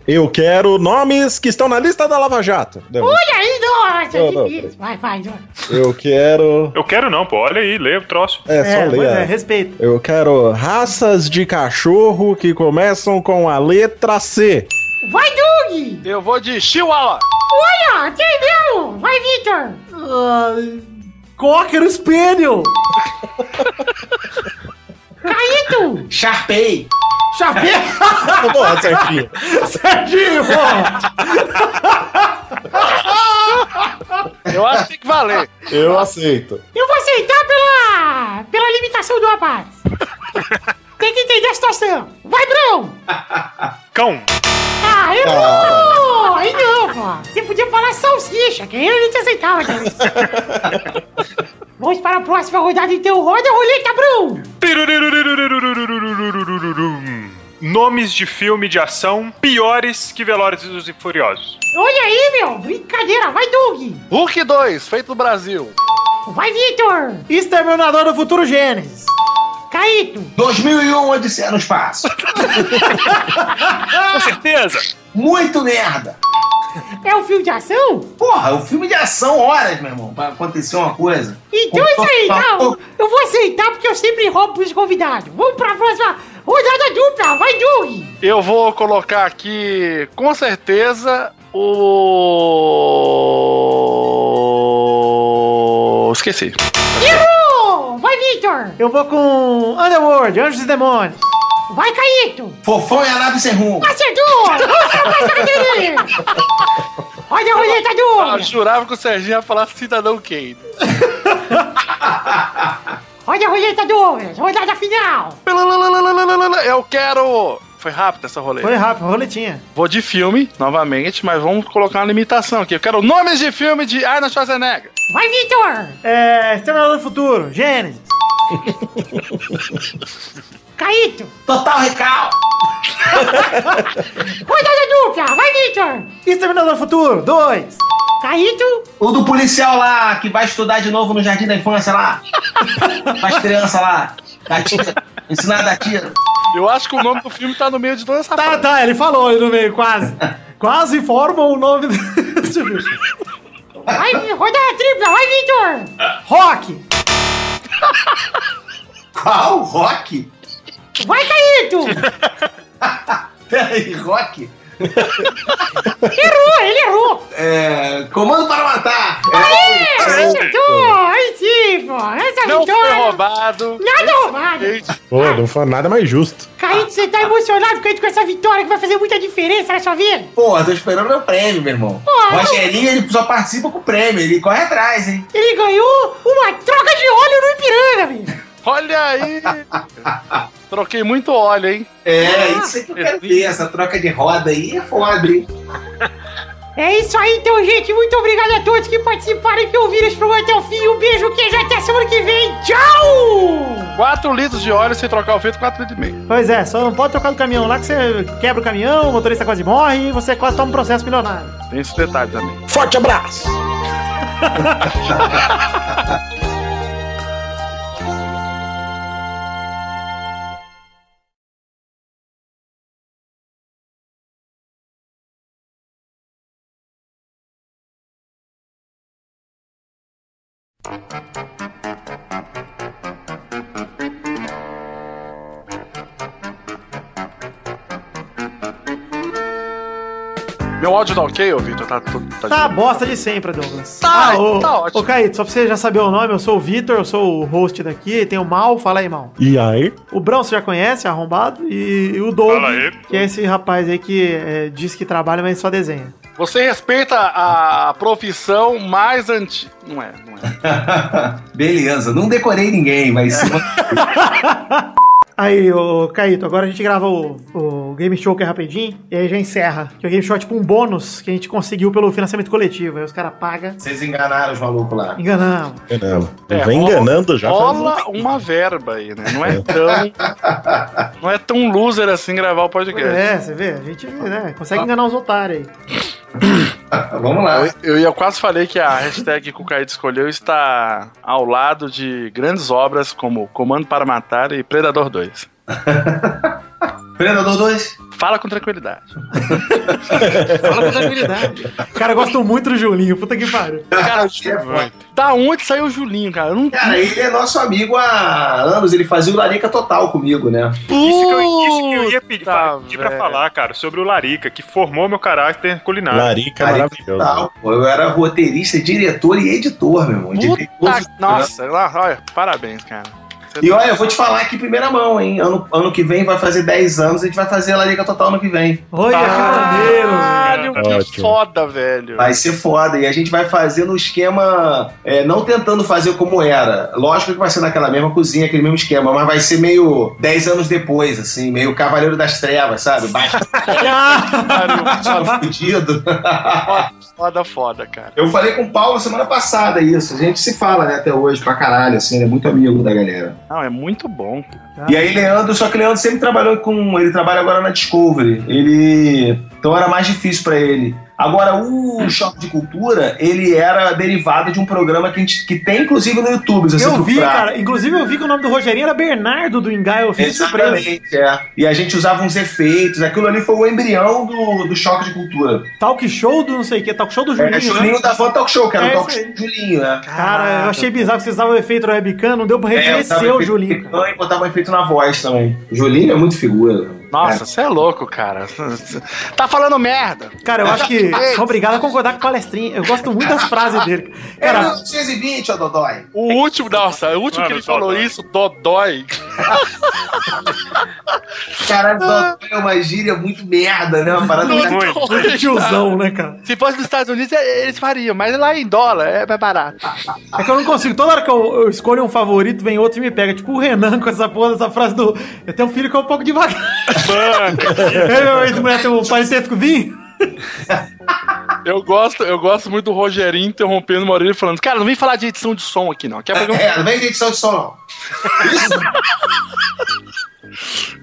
Eu quero nomes que estão na lista da Lava Jato. Olha aí, nossa, Não, não, difícil! Vai, vai, vai! Eu quero. Eu quero não, pô. Olha aí, lê o troço. É, só ler. pois a- é, respeito. Eu quero raças de cachorro que começam com a letra C. Vai, Doug! Eu vou de Chihuahua. Olha, entendeu? Vai, Vitor! Ai, Cocker Spaniel. Caíto! Sharpei. Chapéu. Boa, certinho. Serginho, Eu acho que tem que valer. Eu aceito. Eu vou aceitar pela. pela limitação do rapaz! Tem que entender a situação! Vai, Brão! Cão. Ah, errou! Aí não, pô! Você podia falar salsicha, que aí a gente aceitava também. Vamos para a próxima rodada, então. Roda a roleta, nomes de filme de ação piores que Velozes e Furiosos. Olha aí, meu. Brincadeira. Vai, Doug. Hulk 2, feito no Brasil. Vai, Vitor. Exterminador do Futuro Gênesis. Caíto. 2001, Odisseia no Espaço. Com certeza. Muito merda. É um filme de ação? Porra, é um filme de ação, horas, meu irmão, pra acontecer uma coisa. Então é isso aí, tá? Eu vou aceitar porque eu sempre roubo pros convidados. Vamos pra próxima rodada dupla. Vai, Doug. Eu vou colocar aqui, com certeza, o. Esqueci. Errou! Vai, Vitor. Eu vou com Underworld, Anjos e Demônios. Vai, Caíto. Fofão e a nave sem rumo. Acertou! Vamos pra próxima dele. Olha a roleta, Eu Doug. jurava que o Serginho ia falar Cidadão Kane. Olha a roleta, Douglas. Rodada final. Eu quero. Foi rápido essa roleta. Foi rápido, roletinha. Vou de filme, novamente, mas vamos colocar uma limitação aqui. Eu quero nomes de filme de Arnold Schwarzenegger. Vai, Vitor. É. Exterminador do Futuro, Gênesis. Caíto. Total recal. Rodada dupla. Vai, Vitor. Exterminador do Futuro, 2. Caíto. O do policial lá, que vai estudar de novo no Jardim da Infância lá. Faz criança lá. Da tira. Ensinar a dar tiro. Eu acho que o nome do filme tá no meio de toda essa Tá, frase. tá, ele falou ali no meio, quase. quase forma o nome. eu ver. Vai, rodada tripla. Vai, Vitor. Rock. Qual? Rock? Vai, Caíto. Peraí, Rock? Errou, ele errou. É. Comando para matar. Aê, É, acertou. Aí sim, pô. Essa Não foi vitória. roubado. Nada roubado. Pô, não foi nada mais justo. Caíto, você tá emocionado, Caíto, com essa vitória que vai fazer muita diferença na sua vida? Porra, tô esperando meu prêmio, meu irmão. Porra, o Rogerinho, ele só participa com o prêmio, ele corre atrás, hein? Ele ganhou uma troca de óleo no Ipiranga, meu. Olha aí. Troquei muito óleo, hein? É, isso aí que eu quero ver, essa troca de roda aí é foda, hein? É isso aí, então, gente. Muito obrigado a todos que participaram e que ouviram esse programa até o fim. Um beijo, queijo, até semana que vem. Tchau! 4 litros de óleo sem trocar o filtro, 4 litros e meio. Pois é, só não pode trocar do caminhão lá que você quebra o caminhão, o motorista quase morre e você quase toma um processo milionário. Tem esse detalhe também. Forte abraço! áudio tá ok, ô Vitor? Tá. Tá, Tá a de- bosta de sempre, Douglas. Tá, ah, ô, tá ótimo. Ô, Caíto, só pra você já saber o nome, eu sou o Vitor, eu sou o host daqui, tem o Mal, fala aí, Mal. E aí? O Brão você já conhece, arrombado, e, e o Doug, Fala aí. que é esse rapaz aí que é, diz que trabalha, mas só desenha. Você respeita a profissão mais antiga. Não é, não é. Beleza, não decorei ninguém, mas. Aí, ô Caíto, agora a gente grava o, o Game Show que é rapidinho, e aí já encerra. Que o Game Show é tipo um bônus que a gente conseguiu pelo financiamento coletivo. Aí os caras pagam, Vocês enganaram os malucos lá. enganamos. Enganando. É, Vem rola- enganando já. faz um Rola uma verba aí, né? Não é tão. Não é tão loser assim gravar o podcast. É, você vê, a gente né, consegue enganar os otários aí. Vamos lá. Eu, eu quase falei que a hashtag que o Caíto escolheu está ao lado de grandes obras como Comando para Matar e Predador 2. Predador 2? Fala com tranquilidade. Fala com tranquilidade. Cara, eu gosto muito do Julinho, puta que pariu. Cara, É da onde saiu o Julinho, cara? Não Cara, ele é nosso amigo há anos, ele fazia o Larica Total comigo, né? Isso que eu, isso que eu ia pedir, Puta, pedir pra falar, cara, sobre o Larica, que formou meu caráter culinário. Larica é Larica maravilhoso. Total. Pô, Eu era roteirista, diretor e editor, meu irmão. Puta, os nossa, lá, olha, parabéns, cara. E olha, eu vou te falar aqui em primeira mão, hein? Ano, ano que vem vai fazer 10 anos, a gente vai fazer a Larica Total ano que vem. Olha que maneiro. Caralho, ser ótimo. foda, velho. Vai ser foda. E a gente vai fazer no esquema, é, não tentando fazer como era. Lógico que vai ser naquela mesma cozinha, aquele mesmo esquema, mas vai ser meio 10 anos depois, assim, meio Cavaleiro das Trevas, sabe? Baixo fudido. Foda, foda, cara. Eu falei com o Paulo semana passada isso. A gente se fala, né, até hoje, pra caralho, assim, ele é muito amigo da galera. Não, é muito bom. E aí, Leandro, só que Leandro sempre trabalhou com. Ele trabalha agora na Discovery. Ele. Então era mais difícil pra ele. Agora, o Choque de Cultura, ele era derivado de um programa que, a gente, que tem, inclusive, no YouTube. Eu vi, procurar. cara. Inclusive, eu vi que o nome do Rogerinho era Bernardo do Engai. Eu fiz surpresa. Exatamente, é. E a gente usava uns efeitos. Aquilo ali foi o embrião do, do Choque de Cultura. Talk show do não sei o que, talk show do Julinho. É, Julinho né? da Van Talk Show, que era É o Talk Show do Julinho, né? Cara, eu achei bizarro que vocês usavam o efeito webcam, não deu pra É, reconhecer usava o Julinho. E botava um efeito na voz também. Julinho é muito figura. Nossa, você é. louco, cara. Tá falando merda. Cara, eu acho que sou obrigado a concordar com o palestrinha. Eu gosto muito das frases dele. Era Cara, 920, ó, Dodói. O último, nossa, o último que ele falou isso, Dodói. Caralho, é uma gíria muito merda, né? Uma parada muito... muito tiozão, né, cara? Se fosse nos Estados Unidos, é, eles fariam, mas lá em dólar é mais barato. É que eu não consigo. Toda hora que eu, eu escolho um favorito, vem outro e me pega. Tipo o Renan com essa porra dessa frase do. Eu tenho um filho que é um pouco devagar. É, meu ex-mulher tem um parentescozinho. Eu gosto, eu gosto muito do Rogerinho interrompendo orelha e falando, cara, não vem falar de edição de som aqui, não. Quer pegar um... É, não vem de edição de som, não.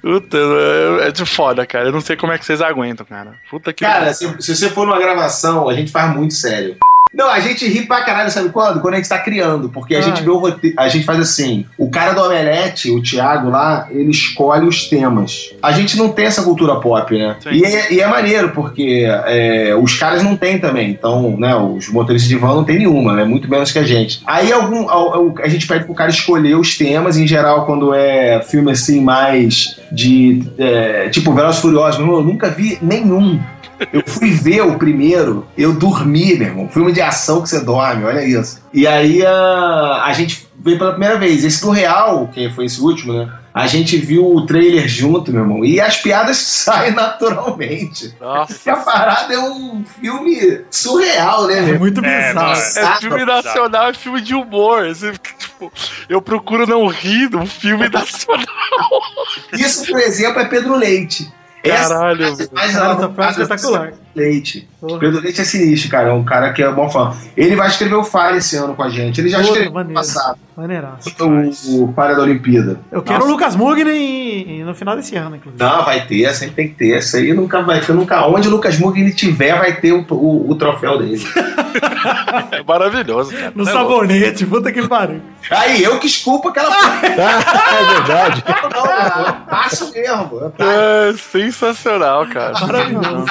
Puta, é, é de foda, cara. Eu não sei como é que vocês aguentam, cara. Puta que. Cara, se, se você for numa gravação, a gente faz muito sério. Não, a gente ri pra caralho, sabe quando? Quando a gente tá criando, porque a Ah. gente vê o roteiro, a gente faz assim, o cara do Omelete, o Thiago lá, ele escolhe os temas. A gente não tem essa cultura pop, né? E é, e é maneiro, porque é, os caras não têm também, então, né, os motoristas de van não tem nenhuma, né? Muito menos que a gente. Aí algum, a, gente pede pro cara escolher os temas, em geral, quando é filme assim, mais de, é, tipo, Velozes Furiosos, meu irmão, eu nunca vi nenhum. Eu fui ver o primeiro, eu dormi, meu irmão. Filme de ação que você dorme, olha isso. E aí a, a gente veio pela primeira vez. Esse do Real, que foi esse último, né? A gente viu o trailer junto, meu irmão. E as piadas saem naturalmente. Nossa. A parada é um filme surreal, né, meu? É muito É, bizarro. É filme nacional, é filme de humor. Tipo, eu procuro não rir de um filme nacional. Isso, por exemplo, é Pedro Leite. Caralho, Essa Cara, lá essa frase é espetacular. Leite. Porra. Pedro Leite é sinistro, cara. É um cara que é bom fã. Ele vai escrever o Fire esse ano com a gente. Ele já Porra, escreveu no maneiro. passado. Maneiraço. O, o Fire da Olimpíada. Eu quero o Lucas Mugni no final desse ano, inclusive. Não, vai ter, sempre tem que ter. Isso aí nunca vai ter, nunca. Onde o Lucas Mugni tiver, vai ter o, o, o troféu dele. É maravilhoso, cara. No louco. sabonete, puta que pariu. Aí, eu que esculpo aquela porra. é verdade. Não, não, eu passo mesmo. Eu passo. É sensacional, cara. Maravilhoso.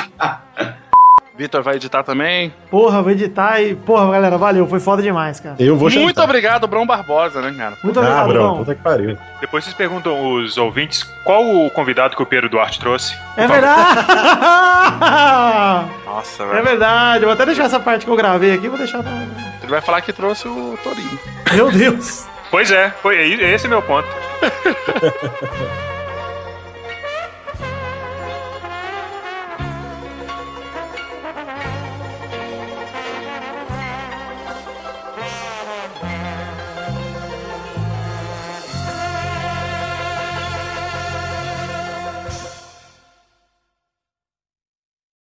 Vitor vai editar também. Porra, vou editar e. Porra, galera, valeu. Foi foda demais, cara. Eu vou Muito obrigado, Brão Barbosa, né, cara? Muito Ah, obrigado, bro, Bruno. puta que pariu. Depois vocês perguntam os ouvintes qual o convidado que o Pedro Duarte trouxe. É verdade! Nossa, é velho. verdade. Eu vou até deixar essa parte que eu gravei aqui, vou deixar. na- Ele vai falar que trouxe o Torinho. Meu Deus! Pois é, foi, esse é meu ponto.